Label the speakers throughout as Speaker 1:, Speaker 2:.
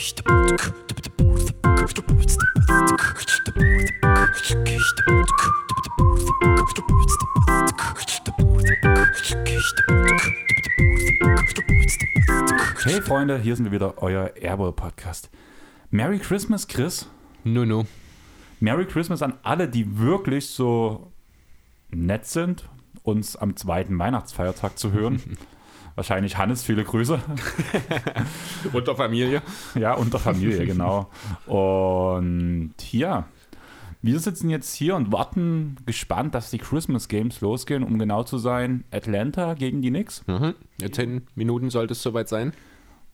Speaker 1: Hey Freunde, hier sind wir wieder, euer Airball Podcast. Merry Christmas, Chris.
Speaker 2: No, no.
Speaker 1: Merry Christmas an alle, die wirklich so nett sind, uns am zweiten Weihnachtsfeiertag zu hören. Wahrscheinlich Hannes, viele Grüße.
Speaker 2: Unter Familie.
Speaker 1: Ja, unter Familie, genau. Und ja, wir sitzen jetzt hier und warten gespannt, dass die Christmas Games losgehen, um genau zu sein. Atlanta gegen die Knicks.
Speaker 2: Mhm. In zehn Minuten sollte es soweit sein.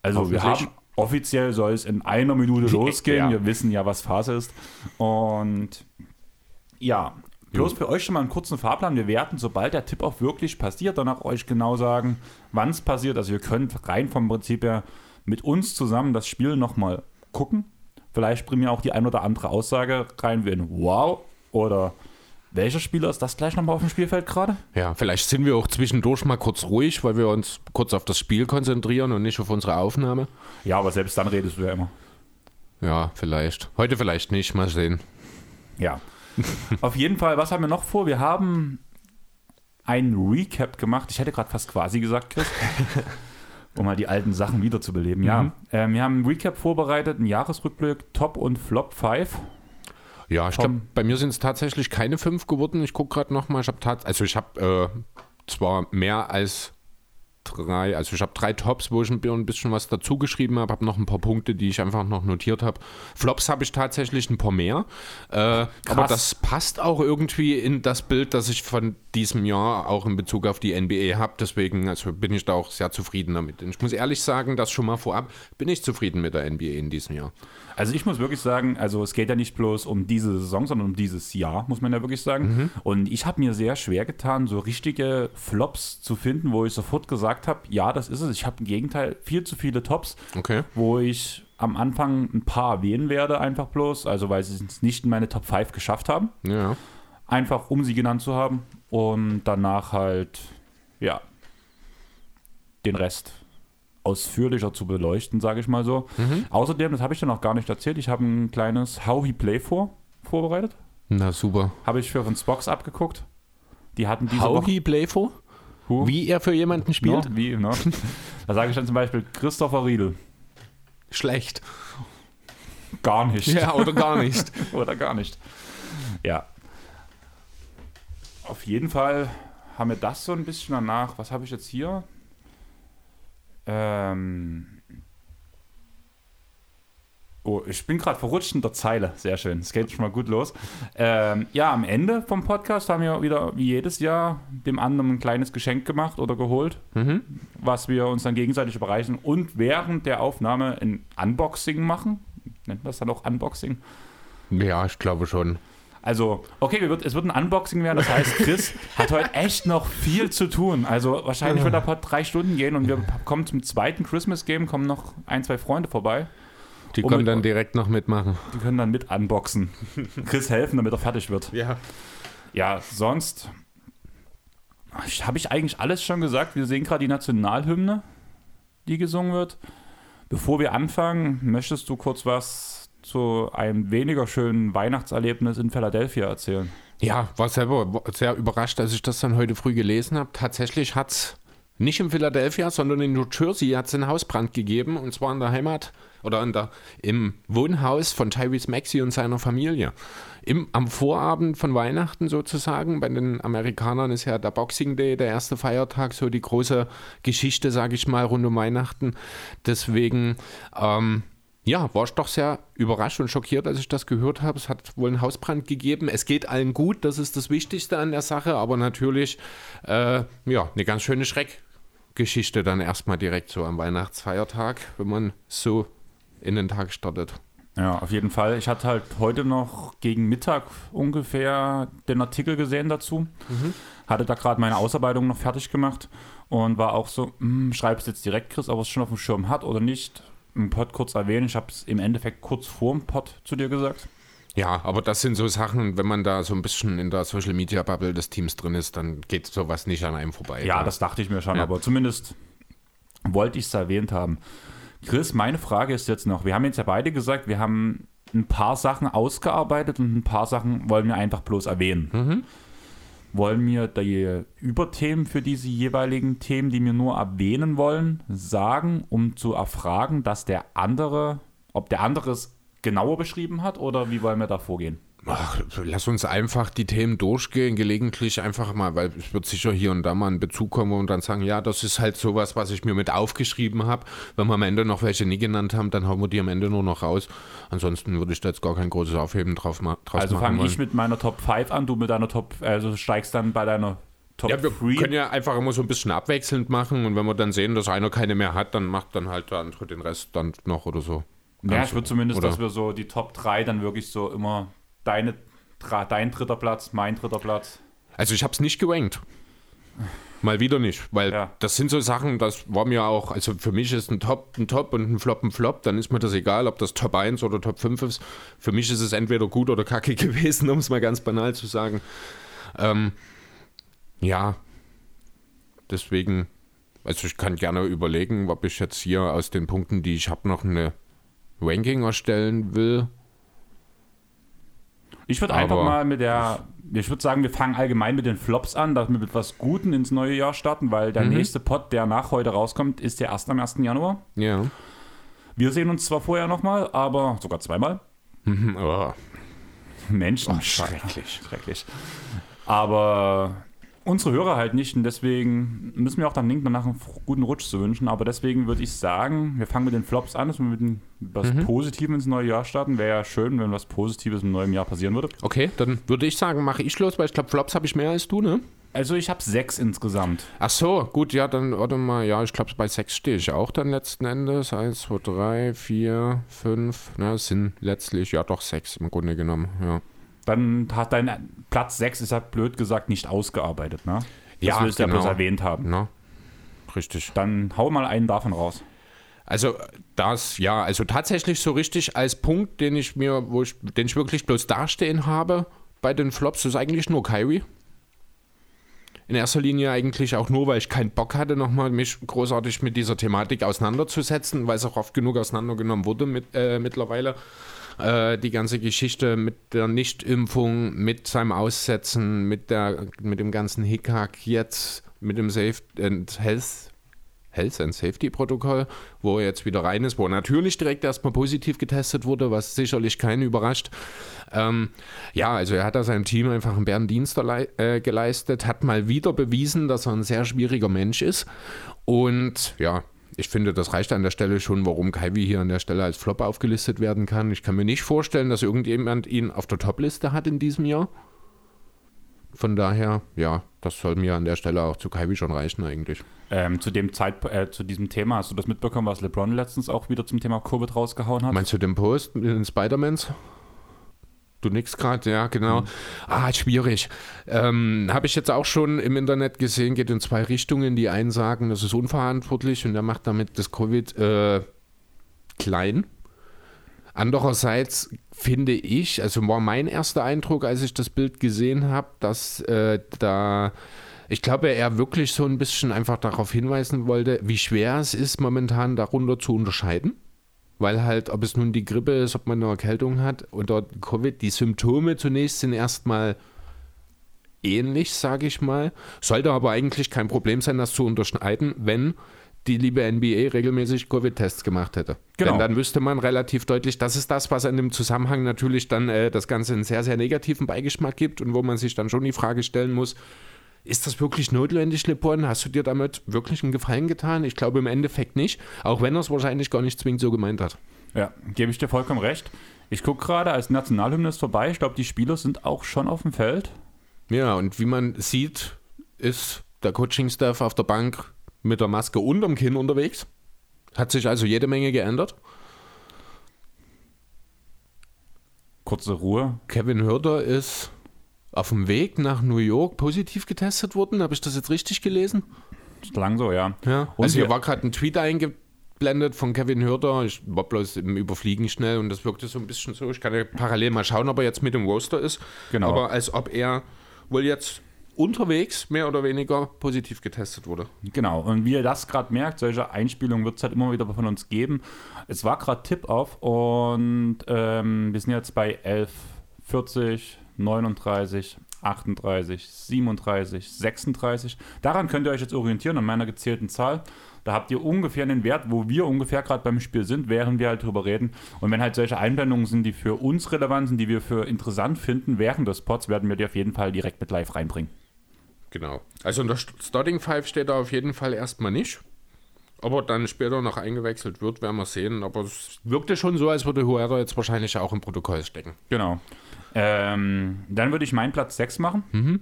Speaker 1: Also wir haben offiziell soll es in einer Minute losgehen.
Speaker 2: Ja.
Speaker 1: Wir wissen ja, was Phase ist. Und ja, bloß für euch schon mal einen kurzen Fahrplan. Wir werden, sobald der Tipp auch wirklich passiert, danach euch genau sagen, wann es passiert. Also ihr könnt rein vom Prinzip her mit uns zusammen das Spiel nochmal gucken. Vielleicht bringen wir auch die ein oder andere Aussage rein wie ein Wow oder welcher Spieler ist das gleich nochmal auf dem Spielfeld gerade?
Speaker 2: Ja, vielleicht sind wir auch zwischendurch mal kurz ruhig, weil wir uns kurz auf das Spiel konzentrieren und nicht auf unsere Aufnahme.
Speaker 1: Ja, aber selbst dann redest du ja immer.
Speaker 2: Ja, vielleicht. Heute vielleicht nicht, mal sehen.
Speaker 1: Ja. Auf jeden Fall, was haben wir noch vor? Wir haben ein Recap gemacht. Ich hätte gerade fast quasi gesagt, Chris. um mal die alten Sachen wiederzubeleben.
Speaker 2: Mhm.
Speaker 1: Ja, ähm, wir haben einen Recap vorbereitet, einen Jahresrückblick, Top und Flop 5.
Speaker 2: Ja, ich glaube, bei mir sind es tatsächlich keine fünf geworden. Ich gucke gerade nochmal. Ich habe tat also ich habe äh, zwar mehr als drei, also ich habe drei Tops, wo ich ein bi- ein bisschen was dazu geschrieben habe, habe noch ein paar Punkte, die ich einfach noch notiert habe. Flops habe ich tatsächlich ein paar mehr, äh, aber das passt auch irgendwie in das Bild, das ich von diesem Jahr auch in Bezug auf die NBA habe. Deswegen also bin ich da auch sehr zufrieden damit. Und ich muss ehrlich sagen, das schon mal vorab, bin ich zufrieden mit der NBA in diesem Jahr.
Speaker 1: Also ich muss wirklich sagen, also es geht ja nicht bloß um diese Saison, sondern um dieses Jahr, muss man ja wirklich sagen. Und ich habe mir sehr schwer getan, so richtige Flops zu finden, wo ich sofort gesagt habe, ja, das ist es. Ich habe im Gegenteil viel zu viele Tops.
Speaker 2: Okay.
Speaker 1: wo ich am Anfang ein paar erwähnen werde, einfach bloß, also weil sie es nicht in meine Top 5 geschafft haben,
Speaker 2: Ja.
Speaker 1: einfach um sie genannt zu haben und danach halt, ja, den Rest ausführlicher zu beleuchten, sage ich mal so. Außerdem, das habe ich dir noch gar nicht erzählt, ich habe ein kleines How He Play vor, vorbereitet.
Speaker 2: Na super.
Speaker 1: Habe ich für von Spox abgegucht. Die hatten diese
Speaker 2: How
Speaker 1: Woche...
Speaker 2: he play for?
Speaker 1: Who?
Speaker 2: Wie er für jemanden spielt?
Speaker 1: No, wie, ne? Da sage ich dann zum Beispiel Christopher Riedel.
Speaker 2: Schlecht.
Speaker 1: Gar nicht.
Speaker 2: Ja, oder gar nicht.
Speaker 1: Oder gar nicht. Ja. Auf jeden Fall haben wir das so ein bisschen danach. Was habe ich jetzt hier? Ähm. Oh, ich bin gerade verrutscht in der Zeile. Sehr schön. Es geht schon mal gut los. Ähm, ja, am Ende vom Podcast haben wir wieder, wie jedes Jahr, dem anderen ein kleines Geschenk gemacht oder geholt,
Speaker 2: Mhm.
Speaker 1: was wir uns dann gegenseitig überreichen und während der Aufnahme ein Unboxing machen. Nennt man das dann auch Unboxing?
Speaker 2: Ja, ich glaube schon.
Speaker 1: Also, okay, wir wird, es wird ein Unboxing werden. Das heißt, Chris hat heute echt noch viel zu tun. Also, wahrscheinlich wird der Pod drei Stunden gehen und wir kommen zum zweiten Christmas-Game, kommen noch ein, zwei Freunde vorbei.
Speaker 2: Die können
Speaker 1: mit-
Speaker 2: dann direkt noch mitmachen.
Speaker 1: Die können dann mit unboxen. Chris helfen, damit er fertig wird.
Speaker 2: Ja.
Speaker 1: Ja, sonst habe ich eigentlich alles schon gesagt. Wir sehen gerade die Nationalhymne, die gesungen wird. Bevor wir anfangen, möchtest du kurz was zu einem weniger schönen Weihnachtserlebnis in Philadelphia erzählen?
Speaker 2: Ja, war selber sehr überrascht, als ich das dann heute früh gelesen habe. Tatsächlich hat es nicht in Philadelphia, sondern in New Jersey hat es einen Hausbrand gegeben. Und zwar in der Heimat oder in der, im Wohnhaus von Tyrese Maxey und seiner Familie. Im, am Vorabend von Weihnachten sozusagen. Bei den Amerikanern ist ja der Boxing Day, der erste Feiertag, so die große Geschichte, sage ich mal, rund um Weihnachten. Deswegen, ähm, ja, war ich doch sehr überrascht und schockiert, als ich das gehört habe. Es hat wohl einen Hausbrand gegeben. Es geht allen gut, das ist das Wichtigste an der Sache, aber natürlich, äh, ja, eine ganz schöne Schreckgeschichte dann erstmal direkt so am Weihnachtsfeiertag, wenn man so in den Tag startet.
Speaker 1: Ja, auf jeden Fall. Ich hatte halt heute noch gegen Mittag ungefähr den Artikel gesehen dazu. Hatte da gerade meine Ausarbeitung noch fertig gemacht und war auch so, hm, schreib es jetzt direkt, Chris, ob er es schon auf dem Schirm hat oder nicht. Im Pod kurz erwähnen. Ich habe es im Endeffekt kurz vor dem Pod zu dir gesagt.
Speaker 2: Ja, aber das sind so Sachen, wenn man da so ein bisschen in der Social Media Bubble des Teams drin ist, dann geht sowas nicht an einem vorbei.
Speaker 1: Ja, das dachte ich mir schon,
Speaker 2: Ja.
Speaker 1: aber zumindest wollte ich es erwähnt haben. Chris, meine Frage ist jetzt noch, wir haben jetzt ja beide gesagt, wir haben ein paar Sachen ausgearbeitet und ein paar Sachen wollen wir einfach bloß erwähnen.
Speaker 2: Mhm.
Speaker 1: Wollen wir die Überthemen für diese jeweiligen Themen, die wir nur erwähnen wollen, sagen, um zu erfragen, dass der andere, ob der andere es genauer beschrieben hat oder wie wollen wir da vorgehen?
Speaker 2: Ach, lass uns einfach die Themen durchgehen, gelegentlich einfach mal, weil es wird sicher hier und da mal ein Bezug kommen und dann sagen, ja, das ist halt sowas, was ich mir mit aufgeschrieben habe. Wenn wir am Ende noch welche nie genannt haben, dann hauen wir die am Ende nur noch raus. Ansonsten würde ich da jetzt gar kein großes Aufheben drauf ma draus
Speaker 1: Also
Speaker 2: machen.
Speaker 1: fange
Speaker 2: wollen.
Speaker 1: ich mit meiner Top 5 an, du mit deiner Top, also steigst dann bei deiner Top
Speaker 2: Ja, wir
Speaker 1: 3.
Speaker 2: können ja einfach immer so ein bisschen abwechselnd machen und wenn wir dann sehen, dass einer keine mehr hat, dann macht dann halt der andere den Rest dann noch oder so.
Speaker 1: Ja,
Speaker 2: Also,
Speaker 1: ich würde zumindest,
Speaker 2: oder?
Speaker 1: dass wir so die Top 3 dann wirklich so immer deine, dein dritter Platz, mein dritter Platz.
Speaker 2: Also ich habe es nicht gerankt. Mal wieder nicht, weil
Speaker 1: Ja.
Speaker 2: das sind so Sachen, das war mir auch, also für mich ist ein Top ein Top und ein Flop ein Flop, dann ist mir das egal, ob das Top 1 oder Top 5 ist. Für mich ist es entweder gut oder kacke gewesen, um es mal ganz banal zu sagen. Ähm, ja, deswegen, also ich kann gerne überlegen, ob ich jetzt hier aus den Punkten, die ich habe, noch eine Ranking erstellen will.
Speaker 1: Ich würde einfach mal mit der, ich würde sagen, wir fangen allgemein mit den Flops an, dass wir mit was Guten ins neue Jahr starten, weil
Speaker 2: Mhm.
Speaker 1: der nächste Pod, der nach heute rauskommt, ist der erst am 1. Januar.
Speaker 2: Ja.
Speaker 1: Wir sehen uns zwar vorher nochmal, aber sogar zweimal.
Speaker 2: Mhm, oh.
Speaker 1: Menschen.
Speaker 2: Oh, schrecklich.
Speaker 1: Schrecklich. Aber unsere Hörer halt nicht und deswegen müssen wir auch dann Link danach einen guten Rutsch zu wünschen. Aber deswegen würde ich sagen, wir fangen mit den Flops an, dass wir mit den- was
Speaker 2: Mhm.
Speaker 1: Positivem ins neue Jahr starten. Wäre ja schön, wenn was Positives im neuen Jahr passieren würde.
Speaker 2: Okay, dann würde ich sagen, mache ich los, weil ich glaube, Flops habe ich mehr als du, ne?
Speaker 1: Also ich habe sechs insgesamt.
Speaker 2: Ach so, gut, ja, dann warte mal, ja, ich glaube, bei sechs stehe ich auch dann letzten Endes. Eins, zwei, drei, vier, fünf, na, es sind letztlich, ja doch, sechs im Grunde genommen, ja.
Speaker 1: Dann hat dein Platz 6, ist halt blöd gesagt, nicht ausgearbeitet, ne? Das
Speaker 2: Ja,
Speaker 1: willst du ja
Speaker 2: genau.
Speaker 1: bloß erwähnt haben.
Speaker 2: Na, richtig.
Speaker 1: Dann hau mal einen davon raus.
Speaker 2: Also das, ja, also tatsächlich so richtig als Punkt, den ich mir, wo ich, den ich wirklich bloß dastehen habe bei den Flops, ist eigentlich nur Kyrie. In erster Linie eigentlich auch nur, weil ich keinen Bock hatte, nochmal mich großartig mit dieser Thematik auseinanderzusetzen, weil es auch oft genug auseinandergenommen wurde mit, äh, mittlerweile. Äh, die ganze Geschichte mit der Nichtimpfung, mit seinem Aussetzen, mit, der, mit dem ganzen Hickhack jetzt, mit dem Safe and Health Health and Safety Protokoll, wo er jetzt wieder rein ist, wo er natürlich direkt erstmal positiv getestet wurde, was sicherlich keinen überrascht. Ähm, ja, also er hat da seinem Team einfach einen Bärendienst äh, geleistet, hat mal wieder bewiesen, dass er ein sehr schwieriger Mensch ist. Und ja, ich finde, das reicht an der Stelle schon, warum Kyrie hier an der Stelle als Flop aufgelistet werden kann. Ich kann mir nicht vorstellen, dass irgendjemand ihn auf der Top-Liste hat in diesem Jahr. Von daher, ja, das soll mir an der Stelle auch zu Kyrie schon reichen eigentlich.
Speaker 1: Ähm, zu dem Zeit, äh, zu diesem Thema, hast du das mitbekommen, was LeBron letztens auch wieder zum Thema Covid rausgehauen hat?
Speaker 2: Meinst du den Post mit den Spider-Mans? Du nix gerade, ja, genau. Ah, schwierig. Ähm, Habe ich jetzt auch schon im Internet gesehen, geht in zwei Richtungen. Die einen sagen, das ist unverantwortlich und er macht damit das Covid äh, klein. Andererseits finde ich, also war mein erster Eindruck, als ich das Bild gesehen habe, dass äh, da, ich glaube, er wirklich so ein bisschen einfach darauf hinweisen wollte, wie schwer es ist, momentan darunter zu unterscheiden. Weil halt, ob es nun die Grippe ist, ob man eine Erkältung hat oder Covid, die Symptome zunächst sind erstmal ähnlich, sage ich mal. Sollte aber eigentlich kein Problem sein, das zu unterscheiden, wenn die liebe NBA regelmäßig Covid-Tests gemacht hätte.
Speaker 1: Genau.
Speaker 2: Denn dann wüsste man relativ deutlich, das ist das, was in dem Zusammenhang natürlich dann äh, das Ganze einen sehr, sehr negativen Beigeschmack gibt und wo man sich dann schon die Frage stellen muss, ist das wirklich notwendig, LeBron? Hast du dir damit wirklich einen Gefallen getan? Ich glaube im Endeffekt nicht, auch wenn er es wahrscheinlich gar nicht zwingend so gemeint hat.
Speaker 1: Ja, gebe ich dir vollkommen recht. Ich gucke gerade, als Nationalhymne ist vorbei. Ich glaube, die Spieler sind auch schon auf dem Feld.
Speaker 2: Ja, und wie man sieht, ist der Coaching-Staff auf der Bank mit der Maske unterm Kinn unterwegs. Hat sich also jede Menge geändert.
Speaker 1: Kurze Ruhe.
Speaker 2: Kevin Hörder ist auf dem Weg nach New York positiv getestet worden. Habe ich das jetzt richtig gelesen?
Speaker 1: Lang so, ja.
Speaker 2: Ja.
Speaker 1: Und
Speaker 2: also hier war gerade ein Tweet eingeblendet von Kevin Hörder. Ich war bloß im Überfliegen schnell und das wirkte so ein bisschen so. Ich kann ja parallel mal schauen, ob er jetzt mit dem Roster ist.
Speaker 1: Genau.
Speaker 2: Aber als ob er wohl jetzt unterwegs mehr oder weniger positiv getestet wurde.
Speaker 1: Genau, und wie ihr das gerade merkt, solche Einspielungen wird es halt immer wieder von uns geben. Es war gerade Tip-Off und ähm, wir sind jetzt bei 11, 40, 39, 38, 37, 36. Daran könnt ihr euch jetzt orientieren, an meiner gezählten Zahl. Da habt ihr ungefähr einen Wert, wo wir ungefähr gerade beim Spiel sind, während wir halt drüber reden. Und wenn halt solche Einblendungen sind, die für uns relevant sind, die wir für interessant finden während des Pods, werden wir die auf jeden Fall direkt mit live reinbringen.
Speaker 2: Genau. Also in der Starting Five steht da auf jeden Fall erstmal nicht. Aber dann später noch eingewechselt wird, werden wir sehen. Aber es wirkte schon so, als würde Huerta jetzt wahrscheinlich auch im Protokoll stecken.
Speaker 1: Genau. Ähm, dann würde ich meinen Platz 6 machen. Mhm.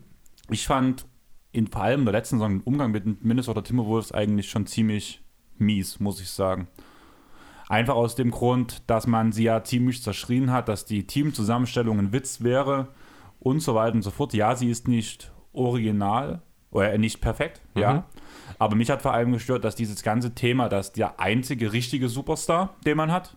Speaker 1: Ich fand in vor allem der letzten Saison den Umgang mit Minnesota Timberwolves eigentlich schon ziemlich mies, muss ich sagen. Einfach aus dem Grund, dass man sie ja ziemlich zerschrien hat, dass die Teamzusammenstellung ein Witz wäre und so weiter und so fort. Ja, sie ist nicht original oder nicht perfekt, mhm. ja. Aber mich hat vor allem gestört, dass dieses ganze Thema, dass der einzige richtige Superstar, den man hat,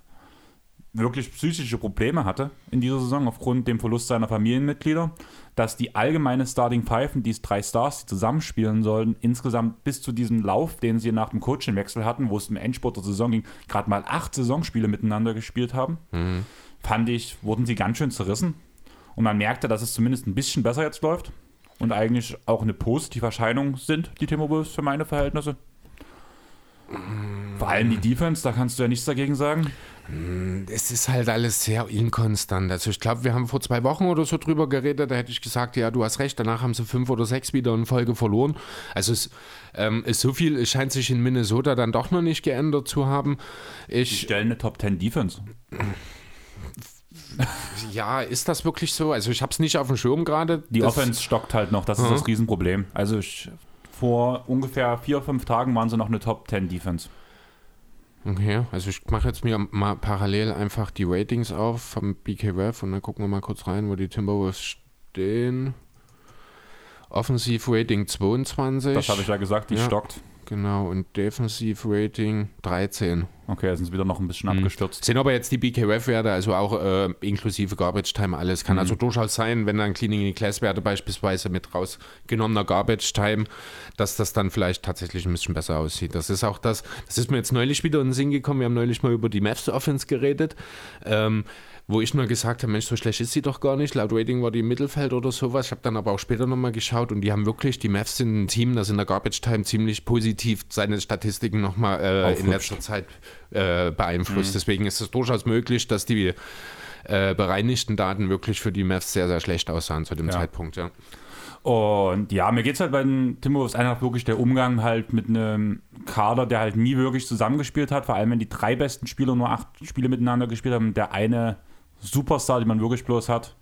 Speaker 1: wirklich psychische Probleme hatte in dieser Saison aufgrund dem Verlust seiner Familienmitglieder, dass die allgemeine Starting Five, die drei Stars, die zusammenspielen sollten, insgesamt bis zu diesem Lauf, den sie nach dem Coachingwechsel hatten, wo es im Endsport der Saison ging, gerade mal acht Saisonspiele miteinander gespielt haben, mhm. fand ich, wurden sie ganz schön zerrissen. Und man merkte, dass es zumindest ein bisschen besser jetzt läuft und eigentlich auch eine positive Erscheinung sind, die Timberwolves für meine Verhältnisse. Vor allem die Defense, da kannst du ja nichts dagegen sagen.
Speaker 2: Es ist halt alles sehr inkonstant. Also ich glaube, wir haben vor zwei Wochen oder so drüber geredet, da hätte ich gesagt, ja, du hast recht, danach haben sie fünf oder sechs wieder in Folge verloren. Also es ähm, ist so viel, es scheint sich in Minnesota dann doch noch nicht geändert zu haben.
Speaker 1: Ich, Die stellen eine Top 10 Defense.
Speaker 2: Ja, ist das wirklich so? Also ich habe es nicht auf dem Schirm gerade.
Speaker 1: Die Offense stockt halt noch, das ist das Riesenproblem. Also ich, vor ungefähr vier, fünf Tagen waren sie noch eine Top 10 Defense.
Speaker 2: Okay, also ich mache jetzt mir mal parallel einfach die Ratings auf vom BKWF und dann gucken wir mal kurz rein, wo die Timberwolves stehen. Offensiv Rating 22.
Speaker 1: Das habe ich ja gesagt, die ja. stockt.
Speaker 2: Genau, und Defensiv-Rating 13.
Speaker 1: Okay, sind wieder noch ein bisschen mhm. abgestürzt.
Speaker 2: Sind aber jetzt die BKF-Werte, also auch äh, inklusive Garbage Time, alles. Kann mhm. also durchaus sein, wenn dann Cleaning Class-Werte beispielsweise mit rausgenommener Garbage Time, dass das dann vielleicht tatsächlich ein bisschen besser aussieht. Das ist auch das, das ist mir jetzt neulich wieder in den Sinn gekommen. Wir haben neulich mal über die Mavs Offense geredet. Ähm, wo ich nur gesagt habe, Mensch, so schlecht ist sie doch gar nicht. Laut Rating war die im Mittelfeld oder sowas. Ich habe dann aber auch später nochmal geschaut und die haben wirklich, die Mavs sind ein Team, das in der Garbage Time ziemlich positiv seine Statistiken nochmal äh, in letzter Zeit äh, beeinflusst. Mhm. Deswegen ist es durchaus möglich, dass die äh, bereinigten Daten wirklich für die Mavs sehr, sehr schlecht aussahen zu dem ja. Zeitpunkt, ja.
Speaker 1: Und ja, mir geht es halt bei den Timberwolves einfach wirklich der Umgang halt mit einem Kader, der halt nie wirklich zusammengespielt hat. Vor allem, wenn die drei besten Spieler nur acht Spiele miteinander gespielt haben, der eine Superstar, den man wirklich bloß hat,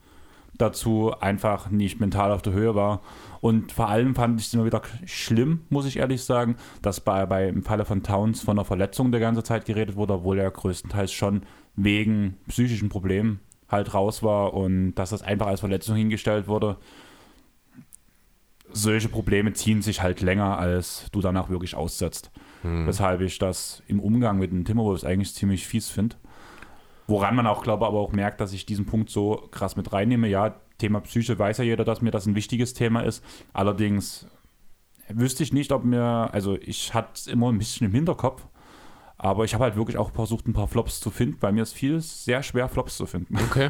Speaker 1: dazu einfach nicht mental auf der Höhe war. Und vor allem fand ich es immer wieder schlimm, muss ich ehrlich sagen, dass bei, bei im Falle von Towns von einer Verletzung der ganze Zeit geredet wurde, obwohl er größtenteils schon wegen psychischen Problemen halt raus war und dass das einfach als Verletzung hingestellt wurde. Solche Probleme ziehen sich halt länger, als du danach wirklich aussetzt. Hm. Weshalb ich das im Umgang mit den Timberwolves eigentlich ziemlich fies finde. Woran man auch, glaube aber auch merkt, dass ich diesen Punkt so krass mit reinnehme. Ja, Thema Psyche weiß ja jeder, dass mir das ein wichtiges Thema ist. Allerdings wüsste ich nicht, ob mir, also ich hatte es immer ein bisschen im Hinterkopf, aber ich habe halt wirklich auch versucht, ein paar Flops zu finden, weil mir ist viel sehr schwer, Flops zu finden.
Speaker 2: Okay.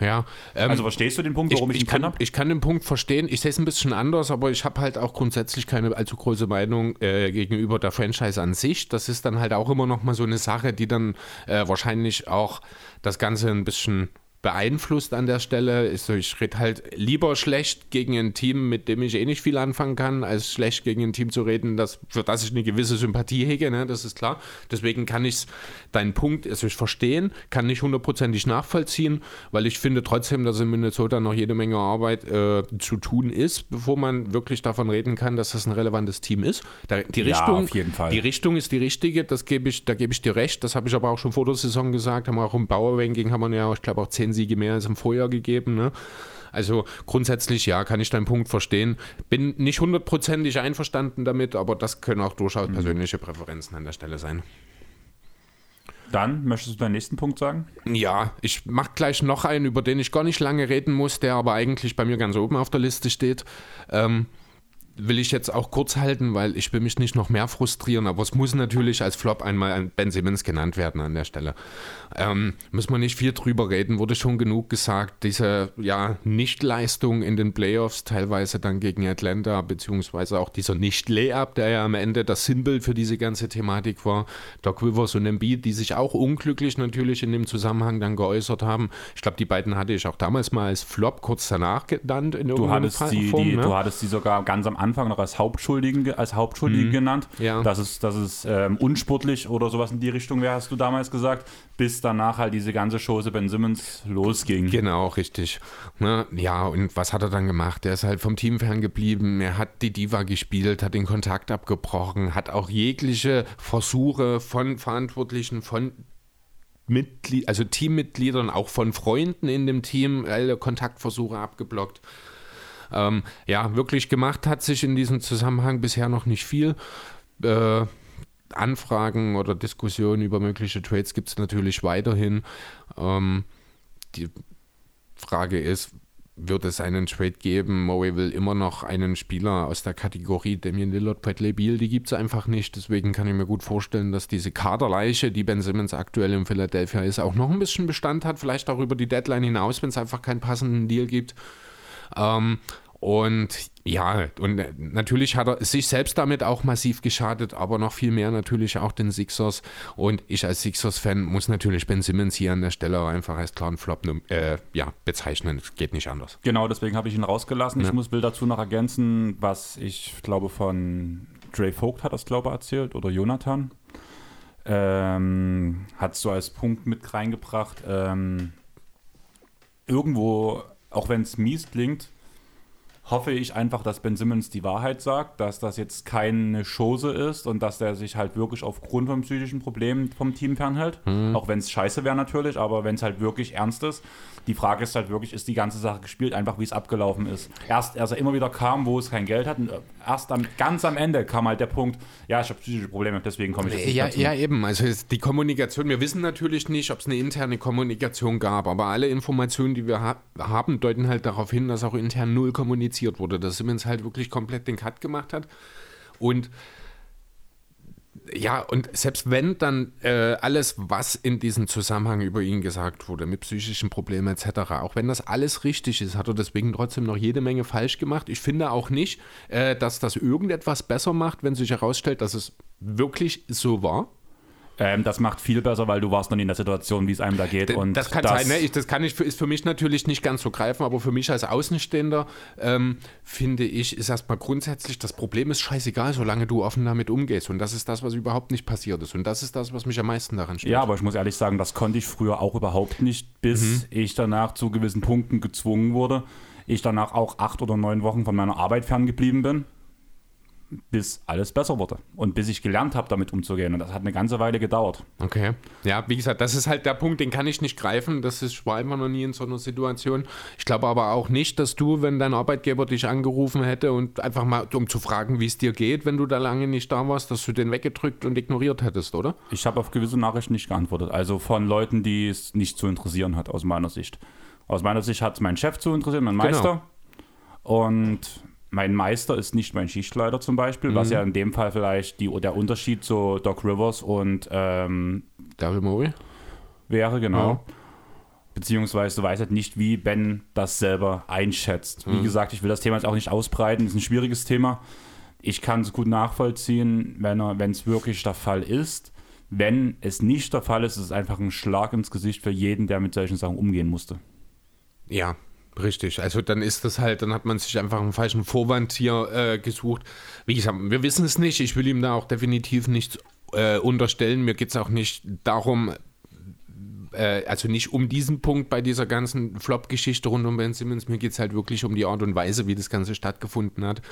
Speaker 2: Ja.
Speaker 1: Ähm, also verstehst du den Punkt, warum ich,
Speaker 2: ich, ich kann, Ich kann den Punkt verstehen. Ich sehe es ein bisschen anders, aber ich habe halt auch grundsätzlich keine allzu große Meinung äh, gegenüber der Franchise an sich. Das ist dann halt auch immer noch mal so eine Sache, die dann äh, wahrscheinlich auch das Ganze ein bisschen beeinflusst an der Stelle. Ich rede halt lieber schlecht gegen ein Team, mit dem ich eh nicht viel anfangen kann, als schlecht gegen ein Team zu reden, das, für das ich eine gewisse Sympathie hege, ne? das ist klar. Deswegen kann ich deinen Punkt, also ich verstehen, kann nicht hundertprozentig nachvollziehen, weil ich finde trotzdem, dass in Minnesota noch jede Menge Arbeit äh, zu tun ist, bevor man wirklich davon reden kann, dass das ein relevantes Team ist. Da, die, ja, Richtung, auf jeden Fall. die Richtung ist die richtige, das gebe ich, da gebe ich dir recht. Das habe ich aber auch schon vor der Saison gesagt, haben wir auch im Bauer-Ranking haben wir ja, ich glaube, auch zehn Siege mehr als im Vorjahr gegeben. Ne? Also grundsätzlich ja, kann ich deinen Punkt verstehen. Bin nicht hundertprozentig einverstanden damit, aber das können auch durchaus mhm. persönliche Präferenzen an der Stelle sein.
Speaker 1: Dann möchtest du deinen nächsten Punkt sagen?
Speaker 2: Ja, ich mache gleich noch einen, über den ich gar nicht lange reden muss, der aber eigentlich bei mir ganz oben auf der Liste steht. Ähm, will ich jetzt auch kurz halten, weil ich will mich nicht noch mehr frustrieren, aber es muss natürlich als Flop einmal Ben Simmons genannt werden an der Stelle. Ähm, müssen wir nicht viel drüber reden, wurde schon genug gesagt. Diese ja, Nichtleistung in den Playoffs, teilweise dann gegen Atlanta, beziehungsweise auch dieser Nicht-Layup, der ja am Ende das Sinnbild für diese ganze Thematik war. Doc Rivers und Embiid, die sich auch unglücklich natürlich in dem Zusammenhang dann geäußert haben. Ich glaube, die beiden hatte ich auch damals mal als Flop kurz danach genannt.
Speaker 1: In du, hattest die, Form, die, ne? du hattest die sogar ganz am Anfang noch als Hauptschuldigen, als Hauptschuldigen mhm. genannt. Ja. Das ist, das ist ähm, unsportlich oder sowas in die Richtung wäre, hast du damals gesagt, bis danach halt diese ganze Chose Ben Simmons losging.
Speaker 2: Genau, richtig. Ne? Ja, und was hat er dann gemacht? Er ist halt vom Team ferngeblieben, er hat die Diva gespielt, hat den Kontakt abgebrochen, hat auch jegliche Versuche von Verantwortlichen, von Mitglied, also Teammitgliedern, auch von Freunden in dem Team, alle Kontaktversuche abgeblockt. Ähm, ja, wirklich gemacht hat sich in diesem Zusammenhang bisher noch nicht viel. Äh, Anfragen oder Diskussionen über mögliche Trades gibt es natürlich weiterhin. Ähm, die Frage ist, wird es einen Trade geben? Murray will immer noch einen Spieler aus der Kategorie Damian Lillard, Bradley Beal, die gibt es einfach nicht. Deswegen kann ich mir gut vorstellen, dass diese Kaderleiche, die Ben Simmons aktuell in Philadelphia ist, auch noch ein bisschen Bestand hat. Vielleicht auch über die Deadline hinaus, wenn es einfach keinen passenden Deal gibt. Ähm, und ja, und natürlich hat er sich selbst damit auch massiv geschadet, aber noch viel mehr natürlich auch den Sixers. Und ich als Sixers-Fan muss natürlich Ben Simmons hier an der Stelle einfach als klaren Flop äh, ja, bezeichnen. Es geht nicht anders.
Speaker 1: Genau, deswegen habe ich ihn rausgelassen. Ja. Ich muss will dazu noch ergänzen, was ich glaube von Dre Vogt hat das, glaube ich, erzählt oder Jonathan. Ähm, hat so als Punkt mit reingebracht. Ähm, irgendwo, auch wenn es mies klingt, hoffe ich einfach, dass Ben Simmons die Wahrheit sagt, dass das jetzt keine Chose ist und dass er sich halt wirklich aufgrund von psychischen Problemen vom Team fernhält. Mhm. Auch wenn es scheiße wäre natürlich, aber wenn es halt wirklich ernst ist. Die Frage ist halt wirklich, ist die ganze Sache gespielt, einfach wie es abgelaufen ist. Erst, als er immer wieder kam, wo es kein Geld hat, und erst am, ganz am Ende kam halt der Punkt, ja, ich habe psychische Probleme, deswegen komme ich jetzt
Speaker 2: nicht ja, dazu. Ja, eben, also die Kommunikation, wir wissen natürlich nicht, ob es eine interne Kommunikation gab, aber alle Informationen, die wir ha haben, deuten halt darauf hin, dass auch intern null kommuniziert wurde, dass Simmons halt wirklich komplett den Cut gemacht hat und ja, und selbst wenn dann äh, alles, was in diesem Zusammenhang über ihn gesagt wurde, mit psychischen Problemen etc., auch wenn das alles richtig ist, hat er deswegen trotzdem noch jede Menge falsch gemacht. Ich finde auch nicht, äh, dass das irgendetwas besser macht, wenn sich herausstellt, dass es wirklich so war.
Speaker 1: Ähm, das macht viel besser, weil du warst noch nie in der Situation, wie es einem da geht.
Speaker 2: Und das kann das sein, ne? ich, das kann ich, ist für mich natürlich nicht ganz so greifen, aber für mich als Außenstehender ähm, finde ich, ist erstmal grundsätzlich, das Problem ist scheißegal, solange du offen damit umgehst. Und das ist das, was überhaupt nicht passiert ist. Und das ist das, was mich am meisten daran
Speaker 1: stört. Ja, aber ich muss ehrlich sagen, das konnte ich früher auch überhaupt nicht, bis mhm. ich danach zu gewissen Punkten gezwungen wurde. Ich danach auch acht oder neun Wochen von meiner Arbeit ferngeblieben bin bis alles besser wurde und bis ich gelernt habe, damit umzugehen. Und das hat eine ganze Weile gedauert.
Speaker 2: Okay. Ja, wie gesagt, das ist halt der Punkt, den kann ich nicht greifen. Das ist, ich war immer noch nie in so einer Situation. Ich glaube aber auch nicht, dass du, wenn dein Arbeitgeber dich angerufen hätte und einfach mal, um zu fragen, wie es dir geht, wenn du da lange nicht da warst, dass du den weggedrückt und ignoriert hättest, oder?
Speaker 1: Ich habe auf gewisse Nachrichten nicht geantwortet. Also von Leuten, die es nicht zu interessieren hat, aus meiner Sicht. Aus meiner Sicht hat es mein Chef zu interessieren, mein Meister. Genau. Und mein Meister ist nicht mein Schichtleiter zum Beispiel, mhm. was ja in dem Fall vielleicht die, der Unterschied zu Doc Rivers und ähm,
Speaker 2: Daryl Morey
Speaker 1: wäre, genau. Ja. Beziehungsweise du weißt halt nicht, wie Ben das selber einschätzt. Mhm. Wie gesagt, ich will das Thema jetzt auch nicht ausbreiten, ist ein schwieriges Thema. Ich kann es gut nachvollziehen, wenn es wirklich der Fall ist. Wenn es nicht der Fall ist, ist es einfach ein Schlag ins Gesicht für jeden, der mit solchen Sachen umgehen musste.
Speaker 2: Ja, Richtig, also dann ist das halt, dann hat man sich einfach einen falschen Vorwand hier äh, gesucht. Wie gesagt, wir wissen es nicht, ich will ihm da auch definitiv nichts äh, unterstellen. Mir geht es auch nicht darum, äh, also nicht um diesen Punkt bei dieser ganzen Flop-Geschichte rund um Ben Simmons, mir geht es halt wirklich um die Art und Weise, wie das Ganze stattgefunden hat.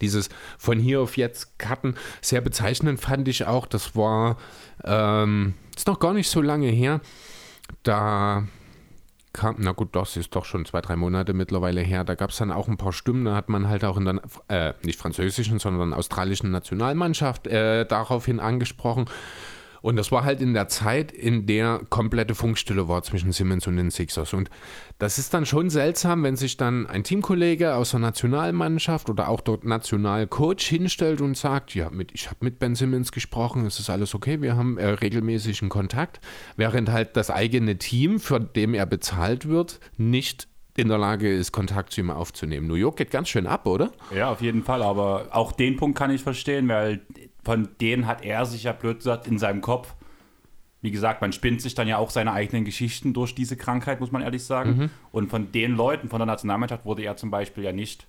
Speaker 2: Dieses von hier auf jetzt Karten, sehr bezeichnend fand ich auch, das war, ähm, ist noch gar nicht so lange her, da kam, na gut, das ist doch schon zwei, drei Monate mittlerweile her, da gab es dann auch ein paar Stimmen, da hat man halt auch in der, äh, nicht französischen, sondern australischen Nationalmannschaft äh, daraufhin angesprochen. Und das war halt in der Zeit, in der komplette Funkstille war zwischen Simmons und den Sixers. Und das ist dann schon seltsam, wenn sich dann ein Teamkollege aus der Nationalmannschaft oder auch dort Nationalcoach hinstellt und sagt, ja, mit, ich habe mit Ben Simmons gesprochen, es ist alles okay, wir haben äh, regelmäßigen Kontakt, während halt das eigene Team, für dem er bezahlt wird, nicht in der Lage ist, Kontakt zu ihm aufzunehmen. New York geht ganz schön ab, oder?
Speaker 1: Ja, auf jeden Fall, aber auch den Punkt kann ich verstehen, weil von denen hat er sich ja blöd gesagt in seinem Kopf. Wie gesagt, man spinnt sich dann ja auch seine eigenen Geschichten durch diese Krankheit, muss man ehrlich sagen.
Speaker 2: Mhm.
Speaker 1: Und von den Leuten von der Nationalmannschaft wurde er zum Beispiel ja nicht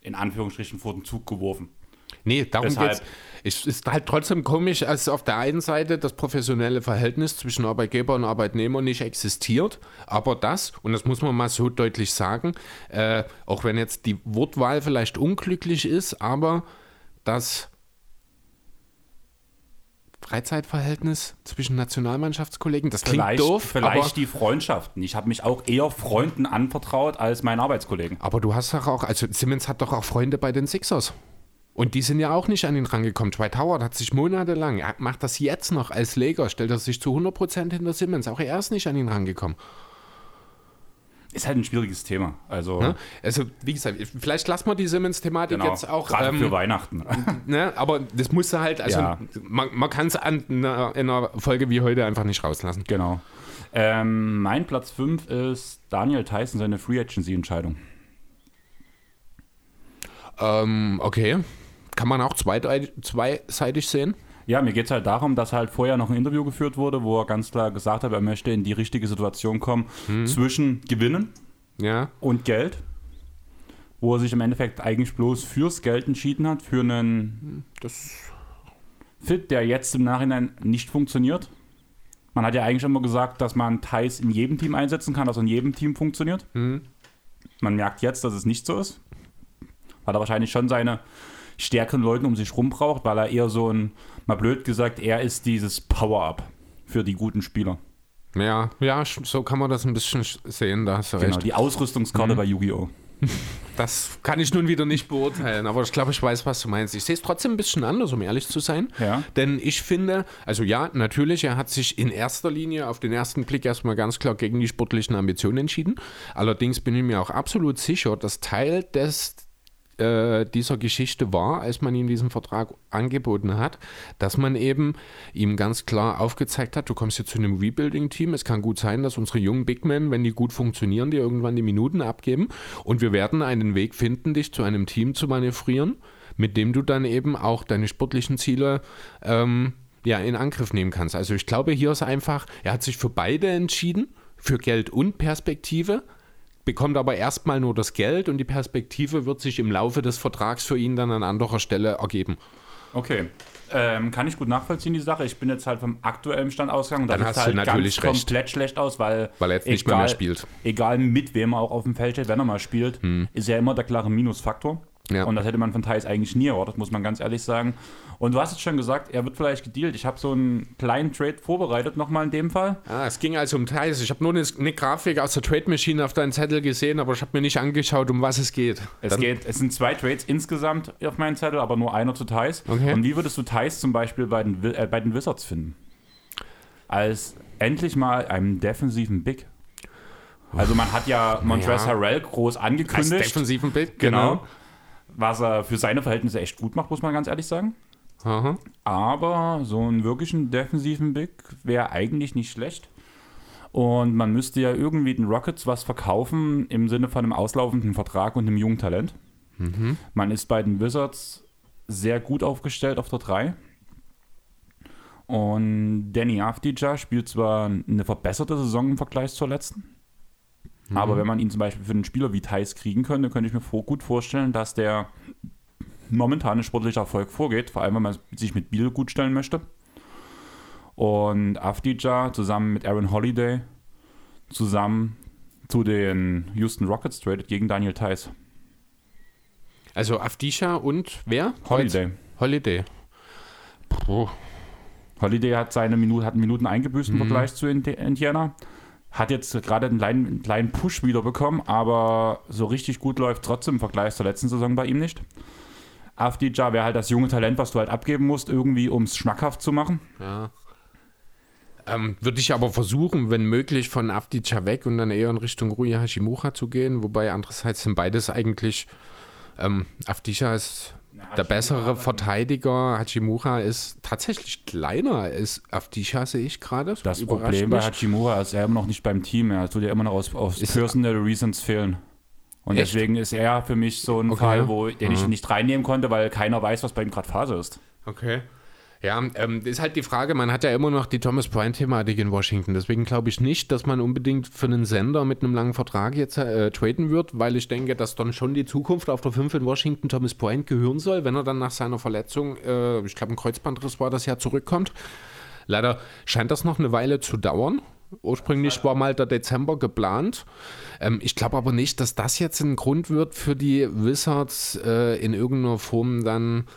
Speaker 1: in Anführungsstrichen vor den Zug geworfen.
Speaker 2: Nee, darum
Speaker 1: Deshalb-
Speaker 2: geht's. Es ist halt trotzdem komisch, als auf der einen Seite das professionelle Verhältnis zwischen Arbeitgeber und Arbeitnehmer nicht existiert, aber das, und das muss man mal so deutlich sagen, äh, auch wenn jetzt die Wortwahl vielleicht unglücklich ist, aber das Freizeitverhältnis zwischen Nationalmannschaftskollegen, das klingt
Speaker 1: Vielleicht,
Speaker 2: doof,
Speaker 1: vielleicht die Freundschaften. Ich habe mich auch eher Freunden anvertraut als meinen Arbeitskollegen.
Speaker 2: aber du hast doch auch, also Simmons hat doch auch Freunde bei den Sixers. Und die sind ja auch nicht an ihn rangekommen. Dwight Howard hat sich monatelang, er macht das jetzt noch als Laker, stellt er sich zu 100% hinter Simmons. Auch er ist nicht an ihn rangekommen.
Speaker 1: Ist halt ein schwieriges Thema. Also,
Speaker 2: Ne? Also, wie gesagt, vielleicht lassen wir die Simmons-Thematik
Speaker 1: genau,
Speaker 2: jetzt auch.
Speaker 1: gerade
Speaker 2: ähm,
Speaker 1: für Weihnachten.
Speaker 2: ne? Aber das musste halt, also
Speaker 1: Ja.
Speaker 2: man, man kann es in einer Folge wie heute einfach nicht rauslassen.
Speaker 1: genau. Ähm, mein Platz 5 ist Daniel Tyson, seine Free Agency-Entscheidung.
Speaker 2: Ähm, okay. Kann man auch zweiseitig sehen?
Speaker 1: Ja, mir geht es halt darum, dass halt vorher noch ein Interview geführt wurde, wo er ganz klar gesagt hat, er möchte in die richtige Situation kommen zwischen Gewinnen
Speaker 2: Ja.
Speaker 1: und Geld. Wo er sich im Endeffekt eigentlich bloß fürs Geld entschieden hat, für einen
Speaker 2: Das
Speaker 1: Fit, der jetzt im Nachhinein nicht funktioniert. Man hat ja eigentlich immer gesagt, dass man Thais in jedem Team einsetzen kann, dass er in jedem Team funktioniert. Man merkt jetzt, dass es nicht so ist. Weil er wahrscheinlich schon seine stärkeren Leute um sich rum braucht, weil er eher so ein, mal blöd gesagt, er ist dieses Power-Up für die guten Spieler.
Speaker 2: Ja, ja, so kann man das ein bisschen sch- sehen, da hast du
Speaker 1: Genau,
Speaker 2: recht.
Speaker 1: die Ausrüstungskarte bei Yu-Gi-Oh!
Speaker 2: Das kann ich nun wieder nicht beurteilen, aber ich glaube, ich weiß, was du meinst. Ich sehe es trotzdem ein bisschen anders, um ehrlich zu sein.
Speaker 1: Ja.
Speaker 2: Denn ich finde, also ja, natürlich, er hat sich in erster Linie auf den ersten Blick erstmal ganz klar gegen die sportlichen Ambitionen entschieden. Allerdings bin ich mir auch absolut sicher, dass Teil des äh, dieser Geschichte war, als man ihm diesen Vertrag angeboten hat, dass man eben ihm ganz klar aufgezeigt hat, du kommst jetzt zu einem Rebuilding-Team, es kann gut sein, dass unsere jungen Big Men, wenn die gut funktionieren, dir irgendwann die Minuten abgeben. Und wir werden einen Weg finden, dich zu einem Team zu manövrieren, mit dem du dann eben auch deine sportlichen Ziele ähm, ja, in Angriff nehmen kannst. Also ich glaube, hier ist einfach, er hat sich für beide entschieden, für Geld und Perspektive, bekommt aber erstmal nur das Geld und die Perspektive wird sich im Laufe des Vertrags für ihn dann an anderer Stelle ergeben.
Speaker 1: Okay. Ähm, kann ich gut nachvollziehen, die Sache. Ich bin jetzt halt vom aktuellen Stand ausgegangen.
Speaker 2: Dann hast
Speaker 1: sieht
Speaker 2: du
Speaker 1: halt
Speaker 2: natürlich
Speaker 1: ganz
Speaker 2: recht.
Speaker 1: komplett schlecht aus, weil,
Speaker 2: Weil er jetzt nicht mehr mehr spielt.
Speaker 1: Egal mit wem er auch auf dem Feld steht, wenn er mal spielt, ist ja immer der klare Minusfaktor.
Speaker 2: Ja.
Speaker 1: Und das hätte man von Thais eigentlich nie erwartet, muss man ganz ehrlich sagen. Und du hast jetzt schon gesagt, er wird vielleicht gedealt. Ich habe so einen kleinen Trade vorbereitet, nochmal in dem Fall.
Speaker 2: Ah, es ging also um Thais. Ich habe nur eine, eine Grafik aus der Trade Machine auf deinen Zettel gesehen, aber ich habe mir nicht angeschaut, um was es geht.
Speaker 1: Es,
Speaker 2: Dann-
Speaker 1: geht, es sind zwei Trades insgesamt auf meinem Zettel, aber nur einer zu Thais.
Speaker 2: Okay.
Speaker 1: Und wie würdest du Thais zum Beispiel bei den, äh, bei den Wizards finden? Als endlich mal einem defensiven Big. Also man hat ja Montrezl
Speaker 2: Ja.
Speaker 1: Harrell groß
Speaker 2: als
Speaker 1: angekündigt.
Speaker 2: defensiven Bild,
Speaker 1: Genau. Was er für seine Verhältnisse echt gut macht, muss man ganz ehrlich sagen.
Speaker 2: Aha.
Speaker 1: Aber so einen wirklichen defensiven Big wäre eigentlich nicht schlecht. Und man müsste ja irgendwie den Rockets was verkaufen im Sinne von einem auslaufenden Vertrag und einem jungen Talent. Man ist bei den Wizards sehr gut aufgestellt auf der 3. Und Danny Avdija spielt zwar eine verbesserte Saison im Vergleich zur letzten. Aber wenn man ihn zum Beispiel für einen Spieler wie Thais kriegen könnte, könnte ich mir vor, gut vorstellen, dass der momentane sportliche Erfolg vorgeht, vor allem wenn man sich mit Biel gut stellen möchte. Und Avdija zusammen mit Aaron Holiday zusammen zu den Houston Rockets tradet gegen Daniel Theiss.
Speaker 2: Also Afdisha und wer?
Speaker 1: Holiday.
Speaker 2: Holiday. Puh.
Speaker 1: Holiday hat seine Minuten, hat Minuten eingebüßt im Vergleich zu Indi- Indiana. Hat jetzt gerade einen kleinen, einen kleinen Push wieder bekommen, aber so richtig gut läuft trotzdem im Vergleich zur letzten Saison bei ihm nicht. Avdija wäre halt das junge Talent, was du halt abgeben musst, irgendwie um es schmackhaft zu machen.
Speaker 2: Ja. Ähm, Würde ich aber versuchen, wenn möglich, von Avdica weg und dann eher in Richtung Rui Hashimura zu gehen. Wobei andererseits sind beides eigentlich. Ähm, Avdica ist der bessere Verteidiger. Hachimura ist tatsächlich kleiner als Avdica, sehe ich gerade.
Speaker 1: Das Problem bei. Hachimura ist er immer noch nicht beim Team. Er tut ja immer noch aus, aus
Speaker 2: Ist-
Speaker 1: Personal Reasons fehlen. Und
Speaker 2: Echt?
Speaker 1: deswegen ist er für mich so ein
Speaker 2: Okay.
Speaker 1: Fall, wo, den ich nicht reinnehmen konnte, weil keiner weiß, was bei ihm gerade Phase ist.
Speaker 2: Okay. Ja, ähm, ist halt die Frage, man hat ja immer noch die Thomas Bryant-Thematik in Washington. Deswegen glaube ich nicht, dass man unbedingt für einen Sender mit einem langen Vertrag jetzt äh, traden wird, weil ich denke, dass dann schon die Zukunft auf der 5 in Washington Thomas Bryant gehören soll, wenn er dann nach seiner Verletzung, äh, ich glaube ein Kreuzbandriss war das ja, zurückkommt. Leider scheint das noch eine Weile zu dauern. Ursprünglich war mal der Dezember geplant. Ähm, ich glaube aber nicht, dass das jetzt ein Grund wird für die Wizards äh, in irgendeiner Form dann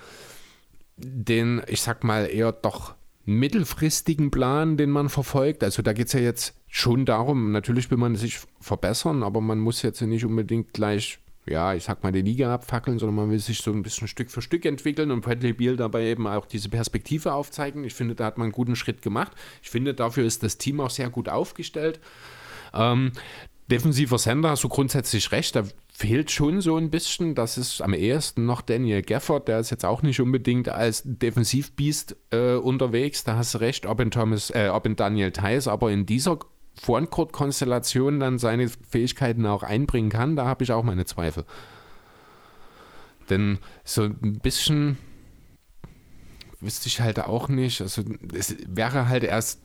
Speaker 2: den, ich sag mal, eher doch mittelfristigen Plan, den man verfolgt. Also da geht es ja jetzt schon darum, natürlich will man sich verbessern, aber man muss jetzt nicht unbedingt gleich, ja, ich sag mal, die Liga abfackeln, sondern man will sich so ein bisschen Stück für Stück entwickeln und Bradley Beal dabei eben auch diese Perspektive aufzeigen. Ich finde, da hat man einen guten Schritt gemacht. Ich finde, dafür ist das Team auch sehr gut aufgestellt. Ähm, defensiver Sender hast du grundsätzlich recht, da fehlt schon so ein bisschen. Das ist am ehesten noch Daniel Gafford, der ist jetzt auch nicht unbedingt als Defensivbiest äh, unterwegs. Da hast du recht, ob in, Thomas, äh, ob in Daniel Theiss, aber in dieser Frontcourt-Konstellation dann seine Fähigkeiten auch einbringen kann, da habe ich auch meine Zweifel. Denn so ein bisschen wüsste ich halt auch nicht. Also es wäre halt erst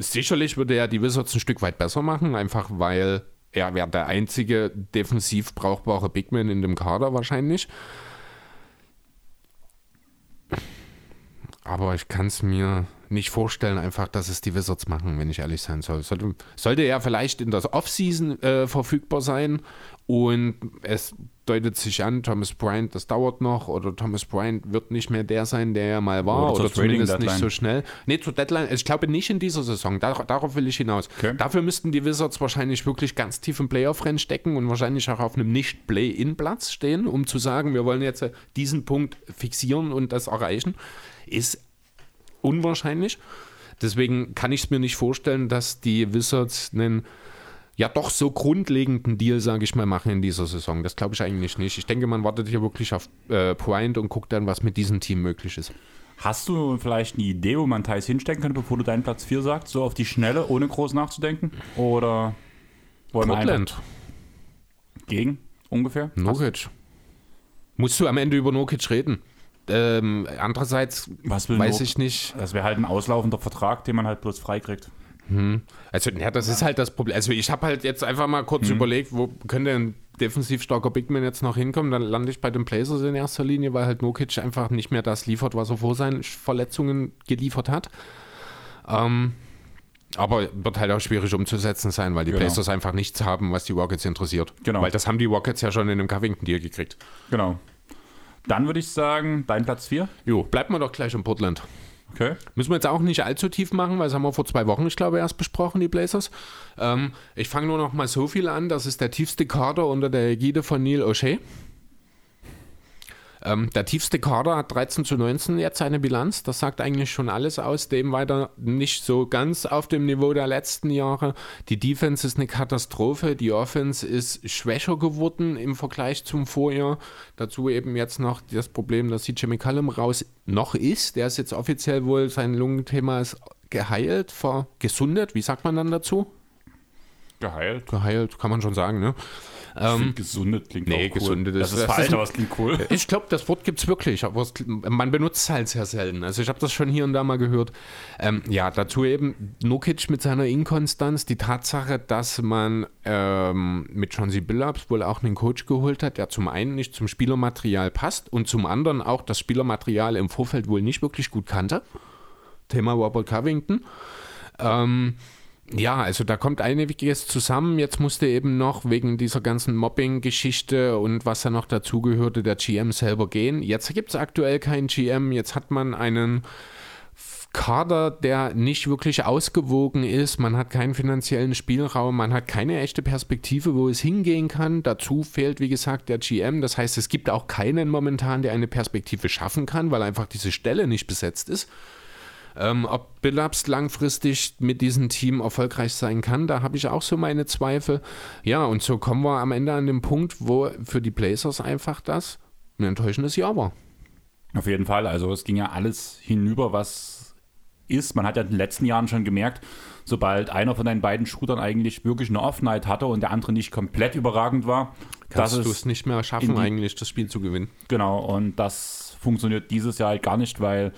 Speaker 2: sicherlich würde er die Wizards ein Stück weit besser machen, einfach weil er wäre der einzige defensiv brauchbare Bigman in dem Kader wahrscheinlich. Aber ich kann es mir nicht vorstellen, einfach, dass es die Wizards machen, wenn ich ehrlich sein soll. Sollte, sollte er vielleicht in der Offseason äh, verfügbar sein und es deutet sich an, Thomas Bryant, das dauert noch oder Thomas Bryant wird nicht mehr der sein, der er mal war
Speaker 1: Oder
Speaker 2: oder, zumindest nicht so schnell. Nee, zur Deadline, ich glaube nicht in dieser Saison, Dar darauf will ich hinaus.
Speaker 1: Okay.
Speaker 2: Dafür müssten die Wizards wahrscheinlich wirklich ganz tief im Playoff-Rennen stecken und wahrscheinlich auch auf einem Nicht-Play-In-Platz stehen, um zu sagen, wir wollen jetzt äh, diesen Punkt fixieren und das erreichen. Ist unwahrscheinlich. Deswegen kann ich es mir nicht vorstellen, dass die Wizards einen ja doch so grundlegenden Deal, sage ich mal, machen in dieser Saison. Das glaube ich eigentlich nicht. Ich denke, man wartet hier wirklich auf äh, Point und guckt dann, was mit diesem Team möglich ist.
Speaker 1: Hast du vielleicht eine Idee, wo man Thais hinstecken könnte, bevor du deinen Platz 4 sagst? So auf die Schnelle, ohne groß nachzudenken? Oder wollen wir
Speaker 2: Portland,
Speaker 1: gegen ungefähr?
Speaker 2: Nokic. Musst du am Ende über Nokic reden? Ähm, andererseits weiß
Speaker 1: Nok-
Speaker 2: ich nicht.
Speaker 1: Das wäre halt ein auslaufender Vertrag, den man halt bloß freikriegt.
Speaker 2: Also, ja, das ist halt das Problem. Also, ich habe halt jetzt einfach mal kurz überlegt, wo könnte ein defensiv starker Bigman jetzt noch hinkommen? Dann lande ich bei den Blazers in erster Linie, weil halt Nokic einfach nicht mehr das liefert, was er vor seinen Verletzungen geliefert hat. Ähm, aber wird halt auch schwierig umzusetzen sein, weil die
Speaker 1: Genau.
Speaker 2: Blazers einfach nichts haben, was die Rockets interessiert.
Speaker 1: Genau.
Speaker 2: Weil das haben die Rockets ja schon in einem Covington-Deal gekriegt.
Speaker 1: Genau. Dann würde ich sagen, dein Platz 4.
Speaker 2: Jo, bleibt mal doch gleich in Portland.
Speaker 1: Okay.
Speaker 2: Müssen wir jetzt auch nicht allzu tief machen, weil das haben wir vor zwei Wochen, ich glaube, erst besprochen, die Blazers. Ähm, ich fange nur noch mal so viel an. Das ist der tiefste Kader unter der Ägide von Neil O'Shea. Ähm, der tiefste Kader hat 13 zu 19 jetzt seine Bilanz. Das sagt eigentlich schon alles aus. Dem weiter nicht so ganz auf dem Niveau der letzten Jahre. Die Defense ist eine Katastrophe. Die Offense ist schwächer geworden im Vergleich zum Vorjahr. Dazu eben jetzt noch das Problem, dass CJ McCallum raus noch ist. Der ist jetzt offiziell wohl, sein Lungenthema ist geheilt, vergesundet. Wie sagt man dann dazu?
Speaker 1: Geheilt.
Speaker 2: Geheilt, kann man schon sagen, ne?
Speaker 1: Ähm, gesundet klingt
Speaker 2: nee,
Speaker 1: auch cool.
Speaker 2: gesundet
Speaker 1: Das
Speaker 2: ist- das
Speaker 1: falsch,
Speaker 2: ist-
Speaker 1: aber es klingt cool.
Speaker 2: Ich glaube, das Wort gibt es wirklich, aber es, man benutzt es halt sehr selten. Also ich habe das schon hier und da mal gehört. Ähm, ja, dazu eben Nokic mit seiner Inkonstanz, die Tatsache, dass man ähm, mit Chauncey Billups wohl auch einen Coach geholt hat, der zum einen nicht zum Spielermaterial passt und zum anderen auch das Spielermaterial im Vorfeld wohl nicht wirklich gut kannte. Thema Robert Covington. Ähm, ja, also da kommt einiges zusammen. Jetzt musste eben noch wegen dieser ganzen Mobbing-Geschichte und was da noch dazugehörte, der GM selber gehen. Jetzt gibt es aktuell keinen GM. Jetzt hat man einen Kader, der nicht wirklich ausgewogen ist. Man hat keinen finanziellen Spielraum, man hat keine echte Perspektive, wo es hingehen kann. Dazu fehlt, wie gesagt, der GM. Das heißt, es gibt auch keinen momentan, der eine Perspektive schaffen kann, weil einfach diese Stelle nicht besetzt ist. Ähm, ob Billups langfristig mit diesem Team erfolgreich sein kann, da habe ich auch so meine Zweifel. Ja, und so kommen wir am Ende an den Punkt, wo für die Blazers einfach das ein enttäuschendes Jahr war.
Speaker 1: Auf jeden Fall. Also es ging ja alles hinüber, was ist. Man hat ja in den letzten Jahren schon gemerkt, sobald einer von deinen beiden Shootern eigentlich wirklich eine Off-Night hatte und der andere nicht komplett überragend war,
Speaker 2: kannst du es nicht mehr schaffen, die, eigentlich das Spiel zu gewinnen.
Speaker 1: Genau, und das funktioniert dieses Jahr halt gar nicht, weil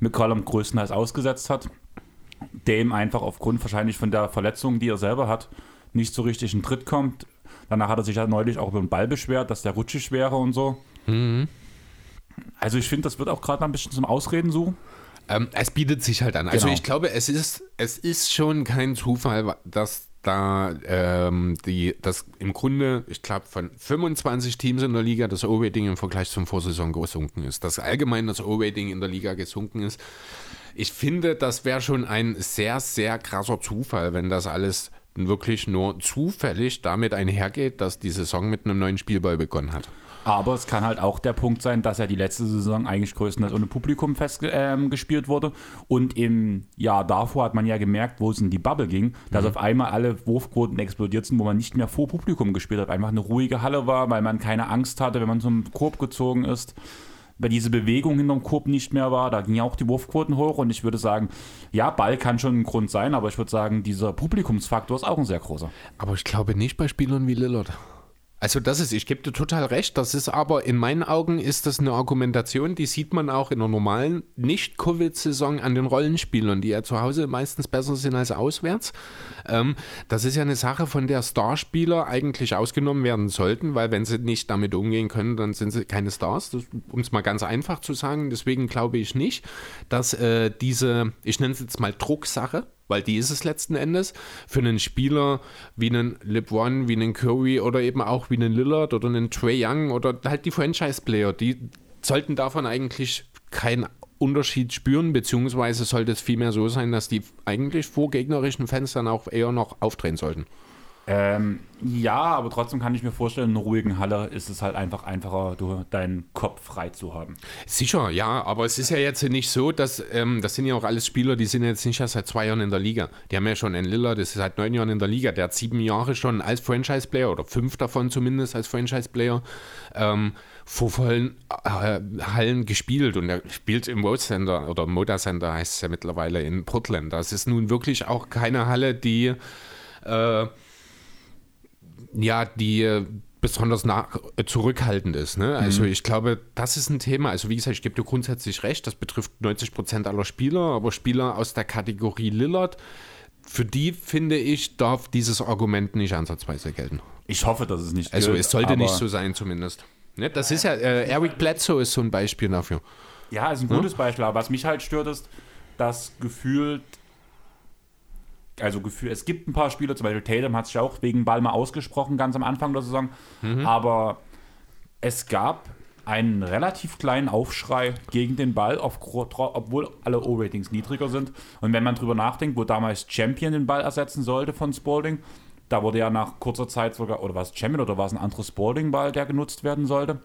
Speaker 1: McCollum größtenteils ausgesetzt hat. Dem einfach aufgrund wahrscheinlich von der Verletzung, die er selber hat, nicht so richtig in Tritt kommt. Danach hat er sich ja neulich auch über den Ball beschwert, dass der rutschig wäre und so. Mhm. Also ich finde, das wird auch gerade mal ein bisschen zum Ausreden suchen.
Speaker 2: Ähm, es bietet sich halt an. Also genau. ich glaube, es ist, es ist schon kein Zufall, dass da ähm, die, das im Grunde, ich glaube, von 25 Teams in der Liga das O-Rating im Vergleich zum Vorsaison gesunken ist. Dass allgemein das O-Rating in der Liga gesunken ist. Ich finde, das wäre schon ein sehr, sehr krasser Zufall, wenn das alles wirklich nur zufällig damit einhergeht, dass die Saison mit einem neuen Spielball begonnen hat.
Speaker 1: Aber es kann halt auch der Punkt sein, dass ja die letzte Saison eigentlich größtenteils ohne Publikum festgespielt ähm, wurde. Und im Jahr davor hat man ja gemerkt, wo es in die Bubble ging, dass mhm. auf einmal alle Wurfquoten explodiert sind, wo man nicht mehr vor Publikum gespielt hat. Einfach eine ruhige Halle war, weil man keine Angst hatte, wenn man zum Korb gezogen ist. Weil diese Bewegung hinterm Korb nicht mehr war, da gingen ja auch die Wurfquoten hoch. Und ich würde sagen, ja, Ball kann schon ein Grund sein, aber ich würde sagen, dieser Publikumsfaktor ist auch ein sehr großer.
Speaker 2: Aber ich glaube nicht bei Spielern wie Lillard. Also das ist, ich gebe dir total recht, das ist aber in meinen Augen ist das eine Argumentation, die sieht man auch in einer normalen Nicht-Covid-Saison an den Rollenspielern, die ja zu Hause meistens besser sind als auswärts. Ähm, das ist ja eine Sache, von der Starspieler eigentlich ausgenommen werden sollten, weil wenn sie nicht damit umgehen können, dann sind sie keine Stars, um es mal ganz einfach zu sagen. Deswegen glaube ich nicht, dass äh, diese, ich nenne es jetzt mal Drucksache, weil die ist es letzten Endes, für einen Spieler wie einen LeBron, wie einen Curry oder eben auch wie einen Lillard oder einen Trey Young oder halt die Franchise-Player, die sollten davon eigentlich keinen Unterschied spüren, beziehungsweise sollte es vielmehr so sein, dass die eigentlich vor gegnerischen Fans dann auch eher noch aufdrehen sollten.
Speaker 1: Ähm, ja, aber trotzdem kann ich mir vorstellen, in einer ruhigen Halle ist es halt einfach einfacher, du, deinen Kopf frei zu haben.
Speaker 2: Sicher, ja, aber es ist ja jetzt nicht so, dass ähm, das sind ja auch alles Spieler, die sind jetzt nicht erst seit zwei Jahren in der Liga. Die haben ja schon einen Lillard, das ist seit neun Jahren in der Liga. Der hat sieben Jahre schon als Franchise-Player oder fünf davon zumindest als Franchise-Player ähm, vor vollen äh, Hallen gespielt und er spielt im Road Center oder Moda Center heißt es ja mittlerweile in Portland. Das ist nun wirklich auch keine Halle, die äh, ja, die äh, besonders nach, äh, zurückhaltend ist. Ne? Also mhm. ich glaube, das ist ein Thema. Also wie gesagt, ich gebe dir grundsätzlich recht, das betrifft 90 Prozent aller Spieler, aber Spieler aus der Kategorie Lillard, für die finde ich, darf dieses Argument nicht ansatzweise gelten.
Speaker 1: Ich hoffe, dass es nicht
Speaker 2: Also gilt, es sollte nicht so sein zumindest. Ne? Das ist ja, äh, Eric Bledsoe ist so ein Beispiel dafür.
Speaker 1: Ja, ist ein gutes hm? Beispiel, aber was mich halt stört, ist, dass gefühlt also Gefühl, es gibt ein paar Spieler, zum Beispiel Tatum hat sich auch wegen Ball mal ausgesprochen, ganz am Anfang der Saison, mhm. aber es gab einen relativ kleinen Aufschrei gegen den Ball, obwohl alle O-Ratings niedriger sind. Und wenn man drüber nachdenkt, wo damals Champion den Ball ersetzen sollte von Spalding, da wurde ja nach kurzer Zeit sogar, oder war es Champion oder war es ein anderer Spalding-Ball, der genutzt werden sollte?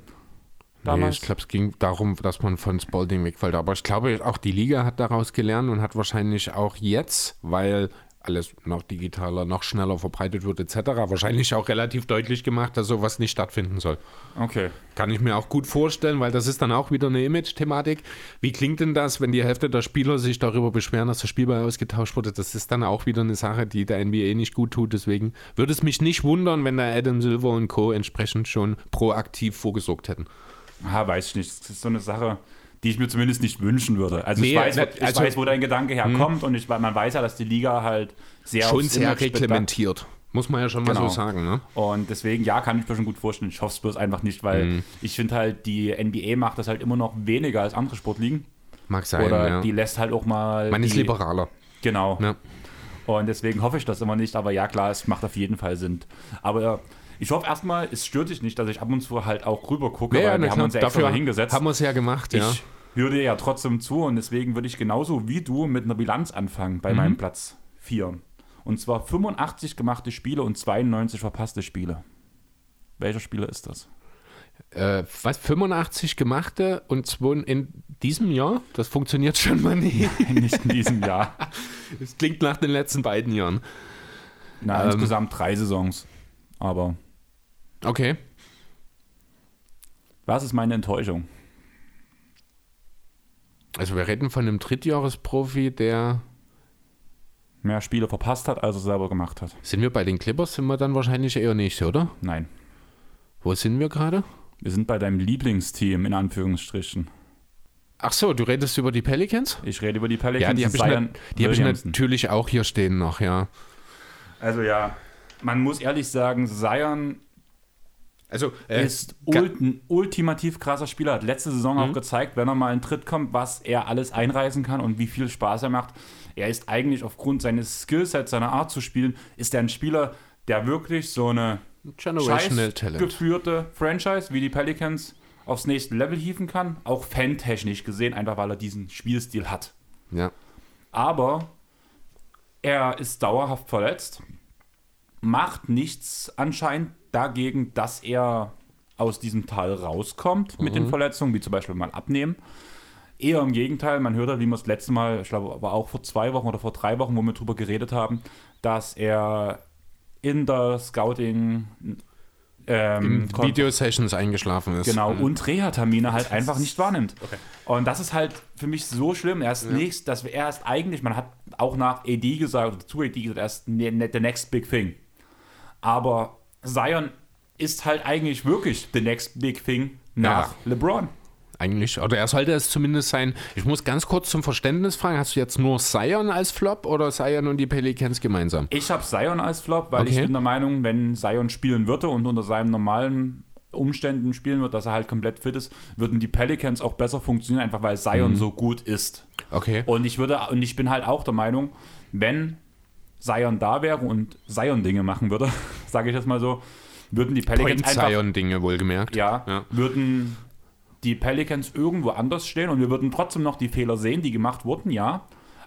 Speaker 2: Damals? Nee, ich glaube, es ging darum, dass man von Spalding wegfällt. Aber ich glaube, auch die Liga hat daraus gelernt und hat wahrscheinlich auch jetzt, weil alles noch digitaler, noch schneller verbreitet wird etc. Wahrscheinlich auch relativ deutlich gemacht, dass sowas nicht stattfinden soll.
Speaker 1: Okay.
Speaker 2: Kann ich mir auch gut vorstellen, weil das ist dann auch wieder eine Image-Thematik. Wie klingt denn das, wenn die Hälfte der Spieler sich darüber beschweren, dass der Spielball ausgetauscht wurde? Das ist dann auch wieder eine Sache, die der NBA nicht gut tut. Deswegen würde es mich nicht wundern, wenn der Adam Silver und Co. entsprechend schon proaktiv vorgesorgt hätten.
Speaker 1: Ah, weiß ich nicht. Das ist so eine Sache die ich mir zumindest nicht wünschen würde. Also nee, ich, weiß, ich also, weiß, wo dein Gedanke herkommt hm. und ich, man weiß ja, dass die Liga halt sehr
Speaker 2: schon sehr reglementiert. Muss man ja schon genau. mal so sagen. Ne?
Speaker 1: Und deswegen, ja, kann ich mir schon gut vorstellen. Ich hoffe es bloß einfach nicht, weil mhm. ich finde halt, die NBA macht das halt immer noch weniger als andere Sportligen.
Speaker 2: Mag sein.
Speaker 1: Oder
Speaker 2: ja.
Speaker 1: die lässt halt auch mal.
Speaker 2: Man
Speaker 1: die,
Speaker 2: ist liberaler.
Speaker 1: Genau. Ja. Und deswegen hoffe ich das immer nicht. Aber ja, klar, es macht auf jeden Fall Sinn. Aber ich hoffe erstmal, es stört dich nicht, dass ich ab und zu halt auch rüber gucke,
Speaker 2: ja,
Speaker 1: weil
Speaker 2: wir haben uns ja dafür hingesetzt.
Speaker 1: Haben wir es ja gemacht,
Speaker 2: ja.
Speaker 1: Ich höre dir ja trotzdem zu und deswegen würde ich genauso wie du mit einer Bilanz anfangen bei mhm. meinem Platz 4. Und zwar 85 gemachte Spiele und 92 verpasste Spiele. Welcher Spieler ist das?
Speaker 2: Äh, was? 85 gemachte und zwei in diesem Jahr? Das funktioniert schon mal nie.
Speaker 1: Nicht in diesem Jahr.
Speaker 2: Das klingt nach den letzten beiden Jahren.
Speaker 1: Na,
Speaker 2: Ähm.
Speaker 1: insgesamt drei Saisons. Aber
Speaker 2: Okay.
Speaker 1: was ist meine Enttäuschung?
Speaker 2: Also wir reden von einem Drittjahresprofi, der.
Speaker 1: Mehr Spiele verpasst hat, als er selber gemacht hat.
Speaker 2: Sind wir bei den Clippers? Sind wir dann wahrscheinlich eher nicht, oder?
Speaker 1: Nein.
Speaker 2: Wo sind wir gerade?
Speaker 1: Wir sind bei deinem Lieblingsteam, in Anführungsstrichen.
Speaker 2: Ach so, du redest über die Pelicans?
Speaker 1: Ich rede über die Pelicans.
Speaker 2: Ja, die habe ich, die hab ich natürlich auch hier stehen noch, ja.
Speaker 1: Also ja, man muss ehrlich sagen, Zion
Speaker 2: Also,
Speaker 1: ist
Speaker 2: ga-
Speaker 1: ult ein ultimativ krasser Spieler. Hat letzte Saison auch gezeigt, wenn er mal in Tritt kommt, was er alles einreißen kann und wie viel Spaß er macht. Er ist eigentlich aufgrund seines Skillsets, seiner Art zu spielen, ist er ein Spieler, der wirklich so eine
Speaker 2: Generational Talent.
Speaker 1: geführte Franchise wie die Pelicans aufs nächste Level hieven kann. Auch fantechnisch gesehen, einfach weil er diesen Spielstil hat.
Speaker 2: Ja.
Speaker 1: Aber er ist dauerhaft verletzt, macht nichts anscheinend dagegen, dass er aus diesem Tal rauskommt mit den Verletzungen, wie zum Beispiel mal abnehmen. Eher im Gegenteil, man hört, wie wir das letzte Mal, ich glaube, war auch vor zwei Wochen oder vor drei Wochen, wo wir drüber geredet haben, dass er in der Scouting ähm,
Speaker 2: Videosessions eingeschlafen ist.
Speaker 1: Genau,
Speaker 2: Mhm.
Speaker 1: und Reha-Termine halt einfach nicht wahrnimmt. Und das ist halt für mich so schlimm. Er ist nicht, dass er ist eigentlich, man hat auch nach AD gesagt, oder zu AD gesagt, er ist ne, ne, the next big thing. Aber Zion ist halt eigentlich wirklich the next big thing nach
Speaker 2: Ja.
Speaker 1: LeBron.
Speaker 2: Eigentlich. Oder er sollte es zumindest sein. Ich muss ganz kurz zum Verständnis fragen: Hast du jetzt nur Zion als Flop oder Zion und die Pelicans gemeinsam?
Speaker 1: Ich habe Zion als Flop, weil ich
Speaker 2: Okay.
Speaker 1: bin der Meinung, wenn Zion spielen würde und unter seinen normalen Umständen spielen wird, dass er halt komplett fit ist, würden die Pelicans auch besser funktionieren, einfach weil Zion
Speaker 2: Mhm.
Speaker 1: so gut ist.
Speaker 2: Okay.
Speaker 1: Und ich würde, und ich bin halt auch der Meinung, wenn Zion da wäre und Zion Dinge machen würde, sage ich jetzt mal so, würden die Pelicans
Speaker 2: Point
Speaker 1: einfach,
Speaker 2: Zion-Dinge wohlgemerkt.
Speaker 1: ja,
Speaker 2: Ja.
Speaker 1: würden die Pelicans irgendwo anders stehen und wir würden trotzdem noch die Fehler sehen, die gemacht wurden, ja,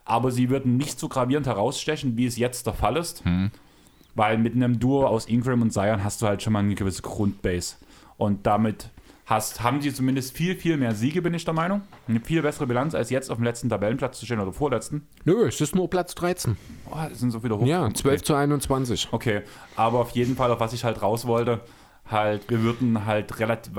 Speaker 1: aber sie würden nicht so gravierend herausstechen, wie es jetzt der Fall ist,
Speaker 2: Hm.
Speaker 1: weil mit einem Duo aus Ingram und Zion hast du halt schon mal eine gewisse Grundbase und damit hast, haben sie zumindest viel, viel mehr Siege, bin ich der Meinung. Eine viel bessere Bilanz, als jetzt auf dem letzten Tabellenplatz zu stehen oder vorletzten.
Speaker 2: Nö, es ist nur Platz 13.
Speaker 1: Oh, das sind so wieder hoch.
Speaker 2: Ja, 12 zu 21.
Speaker 1: Okay, aber auf jeden Fall, auf was ich halt raus wollte, halt, wir würden halt relativ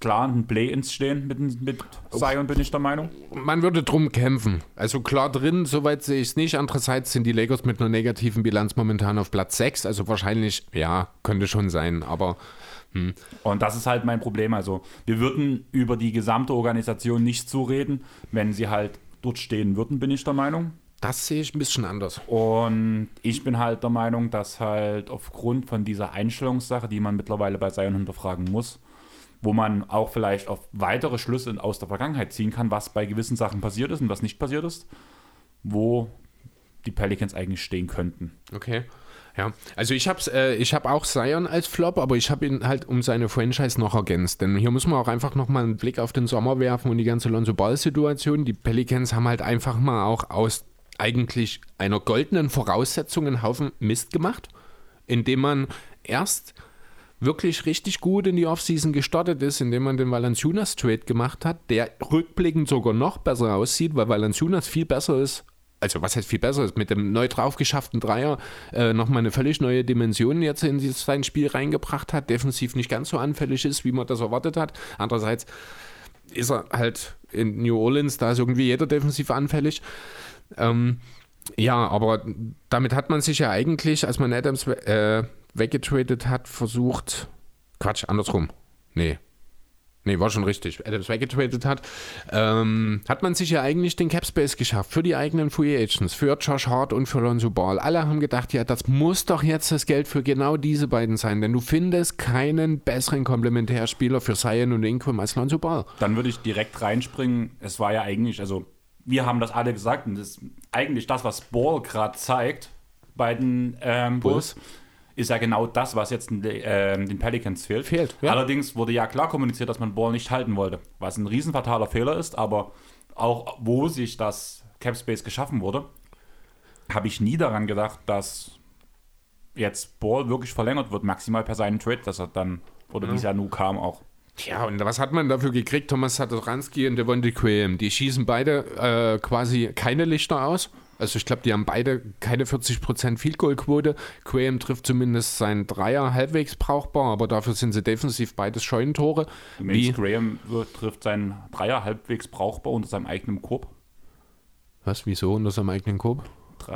Speaker 1: klar in Play-Ins stehen mit, mit Zion, bin ich der Meinung.
Speaker 2: Man würde drum kämpfen. Also klar drin, soweit sehe ich es nicht. Andererseits sind die Lakers mit einer negativen Bilanz momentan auf Platz 6. Also wahrscheinlich, ja, könnte schon sein. Aber
Speaker 1: Und das ist halt mein Problem. Also, wir würden über die gesamte Organisation nicht so reden, wenn sie halt dort stehen würden, bin ich der Meinung.
Speaker 2: das sehe ich ein bisschen anders.
Speaker 1: Und ich bin halt der Meinung, dass halt aufgrund von dieser Einstellungssache, die man mittlerweile bei Zion hinterfragen muss, wo man auch vielleicht auf weitere Schlüsse aus der Vergangenheit ziehen kann, was bei gewissen Sachen passiert ist und was nicht passiert ist, wo die Pelicans eigentlich stehen könnten.
Speaker 2: Okay. Ja, also ich habe äh, hab auch Zion als Flop, aber ich habe ihn halt um seine Franchise noch ergänzt. Denn hier muss man auch einfach nochmal einen Blick auf den Sommer werfen und die ganze Lonzo Ball-Situation. Die Pelicans haben halt einfach mal auch aus eigentlich einer goldenen Voraussetzung einen Haufen Mist gemacht, indem man erst wirklich richtig gut in die Offseason gestartet ist, indem man den Valanciunas Trade gemacht hat, der rückblickend sogar noch besser aussieht, weil Valanciunas viel besser ist. Also was heißt viel besser mit dem neu drauf geschafften Dreier äh, nochmal eine völlig neue Dimension jetzt in sein Spiel reingebracht hat, defensiv nicht ganz so anfällig ist, wie man das erwartet hat. Andererseits ist er halt in New Orleans, da ist irgendwie jeder defensiv anfällig. Ähm, ja, aber damit hat man sich ja eigentlich, als man Adams äh, weggetradet hat, versucht. Quatsch, andersrum. Nee. Nee, war schon richtig. Adams weggetradet hat, ähm, hat man sich ja eigentlich den Cap Space geschafft für die eigenen Free Agents, für Josh Hart und für Lonzo Ball. Alle haben gedacht, ja, das muss doch jetzt das Geld für genau diese beiden sein, denn du findest keinen besseren Komplementärspieler für Zion und Ingram als Lonzo Ball.
Speaker 1: Dann würde ich direkt reinspringen. Es war ja eigentlich, also wir haben das alle gesagt und das ist eigentlich das, was Ball gerade zeigt bei den ähm, Bulls, ist ja genau das, was jetzt den, ähm, den Pelicans fehlt.
Speaker 2: Fehlt, ja.
Speaker 1: Allerdings wurde ja klar kommuniziert, dass man Ball nicht halten wollte, was ein riesenfataler Fehler ist, aber auch wo sich das Cap Space geschaffen wurde, habe ich nie daran gedacht, dass jetzt Ball wirklich verlängert wird, maximal per seinen Trade, dass er dann, oder wie es ja nun kam auch.
Speaker 2: Ja, und was hat man dafür gekriegt? Thomas Satoranski und Devontae Graham. Die schießen beide äh, quasi keine Lichter aus. Also ich glaube, die haben beide keine 40% Field Goal Quote. Graham trifft zumindest seinen Dreier halbwegs brauchbar, aber dafür sind sie defensiv beides Scheunentore.
Speaker 1: Wie Graham wird, trifft seinen Dreier halbwegs brauchbar unter seinem eigenen Korb.
Speaker 2: Was, wieso unter seinem eigenen Korb?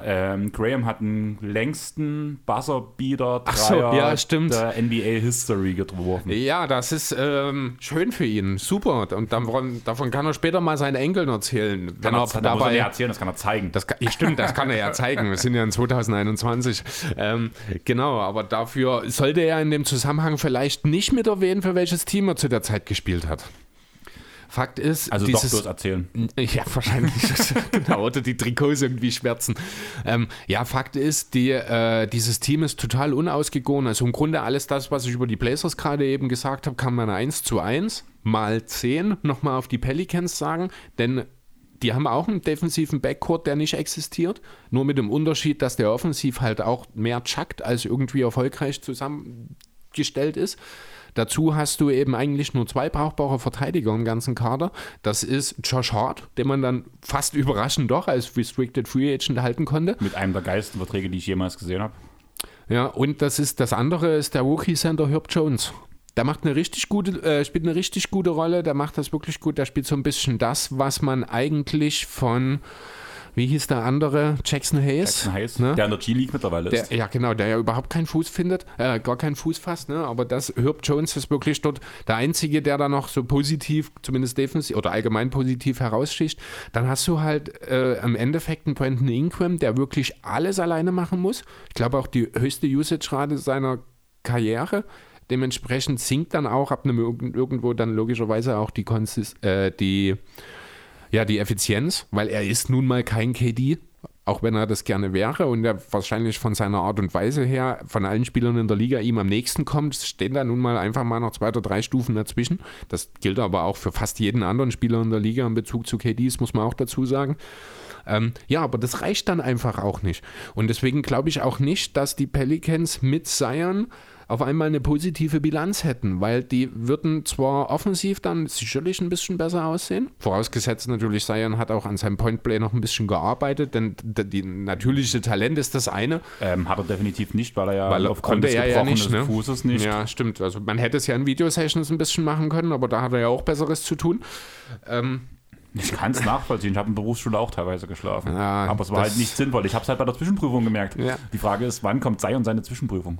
Speaker 1: Ähm, Graham hat den längsten Buzzerbeater
Speaker 2: so, ja, stimmt.
Speaker 1: der NBA History geworfen.
Speaker 2: Ja, das ist ähm, schön für ihn. Super. Und davon, davon kann er später mal seinen Enkeln erzählen.
Speaker 1: Wenn er, er dabei er erzählen, das kann er zeigen.
Speaker 2: Das kann, ja, stimmt, das kann er ja zeigen. Wir sind ja in 2021. Ähm, genau, aber dafür sollte er in dem Zusammenhang vielleicht nicht mit erwähnen, für welches Team er zu der Zeit gespielt hat. Fakt ist.
Speaker 1: Also dieses, doch bloß erzählen.
Speaker 2: Ja, wahrscheinlich. genau, oder die Trikots irgendwie schwärzen. Ähm, ja, Fakt ist, die, äh, dieses Team ist total unausgegoren. Also im Grunde alles das, was ich über die Blazers gerade eben gesagt habe, kann man 1 zu 1 mal 10 nochmal auf die Pelicans sagen. Denn die haben auch einen defensiven Backcourt, der nicht existiert. Nur mit dem Unterschied, dass der offensiv halt auch mehr chuckt, als irgendwie erfolgreich zusammengestellt ist. Dazu hast du eben eigentlich nur zwei brauchbare Verteidiger im ganzen Kader. Das ist Josh Hart, den man dann fast überraschend doch als Restricted Free Agent halten konnte.
Speaker 1: Mit einem der geilsten Verträge, die ich jemals gesehen habe.
Speaker 2: Ja, und das ist das andere ist der Rookie Center Herb Jones. Der macht eine richtig gute, äh, spielt eine richtig gute Rolle, der macht das wirklich gut, der spielt so ein bisschen das, was man eigentlich von wie hieß der andere? Jackson Hayes.
Speaker 1: Jackson Hayes, ne? der in der G-League mittlerweile
Speaker 2: ist. ja, genau, der ja überhaupt keinen Fuß findet, äh, gar keinen Fuß fasst, ne? aber das, Herb Jones ist wirklich dort der Einzige, der da noch so positiv, zumindest defensiv oder allgemein positiv heraussticht. Dann hast du halt äh, im Endeffekt einen Brandon Ingram, der wirklich alles alleine machen muss. Ich glaube auch die höchste Usage-Rate seiner Karriere. Dementsprechend sinkt dann auch ab einem irgendwo dann logischerweise auch die, Konsist äh, die ja, die Effizienz, weil er ist nun mal kein KD, auch wenn er das gerne wäre und er wahrscheinlich von seiner Art und Weise her von allen Spielern in der Liga ihm am nächsten kommt, stehen da nun mal einfach mal noch zwei oder drei Stufen dazwischen. Das gilt aber auch für fast jeden anderen Spieler in der Liga in Bezug zu KDs, muss man auch dazu sagen. Ähm, ja, aber das reicht dann einfach auch nicht. Und deswegen glaube ich auch nicht, dass die Pelicans mit Zion auf einmal eine positive Bilanz hätten, weil die würden zwar offensiv dann sicherlich ein bisschen besser aussehen, vorausgesetzt natürlich Sion hat auch an seinem Pointplay noch ein bisschen gearbeitet, denn die natürliche Talent ist das eine.
Speaker 1: Ähm, hat er definitiv nicht, weil er ja
Speaker 2: weil aufgrund des
Speaker 1: er
Speaker 2: ja nicht, ne?
Speaker 1: Fußes nicht.
Speaker 2: Ja, stimmt. Also man hätte es ja in Videosessions ein bisschen machen können, aber da hat er ja auch Besseres zu tun. Ähm,
Speaker 1: ich kann es nachvollziehen. Ich habe in der Berufsschule auch teilweise geschlafen. Ja, aber es war halt nicht sinnvoll. Ich habe es halt bei der Zwischenprüfung gemerkt. Ja. Die Frage ist, wann kommt Sion seine Zwischenprüfung?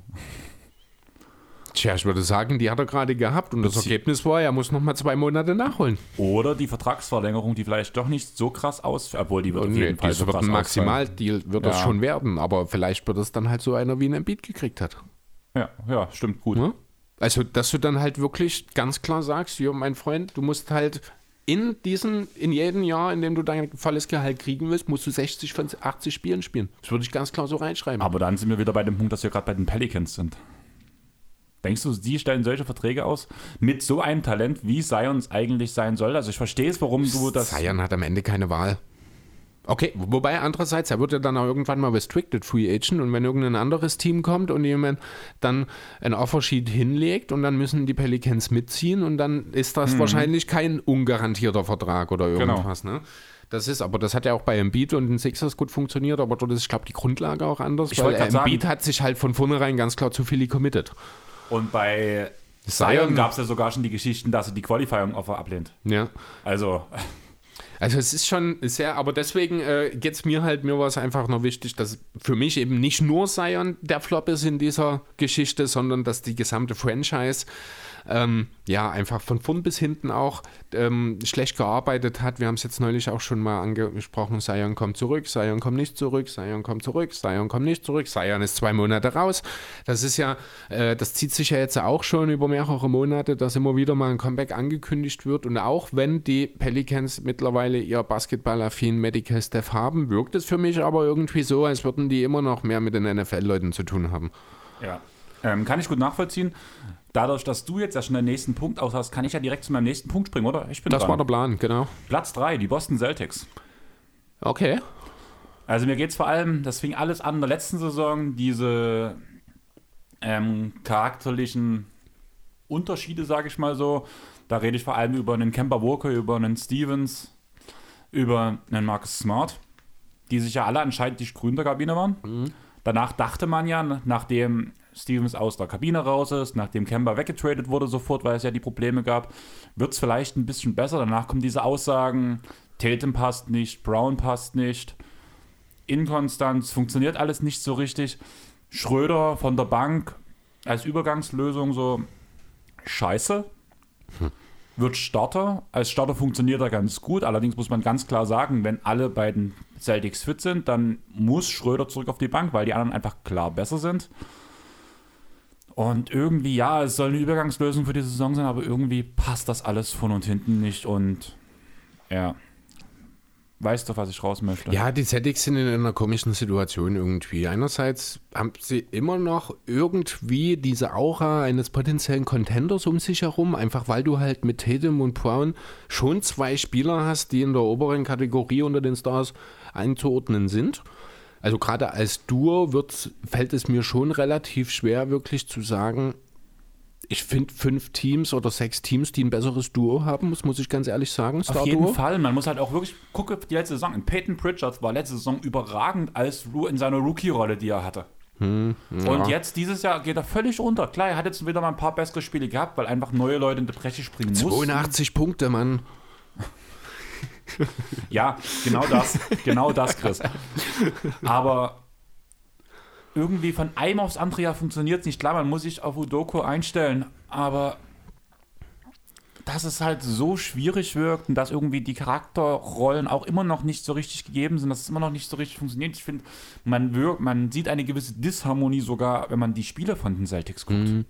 Speaker 2: Tja, ich würde sagen, die hat er gerade gehabt und das, Ergebnis war, er muss noch mal zwei Monate nachholen.
Speaker 1: Oder die Vertragsverlängerung, die vielleicht doch nicht so krass ausfällt, obwohl die wird auf jeden
Speaker 2: Fall so wird ein Maximaldeal wird ja. das schon werden, aber vielleicht wird es dann halt so einer wie ein Embiid gekriegt hat.
Speaker 1: Ja, ja, stimmt gut. Ja?
Speaker 2: Also, dass du dann halt wirklich ganz klar sagst, jo, mein Freund, du musst halt in diesen, in jedem Jahr, in dem du dein volles Gehalt kriegen willst, musst du 60 von 80 Spielen spielen. Das würde ich ganz klar so reinschreiben.
Speaker 1: Aber dann sind wir wieder bei dem Punkt, dass wir gerade bei den Pelicans sind. Denkst du, sie stellen solche Verträge aus mit so einem Talent, wie Sions eigentlich sein soll? Also ich verstehe es, warum du das.
Speaker 2: Zion hat am Ende keine Wahl. Okay, wobei andererseits, er wird ja dann auch irgendwann mal restricted Free Agent und wenn irgendein anderes Team kommt und jemand dann ein Offersheet hinlegt und dann müssen die Pelicans mitziehen und dann ist das mhm. wahrscheinlich kein ungarantierter Vertrag oder genau. irgendwas, genau. ne? Das ist, aber das hat ja auch bei Embiid und den Sixers gut funktioniert, aber dort ist, ich glaube, die Grundlage auch anders,
Speaker 1: ich weil
Speaker 2: Embiid hat sich halt von vornherein ganz klar zu viel committed.
Speaker 1: Und bei Zion gab es ja sogar schon die Geschichten, dass er die Qualifying-Offer ablehnt.
Speaker 2: Ja.
Speaker 1: Also.
Speaker 2: Also es ist schon sehr, aber deswegen äh, geht es mir halt, mir war es einfach noch wichtig, dass für mich eben nicht nur Zion der Flop ist in dieser Geschichte, sondern dass die gesamte Franchise ähm, ja, einfach von vorn bis hinten auch ähm, schlecht gearbeitet hat. Wir haben es jetzt neulich auch schon mal angesprochen, Sion kommt zurück, Sion kommt nicht zurück, Sion kommt zurück, Sion kommt nicht zurück, Sion ist zwei Monate raus. Das ist ja, äh, das zieht sich ja jetzt auch schon über mehrere Monate, dass immer wieder mal ein Comeback angekündigt wird und auch wenn die Pelicans mittlerweile ihr basketballaffinen Medical Staff haben, wirkt es für mich aber irgendwie so, als würden die immer noch mehr mit den NFL-Leuten zu tun haben.
Speaker 1: Ja, ähm, kann ich gut nachvollziehen dadurch, dass du jetzt ja schon den nächsten Punkt aus hast, kann ich ja direkt zu meinem nächsten Punkt springen, oder?
Speaker 2: Ich bin das dran. war der Plan, genau.
Speaker 1: Platz 3, die Boston Celtics.
Speaker 2: Okay.
Speaker 1: Also mir geht es vor allem, das fing alles an in der letzten Saison, diese ähm, charakterlichen Unterschiede, sage ich mal so. Da rede ich vor allem über einen Kemba Walker, über einen Stevens, über einen Marcus Smart, die sich ja alle anscheinend nicht grün der Kabine waren. Mhm. Danach dachte man ja, nachdem Stevens aus der Kabine raus ist, nachdem Kemba weggetradet wurde sofort, weil es ja die Probleme gab, wird es vielleicht ein bisschen besser. Danach kommen diese Aussagen, Tatum passt nicht, Brown passt nicht, Inkonstanz, funktioniert alles nicht so richtig. Schröder von der Bank als Übergangslösung so scheiße. Hm. Wird Starter. Als Starter funktioniert er ganz gut. Allerdings muss man ganz klar sagen, wenn alle beiden Celtics fit sind, dann muss Schröder zurück auf die Bank, weil die anderen einfach klar besser sind. Und irgendwie, ja, es soll eine Übergangslösung für die Saison sein, aber irgendwie passt das alles von und hinten nicht. Und ja weißt du, was ich raus möchte.
Speaker 2: Ja, die Celtics sind in einer komischen Situation irgendwie. Einerseits haben sie immer noch irgendwie diese Aura eines potenziellen Contenders um sich herum, einfach weil du halt mit Tatum und Brown schon zwei Spieler hast, die in der oberen Kategorie unter den Stars einzuordnen sind. Also gerade als Duo wird, fällt es mir schon relativ schwer, wirklich zu sagen, ich finde fünf Teams oder sechs Teams, die ein besseres Duo haben, muss, muss ich ganz ehrlich sagen.
Speaker 1: Auf jeden Fall. Man muss halt auch wirklich gucken, die letzte Saison. Peyton Pritchard war letzte Saison überragend als in seiner Rookie-Rolle, die er hatte. Hm, ja. Und jetzt, dieses Jahr, geht er völlig unter. Klar, er hat jetzt wieder mal ein paar bessere Spiele gehabt, weil einfach neue Leute in die Breche springen mussten.
Speaker 2: 82 Punkte, Mann.
Speaker 1: ja, genau das. Genau das, Chris. Aber irgendwie von einem aufs andere Jahr funktioniert es nicht. Klar, man muss sich auf Udoko einstellen, aber dass es halt so schwierig wirkt und dass irgendwie die Charakterrollen auch immer noch nicht so richtig gegeben sind, dass es immer noch nicht so richtig funktioniert. Ich finde, man, man sieht eine gewisse Disharmonie sogar, wenn man die Spiele von den Celtics guckt. Mhm.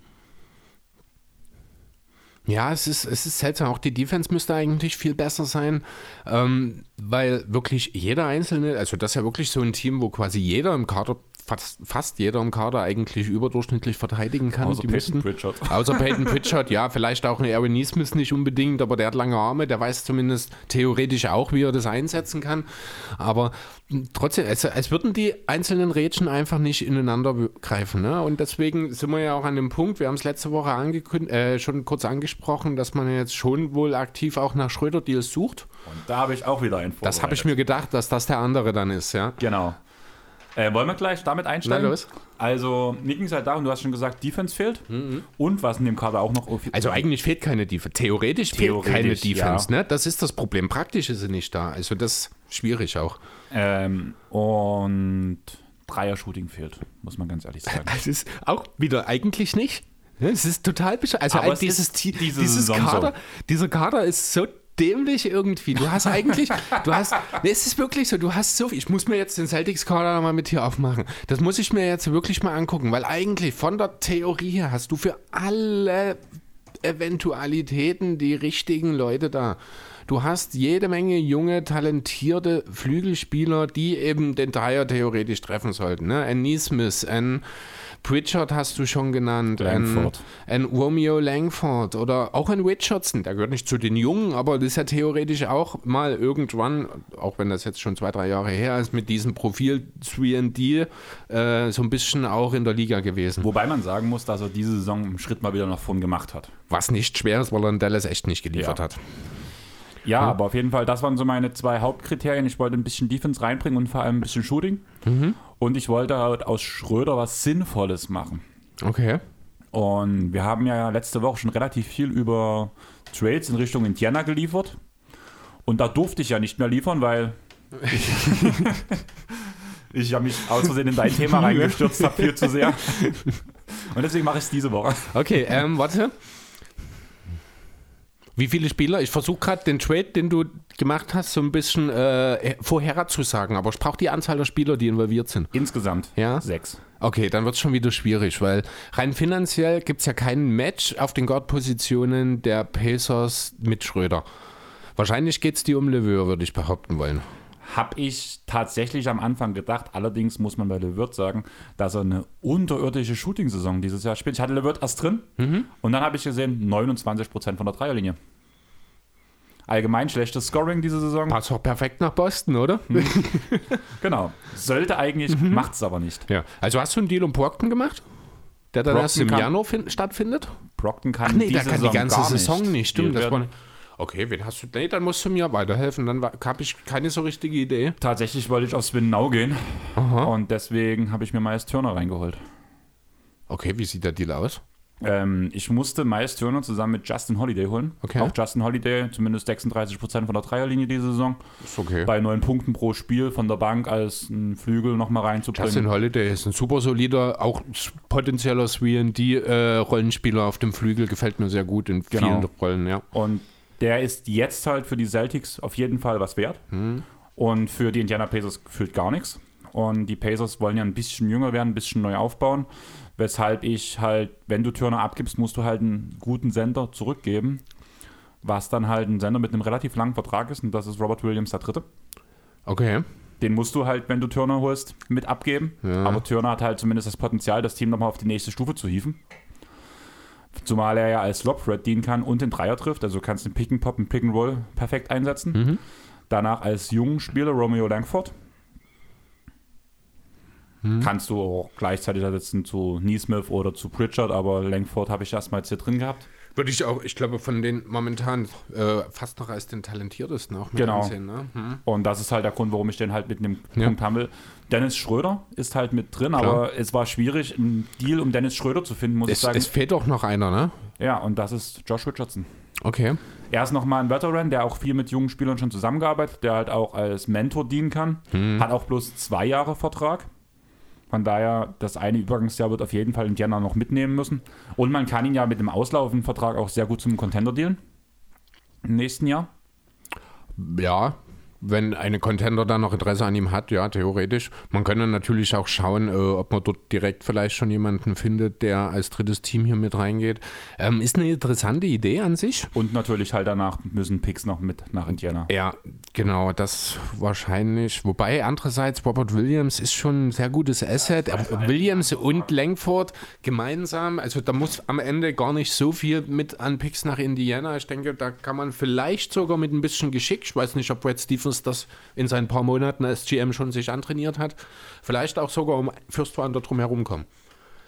Speaker 2: Ja, es ist, es ist seltsam. Auch die Defense müsste eigentlich viel besser sein, ähm, weil wirklich jeder Einzelne, also das ist ja wirklich so ein Team, wo quasi jeder im Kader fast, fast jeder im Kader eigentlich überdurchschnittlich verteidigen kann.
Speaker 1: Außer die Peyton Pritchard.
Speaker 2: Außer Peyton Pritchard, ja, vielleicht auch ein Aaron Neesmith nicht unbedingt, aber der hat lange Arme, der weiß zumindest theoretisch auch, wie er das einsetzen kann. Aber trotzdem, es, es würden die einzelnen Rädchen einfach nicht ineinander greifen. Ne? Und deswegen sind wir ja auch an dem Punkt, wir haben es letzte Woche äh, schon kurz angesprochen, dass man jetzt schon wohl aktiv auch nach Schröder-Deals sucht.
Speaker 1: Und da habe ich auch wieder einen
Speaker 2: Das habe ich mir gedacht, dass das der andere dann ist, ja.
Speaker 1: Genau. Äh, wollen wir gleich damit einsteigen? Na los. Also, mir ging es halt darum, du hast schon gesagt, Defense fehlt. Mhm. Und was in dem Kader auch noch.
Speaker 2: Also, eigentlich fehlt keine Defense. Theoretisch, Theoretisch fehlt keine Defense. Ja. Ne? Das ist das Problem. Praktisch ist sie nicht da. Also, das ist schwierig auch.
Speaker 1: Ähm, und Dreier-Shooting fehlt, muss man ganz ehrlich sagen.
Speaker 2: Das ist auch wieder eigentlich nicht. Es ist total bescheuert. Also, Aber dieses, dieses Kader, so. dieser Kader ist so dämlich irgendwie. Du hast eigentlich, du hast, nee, es ist wirklich so, du hast so viel. Ich muss mir jetzt den Celtics-Kader mal mit hier aufmachen. Das muss ich mir jetzt wirklich mal angucken, weil eigentlich von der Theorie her hast du für alle Eventualitäten die richtigen Leute da. Du hast jede Menge junge, talentierte Flügelspieler, die eben den Dreier theoretisch treffen sollten. Ne? Ein Neesmith, ein Pritchard hast du schon genannt. Langford. Ein, ein Romeo Langford oder auch ein Richardson. Der gehört nicht zu den Jungen, aber das ist ja theoretisch auch mal irgendwann, auch wenn das jetzt schon zwei, drei Jahre her ist, mit diesem Profil 3D äh, so ein bisschen auch in der Liga gewesen.
Speaker 1: Wobei man sagen muss, dass er diese Saison einen Schritt mal wieder nach vorn gemacht hat.
Speaker 2: Was nicht schwer ist, weil er in Dallas echt nicht geliefert ja. hat.
Speaker 1: Ja, mhm. aber auf jeden Fall, das waren so meine zwei Hauptkriterien. Ich wollte ein bisschen Defense reinbringen und vor allem ein bisschen Shooting. Mhm. Und ich wollte halt aus Schröder was Sinnvolles machen.
Speaker 2: Okay.
Speaker 1: Und wir haben ja letzte Woche schon relativ viel über Trades in Richtung Indiana geliefert. Und da durfte ich ja nicht mehr liefern, weil ich, ich habe mich aus Versehen in dein Thema reingestürzt habe, viel zu sehr. Und deswegen mache ich es diese Woche.
Speaker 2: Okay, ähm, warte. Wie viele Spieler? Ich versuche gerade den Trade, den du gemacht hast, so ein bisschen äh, vorherzusagen, aber ich brauche die Anzahl der Spieler, die involviert sind.
Speaker 1: Insgesamt
Speaker 2: ja?
Speaker 1: sechs.
Speaker 2: Okay, dann wird es schon wieder schwierig, weil rein finanziell gibt es ja kein Match auf den Guard-Positionen der Pacers mit Schröder. Wahrscheinlich geht es dir um Leveur, würde ich behaupten wollen.
Speaker 1: Habe ich tatsächlich am Anfang gedacht. Allerdings muss man bei Levert sagen, dass er eine unterirdische Shooting-Saison dieses Jahr spielt. Ich hatte Levert erst drin mhm. und dann habe ich gesehen, 29% von der Dreierlinie. Allgemein schlechtes Scoring diese Saison.
Speaker 2: Passt auch perfekt nach Boston, oder? Mhm.
Speaker 1: genau. Sollte eigentlich, mhm. macht es aber nicht.
Speaker 2: Ja. Also hast du einen Deal um Brockton gemacht? der dann
Speaker 1: Brockton
Speaker 2: erst im Januar fin- stattfindet?
Speaker 1: Brockton kann
Speaker 2: Ach nee,
Speaker 1: diese
Speaker 2: der kann die
Speaker 1: Saison
Speaker 2: ganze
Speaker 1: gar
Speaker 2: Saison nicht. Stimmt, das war,
Speaker 1: werden.
Speaker 2: Okay, wen hast du? Nee, dann musst du mir weiterhelfen. Dann habe ich keine so richtige Idee.
Speaker 1: Tatsächlich wollte ich aufs Win Now gehen
Speaker 2: Aha.
Speaker 1: und deswegen habe ich mir Miles Turner reingeholt.
Speaker 2: Okay, wie sieht der Deal aus?
Speaker 1: Ähm, ich musste Miles Turner zusammen mit Justin Holiday holen.
Speaker 2: Okay.
Speaker 1: Auch Justin Holiday, zumindest 36% von der Dreierlinie diese Saison.
Speaker 2: Ist okay.
Speaker 1: Bei neun Punkten pro Spiel von der Bank als ein Flügel nochmal reinzubringen.
Speaker 2: Justin Holiday ist ein super solider, auch potenzieller 3D-Rollenspieler auf dem Flügel. Gefällt mir sehr gut in
Speaker 1: Genau.
Speaker 2: vielen Rollen, ja.
Speaker 1: Und der ist jetzt halt für die Celtics auf jeden Fall was wert.
Speaker 2: Hm.
Speaker 1: Und für die Indiana Pacers gefühlt gar nichts. Und die Pacers wollen ja ein bisschen jünger werden, ein bisschen neu aufbauen. Weshalb ich halt, wenn du Turner abgibst, musst du halt einen guten Sender zurückgeben. Was dann halt ein Sender mit einem relativ langen Vertrag ist. Und das ist Robert Williams der Dritte.
Speaker 2: Okay.
Speaker 1: Den musst du halt, wenn du Turner holst, mit abgeben.
Speaker 2: Ja.
Speaker 1: Aber Turner hat halt zumindest das Potenzial, das Team nochmal auf die nächste Stufe zu hieven. Zumal er ja als Lob-Thread dienen kann und den Dreier trifft. Also du kannst den Pick-and-Pop und Pick-and-Roll perfekt einsetzen.
Speaker 2: Mhm.
Speaker 1: Danach als jungen Spieler Romeo Langford.
Speaker 2: Mhm.
Speaker 1: Kannst du auch gleichzeitig ersetzen zu Neesmith oder zu Pritchard, aber Langford habe ich erstmal jetzt hier drin gehabt.
Speaker 2: Würde ich auch, ich glaube, von den momentan äh, fast noch als den talentiertesten auch mit
Speaker 1: Genau.
Speaker 2: ansehen. Ne? Hm.
Speaker 1: Und das ist halt der Grund, warum ich den halt mit dem
Speaker 2: Ja.
Speaker 1: Punkt haben will. Dennis Schröder ist halt mit drin,
Speaker 2: Klar.
Speaker 1: aber es war schwierig, einen Deal um Dennis Schröder zu finden, muss ich
Speaker 2: Es,
Speaker 1: sagen.
Speaker 2: es fehlt doch noch einer, ne?
Speaker 1: ja, und das ist Josh Richardson.
Speaker 2: Okay.
Speaker 1: Er ist nochmal ein Veteran, der auch viel mit jungen Spielern schon zusammengearbeitet, der halt auch als Mentor dienen kann.
Speaker 2: Hm.
Speaker 1: Hat auch bloß zwei Jahre Vertrag. Von daher, das eine Übergangsjahr wird auf jeden Fall Indiana noch mitnehmen müssen. Und man kann ihn ja mit dem auslaufenden Vertrag auch sehr gut zum Contender dealen. Im nächsten Jahr.
Speaker 2: Ja, wenn eine Contender da noch Interesse an ihm hat, ja, theoretisch. Man könnte natürlich auch schauen, äh, ob man dort direkt vielleicht schon jemanden findet, der als drittes Team hier mit reingeht. Ähm, ist eine interessante Idee an sich.
Speaker 1: Und natürlich halt danach müssen Picks noch mit nach Indiana.
Speaker 2: Ja, genau, das wahrscheinlich. Wobei andererseits Robert Williams ist schon ein sehr gutes Asset. Äh, Williams und Langford gemeinsam, also da muss am Ende gar nicht so viel mit an Picks nach Indiana. Ich denke, da kann man vielleicht sogar mit ein bisschen Geschick, ich weiß nicht, ob Brad Stevens das in seinen paar Monaten als GM schon sich antrainiert hat, vielleicht auch sogar um First Rounder drum herum kommen.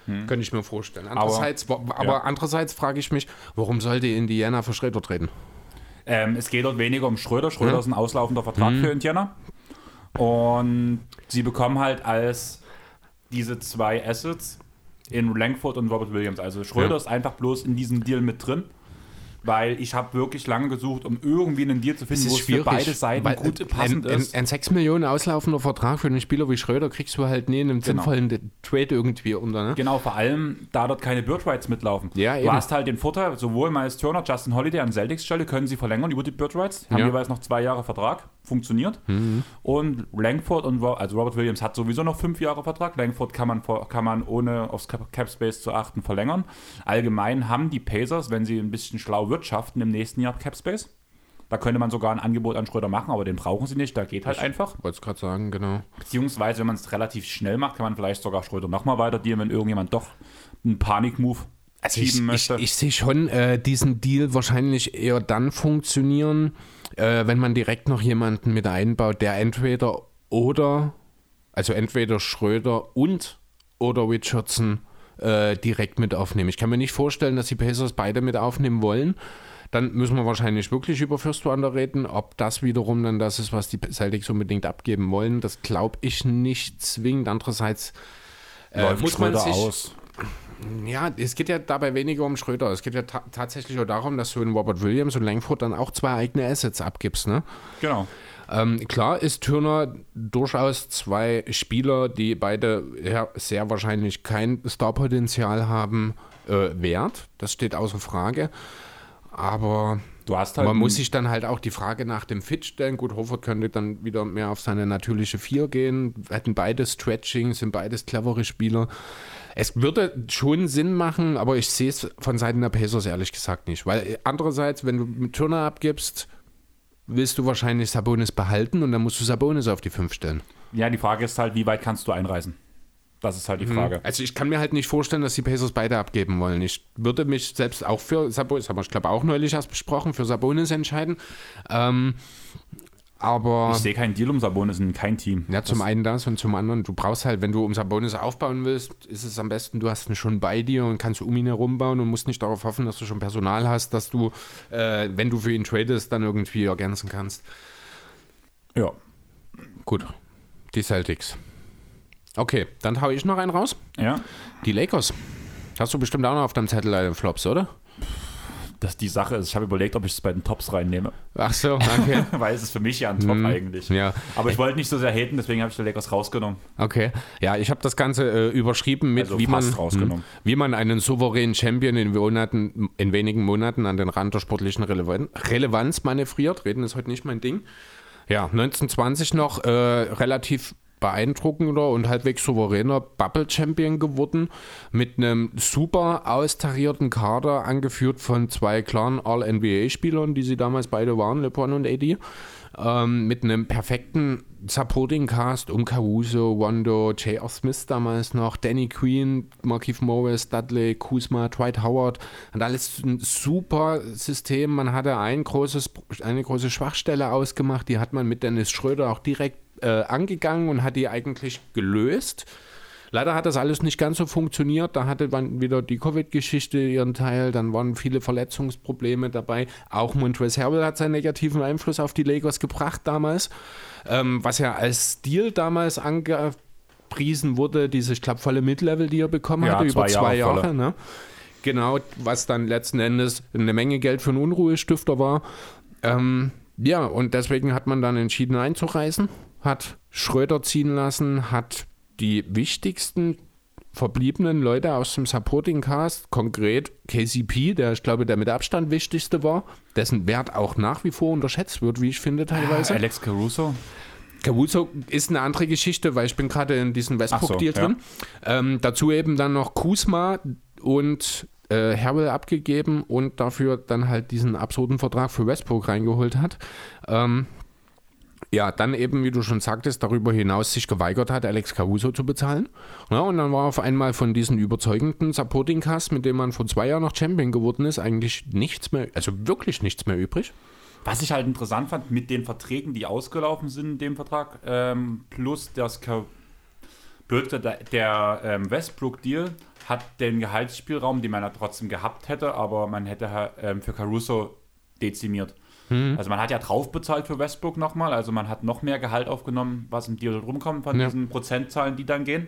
Speaker 2: Könnte ich mir vorstellen. Andererseits, aber,
Speaker 1: ja.
Speaker 2: andererseits frage ich mich, warum sollte Indiana für Schröder treten?
Speaker 1: Ähm, es geht dort weniger um Schröder. Schröder ist ein auslaufender Vertrag für Indiana. Und sie bekommen halt als diese zwei Assets in Langford und Robert Williams. Also Schröder
Speaker 2: Ja.
Speaker 1: ist einfach bloß in diesem Deal mit drin. Weil ich habe wirklich lange gesucht, um irgendwie einen Deal zu finden, wo es für beide Seiten
Speaker 2: weil,
Speaker 1: gut passend
Speaker 2: ein,
Speaker 1: ist.
Speaker 2: Ein, ein 6 Millionen auslaufender Vertrag für einen Spieler wie Schröder kriegst du halt nie in einem
Speaker 1: Genau.
Speaker 2: sinnvollen Trade irgendwie unter. Ne?
Speaker 1: Genau, vor allem, da dort keine Bird Rights mitlaufen.
Speaker 2: Ja,
Speaker 1: du
Speaker 2: eben.
Speaker 1: hast halt den Vorteil, sowohl Miles Turner, Justin Holiday an Celtics Stelle können sie verlängern über die Bird Rights, haben
Speaker 2: Ja. Mhm.
Speaker 1: jeweils noch zwei Jahre Vertrag, funktioniert. Und Langford und also Robert Williams hat sowieso noch fünf Jahre Vertrag. Langford kann man, kann man ohne aufs Cap Space zu achten verlängern. Allgemein haben die Pacers, wenn sie ein bisschen schlau wirtschaften, im nächsten Jahr Cap Space. Da könnte man sogar ein Angebot an Schröder machen, aber den brauchen sie nicht, da geht halt einfach.
Speaker 2: Wollte es gerade sagen, genau.
Speaker 1: Beziehungsweise, wenn man es relativ schnell macht, kann man vielleicht sogar Schröder nochmal weiter dealen, wenn irgendjemand doch einen Panik-Move
Speaker 2: Also ich,
Speaker 1: schieben
Speaker 2: ich,
Speaker 1: möchte.
Speaker 2: ich sehe schon äh, diesen Deal wahrscheinlich eher dann funktionieren, äh, wenn man direkt noch jemanden mit einbaut, der entweder oder, also entweder Schröder und oder Richardson äh, direkt mit aufnehmen. Ich kann mir nicht vorstellen, dass die Pacers beide mit aufnehmen wollen. Dann müssen wir wahrscheinlich wirklich über First Rounder reden. Ob das wiederum dann das ist, was die Celtics unbedingt abgeben wollen, das glaube ich nicht zwingend. Andererseits äh,
Speaker 1: Läuft
Speaker 2: muss man
Speaker 1: Schröder
Speaker 2: sich,
Speaker 1: aus.
Speaker 2: ja, es geht ja dabei weniger um Schröder. Es geht ja ta tatsächlich auch darum, dass du in Robert Williams und Langford dann auch zwei eigene Assets abgibst. Ne?
Speaker 1: Genau.
Speaker 2: Ähm, klar ist Turner durchaus zwei Spieler, die beide ja, sehr wahrscheinlich kein Starpotenzial haben, äh, wert. Das steht außer Frage. Aber
Speaker 1: Du hast halt
Speaker 2: man muss sich dann halt auch die Frage nach dem Fit stellen. Gut, Horford könnte dann wieder mehr auf seine natürliche Vier gehen. Hätten beide Stretching, sind beides clevere Spieler. Es würde schon Sinn machen, aber ich sehe es von Seiten der Pacers ehrlich gesagt nicht. Weil äh, andererseits, wenn du mit Turner abgibst, willst du wahrscheinlich Sabonis behalten und dann musst du Sabonis auf die 5 stellen.
Speaker 1: Ja, die Frage ist halt, wie weit kannst du einreisen? Das ist halt die Frage.
Speaker 2: Also ich kann mir halt nicht vorstellen, dass die Pacers beide abgeben wollen. Ich würde mich selbst auch für Sabonis, haben wir, ich glaube, auch neulich erst besprochen, für Sabonis entscheiden. Ähm, Aber
Speaker 1: Ich sehe keinen Deal um Sabonis in kein Team.
Speaker 2: ja, zum einen das und zum anderen, du brauchst halt, wenn du um Sabonis aufbauen willst, ist es am besten, du hast ihn schon bei dir und kannst um ihn herumbauen und musst nicht darauf hoffen, dass du schon Personal hast, dass du, äh, wenn du für ihn tradest, dann irgendwie ergänzen kannst.
Speaker 1: Ja.
Speaker 2: Gut, die Celtics. Okay, dann hau ich noch einen raus.
Speaker 1: Ja.
Speaker 2: Die Lakers. Hast du bestimmt auch noch auf deinem Zettel Flops, oder?
Speaker 1: Das die Sache ist, ich habe überlegt, ob ich es bei den Tops reinnehme.
Speaker 2: Ach so, okay.
Speaker 1: Weil es ist für mich ja ein Top eigentlich.
Speaker 2: ja,
Speaker 1: Aber ich wollte nicht so sehr haten, deswegen habe ich die Lakers rausgenommen.
Speaker 2: okay. Ja, ich habe das Ganze äh, überschrieben mit,
Speaker 1: Also
Speaker 2: wie, man,
Speaker 1: rausgenommen.
Speaker 2: hm, wie man einen souveränen Champion in, Monaten, in wenigen Monaten an den Rand der sportlichen Relevan Relevanz manövriert. Reden ist heute nicht mein Ding. Ja, 1920 noch äh, relativ beeindruckender und halbwegs souveräner Bubble-Champion geworden, mit einem super austarierten Kader, angeführt von zwei klaren All-NBA-Spielern, die sie damals beide waren, LeBron und AD, ähm, mit einem perfekten Supporting-Cast um Caruso, Wando, J.R. Smith damals noch, Danny Queen, Markif Morris, Dudley, Kuzma, Dwight Howard und alles ein super System. Man hatte ein großes, eine große Schwachstelle ausgemacht, die hat man mit Dennis Schröder auch direkt äh, angegangen und hat die eigentlich gelöst. Leider hat das alles nicht ganz so funktioniert. Da hatte dann wieder die Covid-Geschichte ihren Teil. Dann waren viele Verletzungsprobleme dabei. Auch Montrezl Harrell hat seinen negativen Einfluss auf die Lakers gebracht damals. Ähm, was ja als Stil damals angepriesen wurde, diese, ich glaube, volle Mid-Level, die er bekommen
Speaker 1: Ja,
Speaker 2: hatte, über
Speaker 1: zwei Jahre
Speaker 2: zwei Jahre.
Speaker 1: volle.
Speaker 2: ne? Genau, was dann letzten Endes eine Menge Geld für einen Unruhestifter war. Ähm, ja, und deswegen hat man dann entschieden einzureisen, hat Schröder ziehen lassen, hat die wichtigsten verbliebenen Leute aus dem Supporting Cast, konkret KCP, der ich glaube der mit Abstand wichtigste war, dessen Wert auch nach wie vor unterschätzt wird, wie ich finde teilweise.
Speaker 1: Alex Caruso.
Speaker 2: Caruso ist eine andere Geschichte, weil ich bin gerade in diesem Westbrook-Deal
Speaker 1: so,
Speaker 2: drin. Ähm, dazu eben dann noch Kuzma und äh, Harrell abgegeben und dafür dann halt diesen absurden Vertrag für Westbrook reingeholt hat. Ähm, ja, dann eben, wie du schon sagtest, darüber hinaus sich geweigert hat, Alex Caruso zu bezahlen. Ja, und dann war auf einmal von diesen überzeugenden Supporting Cast, mit dem man vor zwei Jahren noch Champion geworden ist, eigentlich nichts mehr, also wirklich nichts mehr übrig.
Speaker 1: Was ich halt interessant fand, mit den Verträgen, die ausgelaufen sind in dem Vertrag, ähm, plus das blöd, der, der ähm, Westbrook-Deal hat den Gehaltsspielraum, den man ja trotzdem gehabt hätte, aber man hätte ähm, für Caruso dezimiert. Also man hat ja drauf bezahlt für Westbrook nochmal, also man hat noch mehr Gehalt aufgenommen, was im Deal rumkommt von
Speaker 2: Ja.
Speaker 1: diesen Prozentzahlen, die dann gehen.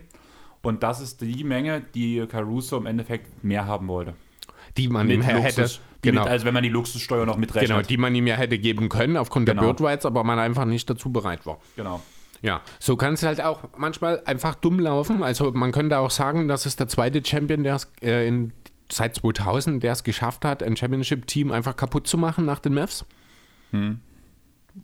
Speaker 1: Und das ist die Menge, die Caruso im Endeffekt mehr haben wollte.
Speaker 2: Die man ihm her hätte.
Speaker 1: Luxus, die
Speaker 2: Genau.
Speaker 1: mit, also wenn man die Luxussteuer noch mitrechnet.
Speaker 2: Genau, die man ihm ja hätte geben können aufgrund
Speaker 1: Genau.
Speaker 2: der Bird Rights, aber man einfach nicht dazu bereit war.
Speaker 1: genau.
Speaker 2: Ja, so kann es halt auch manchmal einfach dumm laufen. Also man könnte auch sagen, das ist der zweite Champion, der es äh, seit 2000, der es geschafft hat, ein Championship-Team einfach kaputt zu machen nach den Mavs.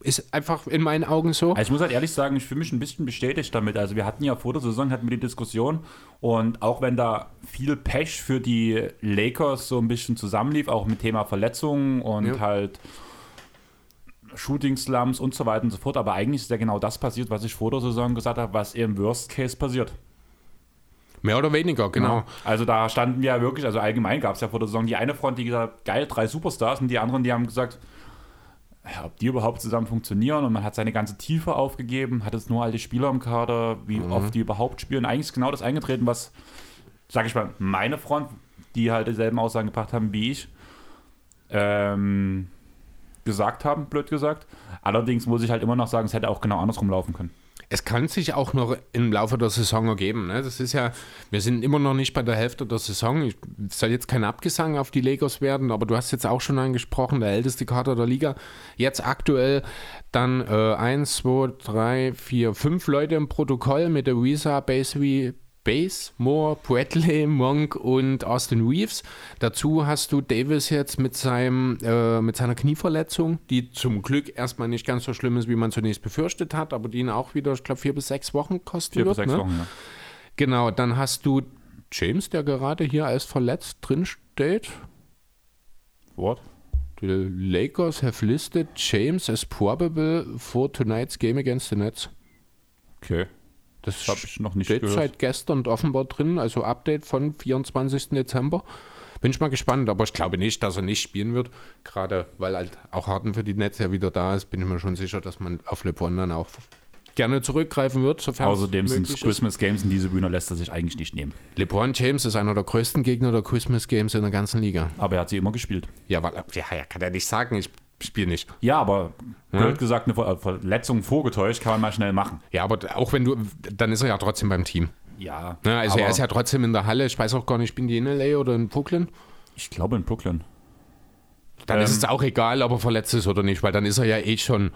Speaker 2: Ist einfach in meinen Augen so.
Speaker 1: Also ich muss halt ehrlich sagen, ich fühle mich ein bisschen bestätigt damit. Also wir hatten ja vor der Saison hatten wir die Diskussion und auch wenn da viel Pech für die Lakers so ein bisschen zusammenlief, auch mit Thema Verletzungen und
Speaker 2: Ja.
Speaker 1: halt Shooting Slums und so weiter und so fort, aber eigentlich ist ja genau das passiert, was ich vor der Saison gesagt habe, was im Worst Case passiert.
Speaker 2: Mehr oder weniger, genau.
Speaker 1: Also da standen wir ja wirklich, also allgemein gab es ja vor der Saison die eine Front, die gesagt hat, geil, drei Superstars und die anderen, die haben gesagt, ja, ob die überhaupt zusammen funktionieren und man hat seine ganze Tiefe aufgegeben, hat jetzt nur alte Spieler im Kader, wie oft die überhaupt spielen. Eigentlich ist genau das eingetreten, was, sag ich mal, meine Front, die halt dieselben Aussagen gebracht haben wie ich, ähm, gesagt haben, blöd gesagt. Allerdings muss ich halt immer noch sagen, es hätte auch genau andersrum laufen können.
Speaker 2: Es kann sich auch noch im Laufe der Saison ergeben. Ne? Das ist ja, wir sind immer noch nicht bei der Hälfte der Saison. Ich es soll jetzt kein Abgesang auf die Lakers werden, aber du hast jetzt auch schon angesprochen, der älteste Kader der Liga. Jetzt aktuell dann äh, 1, 2, 3, 4, 5 Leute im Protokoll mit der Visa, Base, Base, Moore, Bradley, Monk und Austin Reeves. Dazu hast du Davis jetzt mit, seinem, äh, mit seiner Knieverletzung, die zum Glück erstmal nicht ganz so schlimm ist, wie man zunächst befürchtet hat, aber die ihn auch wieder, ich glaube, vier bis sechs Wochen kosten
Speaker 1: Vier
Speaker 2: wird.
Speaker 1: bis sechs
Speaker 2: ne?
Speaker 1: Wochen, ja.
Speaker 2: Genau, dann hast du James, der gerade hier als verletzt drin steht.
Speaker 1: What?
Speaker 2: Die Lakers have listed James as probable for tonight's game against the Nets.
Speaker 1: Okay. Das habe ich noch nicht
Speaker 2: steht
Speaker 1: gehört.
Speaker 2: seit gestern offenbar drin, also Update von 24. Dezember. bin ich mal gespannt, aber ich glaube nicht, dass er nicht spielen wird. Gerade weil halt auch Harden für die Nets ja wieder da ist, bin ich mir schon sicher, dass man auf LeBron dann auch gerne zurückgreifen wird.
Speaker 1: Sofern Außerdem sind es Christmas Games und diese Bühne lässt er sich eigentlich nicht nehmen.
Speaker 2: LeBron James ist einer der größten Gegner der Christmas Games in der ganzen Liga.
Speaker 1: Aber er hat sie immer gespielt.
Speaker 2: Ja, weil, ja, er kann ja nicht sagen, ich spiele nicht.
Speaker 1: Ja, aber blöd ja? gesagt, eine Verletzung vorgetäuscht kann man mal schnell machen.
Speaker 2: Ja, aber auch wenn du, dann ist er ja trotzdem beim Team.
Speaker 1: Ja.
Speaker 2: ja also er ist ja trotzdem in der Halle. Ich weiß auch gar nicht, bin die in LA oder in Brooklyn?
Speaker 1: Ich glaube in Brooklyn.
Speaker 2: Dann ähm, ist es auch egal, ob er verletzt ist oder nicht, weil dann ist er ja eh schon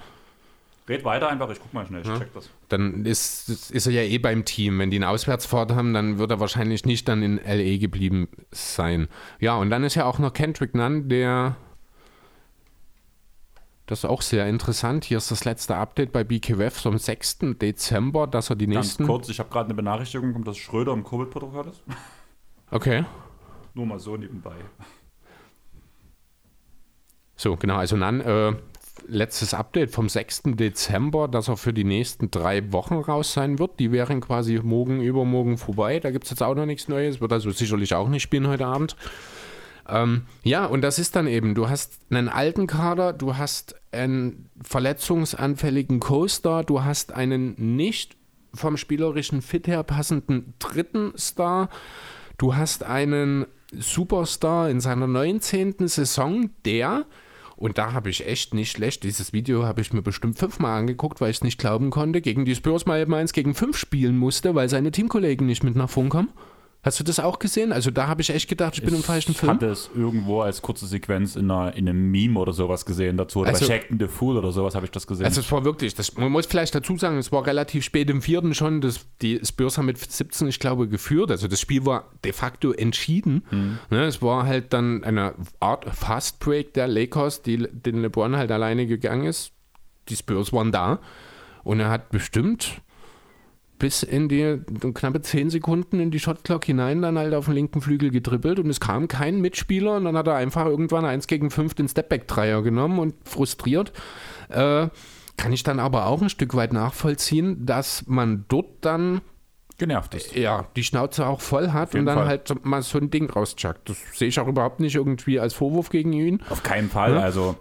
Speaker 1: Red weiter einfach, ich guck mal schnell, ich ja. check das.
Speaker 2: Dann ist, ist er ja eh beim Team. Wenn die eine Auswärtsfahrt haben, dann wird er wahrscheinlich nicht dann in LA geblieben sein. Ja, und dann ist ja auch noch Kendrick Nunn, der. Das ist auch sehr interessant. Hier ist das letzte Update bei BKWF vom 6. Dezember, dass er die
Speaker 1: Ganz
Speaker 2: nächsten.
Speaker 1: kurz, ich habe gerade eine Benachrichtigung dass Schröder im Covid-Protokoll ist.
Speaker 2: Okay.
Speaker 1: Nur mal so nebenbei.
Speaker 2: So, genau. Also Nunn äh, letztes Update vom 6. Dezember, dass er für die nächsten drei Wochen raus sein wird. Die wären quasi morgen, übermorgen vorbei. Da gibt es jetzt auch noch nichts Neues. Wird also sicherlich auch nicht spielen heute Abend. Ähm, ja, und das ist dann eben, du hast einen alten Kader, du hast einen verletzungsanfälligen Coaster, du hast einen nicht vom spielerischen Fit her passenden dritten Star, du hast einen Superstar in seiner 19. Saison, der und da habe ich echt nicht schlecht. Dieses Video habe ich mir bestimmt fünfmal angeguckt, weil ich es nicht glauben konnte. Gegen die Spurs mal eben eins gegen fünf spielen musste, weil seine Teamkollegen nicht mit nach vorn kommen. Hast du das auch gesehen? Also da habe ich echt gedacht, ich bin im falschen Film.
Speaker 1: Ich hatte es irgendwo als kurze Sequenz in, einer, in einem Meme oder sowas gesehen dazu. Oder also, bei Shackton the Fool oder sowas habe ich das gesehen.
Speaker 2: Also es war wirklich, das, man muss vielleicht dazu sagen, es war relativ spät im vierten schon. Das, die Spurs haben mit 17, ich glaube, geführt. Also das Spiel war de facto entschieden. Mhm. Ne, es war halt dann eine Art Fast Break der Lakers, die den LeBron halt alleine gegangen ist. Die Spurs waren da. Und er hat bestimmt bis in die knappe 10 Sekunden in die Shotclock hinein dann halt auf den linken Flügel getrippelt und es kam kein Mitspieler und dann hat er einfach irgendwann 1 gegen 5 den Stepback-Dreier genommen und frustriert. Äh, kann ich dann aber auch ein Stück weit nachvollziehen, dass man dort dann
Speaker 1: genervt ist.
Speaker 2: Ja, die Schnauze auch voll hat und dann Fall. halt mal so ein Ding rauschuckt. Das sehe ich auch überhaupt nicht irgendwie als Vorwurf gegen ihn.
Speaker 1: Auf keinen Fall. Ja? Also,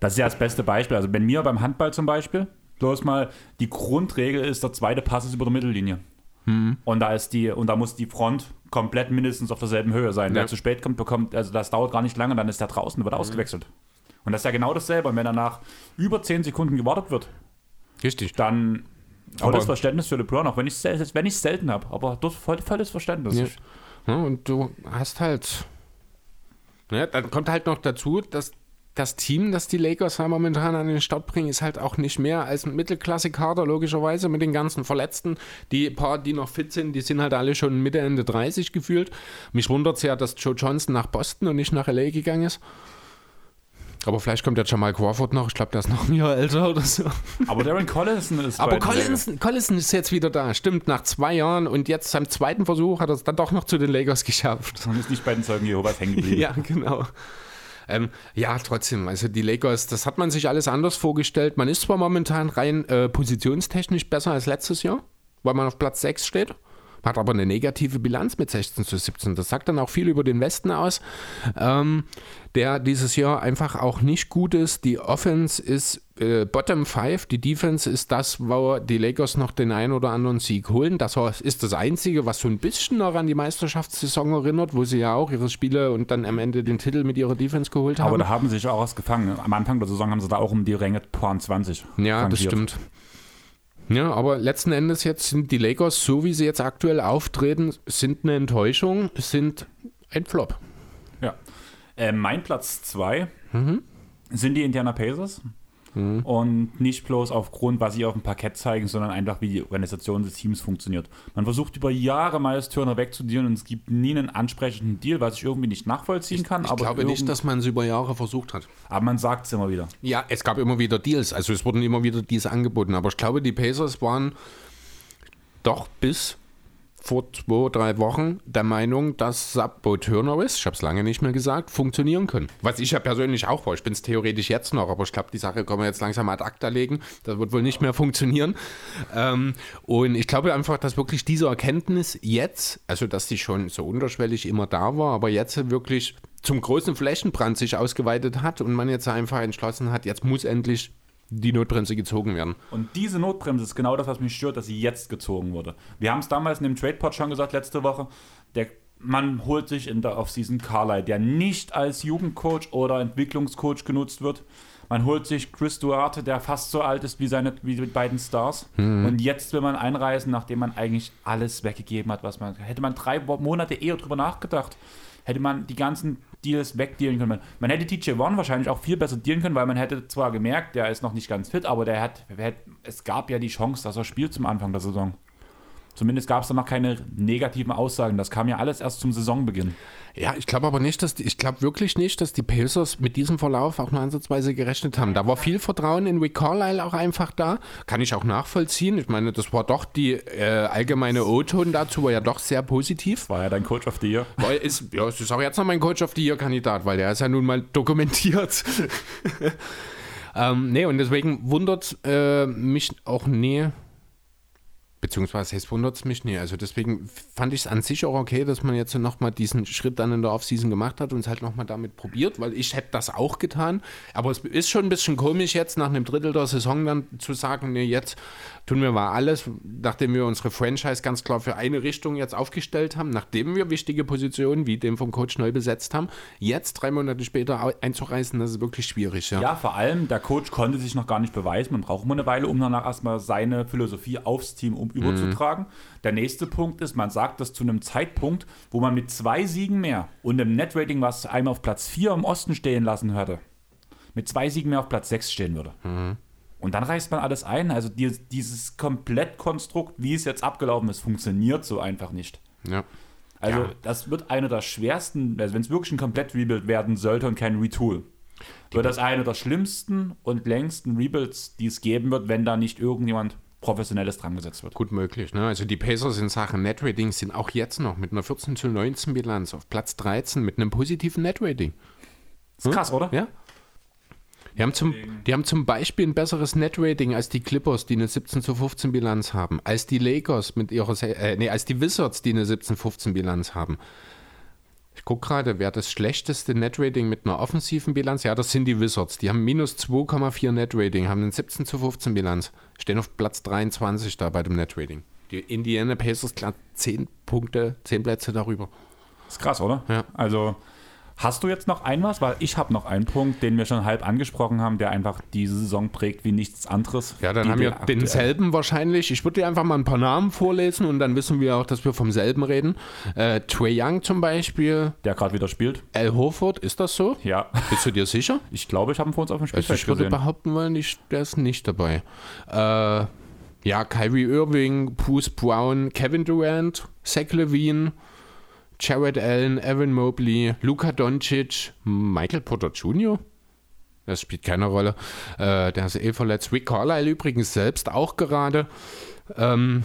Speaker 1: das ist ja das beste Beispiel. Also, wenn mir beim Handball zum Beispiel, bloß mal, die Grundregel ist, der zweite Pass ist über der Mittellinie. Mhm. Und da ist die, und da muss die Front komplett mindestens auf derselben Höhe sein. Ja. Wer zu spät kommt, bekommt, also das dauert gar nicht lange, dann ist der draußen, wird mhm. ausgewechselt. Und das ist ja genau dasselbe. Und wenn danach über 10 Sekunden gewartet wird,
Speaker 2: Richtig.
Speaker 1: dann volles Verständnis für LeBron, auch wenn ich es wenn selten habe, aber dort voll, volles Verständnis.
Speaker 2: Ja. ja. und du hast halt, ja, dann kommt halt noch dazu, dass das Team, das die Lakers halt momentan an den Start bringen, ist halt auch nicht mehr als ein Mittelklasse-Kader, logischerweise, mit den ganzen Verletzten. Die paar, die noch fit sind, die sind halt alle schon Mitte, Ende 30 gefühlt. Mich wundert es ja, dass Joe Johnson nach Boston und nicht nach LA gegangen ist. Aber vielleicht kommt der Jamal Crawford noch. Ich glaube, der ist noch ein Jahr älter oder so.
Speaker 1: Aber Darren Collison ist.
Speaker 2: Aber Collison, Collison ist jetzt wieder da. Stimmt, nach zwei Jahren und jetzt seinem zweiten Versuch hat er es dann doch noch zu den Lakers geschafft.
Speaker 1: Und ist nicht bei den Zeugen Jehovas hängen geblieben.
Speaker 2: ja, genau. Ähm, ja, trotzdem, also die Lakers, das hat man sich alles anders vorgestellt. Man ist zwar momentan rein äh, positionstechnisch besser als letztes Jahr, weil man auf Platz 6 steht hat aber eine negative Bilanz mit 16 zu 17. Das sagt dann auch viel über den Westen aus, ähm, der dieses Jahr einfach auch nicht gut ist. Die Offense ist äh, Bottom 5, die Defense ist das, wo die Lakers noch den einen oder anderen Sieg holen. Das ist das Einzige, was so ein bisschen noch an die Meisterschaftssaison erinnert, wo sie ja auch ihre Spiele und dann am Ende den Titel mit ihrer Defense geholt haben.
Speaker 1: Aber da haben sie sich auch was gefangen. Am Anfang der Saison haben sie da auch um die Ränge 20.
Speaker 2: Ja, rangiert. das stimmt. Ja, aber letzten Endes jetzt sind die Lakers, so wie sie jetzt aktuell auftreten, sind eine Enttäuschung, sind ein Flop.
Speaker 1: Ja. Äh, mein Platz 2 mhm. sind die Indiana Pacers. Mhm. Und nicht bloß aufgrund, was sie auf dem Parkett zeigen, sondern einfach, wie die Organisation des Teams funktioniert. Man versucht über Jahre Miles Turner wegzudealen und es gibt nie einen ansprechenden Deal, was ich irgendwie nicht nachvollziehen kann.
Speaker 2: Ich, ich glaube nicht, dass man es über Jahre versucht hat.
Speaker 1: Aber man sagt es immer wieder.
Speaker 2: Ja, es gab immer wieder Deals. Also es wurden immer wieder Deals angeboten. Aber ich glaube, die Pacers waren doch bis vor zwei, drei Wochen der Meinung, dass Sabo Turner ist, ich habe es lange nicht mehr gesagt, funktionieren können. Was ich ja persönlich auch war. Ich bin es theoretisch jetzt noch, aber ich glaube, die Sache können wir jetzt langsam ad acta legen. Das wird wohl nicht mehr funktionieren. Ähm, und ich glaube einfach, dass wirklich diese Erkenntnis jetzt, also dass die schon so unterschwellig immer da war, aber jetzt wirklich zum großen Flächenbrand sich ausgeweitet hat und man jetzt einfach entschlossen hat, jetzt muss endlich die Notbremse gezogen werden.
Speaker 1: Und diese Notbremse ist genau das, was mich stört, dass sie jetzt gezogen wurde. Wir haben es damals in dem Tradepot schon gesagt, letzte Woche. Der man holt sich in der Offseason Carly, der nicht als Jugendcoach oder Entwicklungscoach genutzt wird. Man holt sich Chris Duarte, der fast so alt ist wie seine wie die beiden Stars. Mhm. Und jetzt will man einreisen, nachdem man eigentlich alles weggegeben hat, was man. Hätte man drei Monate eher drüber nachgedacht, hätte man die ganzen Deals wegdealen können. Man hätte TJ Warren wahrscheinlich auch viel besser dealen können, weil man hätte zwar gemerkt, der ist noch nicht ganz fit, aber der hat, es gab ja die Chance, dass er spielt zum Anfang der Saison. Zumindest gab es da noch keine negativen Aussagen. Das kam ja alles erst zum Saisonbeginn.
Speaker 2: Ja, ich glaube aber nicht, dass die, ich glaube wirklich nicht, dass die Pacers mit diesem Verlauf auch nur ansatzweise gerechnet haben. Da war viel Vertrauen in Rick Carlisle auch einfach da. Kann ich auch nachvollziehen. Ich meine, das war doch die äh, allgemeine O-Ton dazu, war ja doch sehr positiv.
Speaker 1: War ja dein Coach of the Year.
Speaker 2: Weil ist, ja, es ist auch jetzt noch mein Coach of the Year-Kandidat, weil der ist ja nun mal dokumentiert. ähm, nee, und deswegen wundert äh, mich auch nie Beziehungsweise es wundert es mich nicht. Also deswegen fand ich es an sich auch okay, dass man jetzt nochmal diesen Schritt dann in der Offseason gemacht hat und es halt nochmal damit probiert, weil ich hätte das auch getan. Aber es ist schon ein bisschen komisch jetzt nach einem Drittel der Saison dann zu sagen, nee, jetzt tun wir mal alles, nachdem wir unsere Franchise ganz klar für eine Richtung jetzt aufgestellt haben, nachdem wir wichtige Positionen wie den vom Coach neu besetzt haben, jetzt drei Monate später einzureißen, das ist wirklich schwierig.
Speaker 1: Ja, ja vor allem der Coach konnte sich noch gar nicht beweisen. Man braucht immer eine Weile, um danach erstmal seine Philosophie aufs Team um überzutragen. Mhm. Der nächste Punkt ist, man sagt das zu einem Zeitpunkt, wo man mit zwei Siegen mehr und im Netrating, was einem auf Platz 4 im Osten stehen lassen hätte, mit zwei Siegen mehr auf Platz 6 stehen würde. Mhm. Und dann reißt man alles ein. Also die, dieses Komplettkonstrukt, wie es jetzt abgelaufen ist, funktioniert so einfach nicht.
Speaker 2: Ja.
Speaker 1: Also
Speaker 2: ja.
Speaker 1: das wird einer der schwersten, also wenn es wirklich ein Komplett-Rebuild werden sollte und kein Retool, wird das einer der schlimmsten und längsten Rebuilds, die es geben wird, wenn da nicht irgendjemand Professionelles dran gesetzt wird.
Speaker 2: Gut möglich. Ne? Also die Pacers in Sachen Netrating sind auch jetzt noch mit einer 14 zu 19 Bilanz auf Platz 13 mit einem positiven Netrating.
Speaker 1: Ist krass, oder?
Speaker 2: Ja. Die haben, zum, die haben zum Beispiel ein besseres Netrating als die Clippers, die eine 17 zu 15 Bilanz haben, als die Lakers mit ihrer, äh, nee, als die Wizards, die eine 17 zu 15 Bilanz haben. Ich gucke gerade, wer das schlechteste Netrating mit einer offensiven Bilanz, ja, das sind die Wizards. Die haben minus 2,4 Netrating, haben eine 17 zu 15 Bilanz, stehen auf Platz 23 da bei dem Netrating. Die Indiana Pacers klar 10 Punkte, 10 Plätze darüber.
Speaker 1: Das ist krass, oder?
Speaker 2: Ja.
Speaker 1: Also Hast du jetzt noch ein was? Weil ich habe noch einen Punkt, den wir schon halb angesprochen haben, der einfach diese Saison prägt wie nichts anderes.
Speaker 2: Ja, dann haben wir denselben wahrscheinlich. Ich würde dir einfach mal ein paar Namen vorlesen und dann wissen wir auch, dass wir vom selben reden. Äh, Trey Young zum Beispiel.
Speaker 1: Der gerade wieder spielt.
Speaker 2: Al Horford, ist das so?
Speaker 1: Ja.
Speaker 2: Bist du dir sicher?
Speaker 1: Ich glaube, ich habe ihn vor uns auf dem Spielfeld
Speaker 2: also ich würde gesehen. behaupten wollen, ich, der ist nicht dabei. Äh, ja, Kyrie Irving, Bruce Brown, Kevin Durant, Zach Levine, Jared Allen, Evan Mobley, Luka Doncic, Michael Porter Jr. Das spielt keine Rolle. Äh, der ist eh verletzt. Rick Carlisle übrigens selbst auch gerade. Ähm,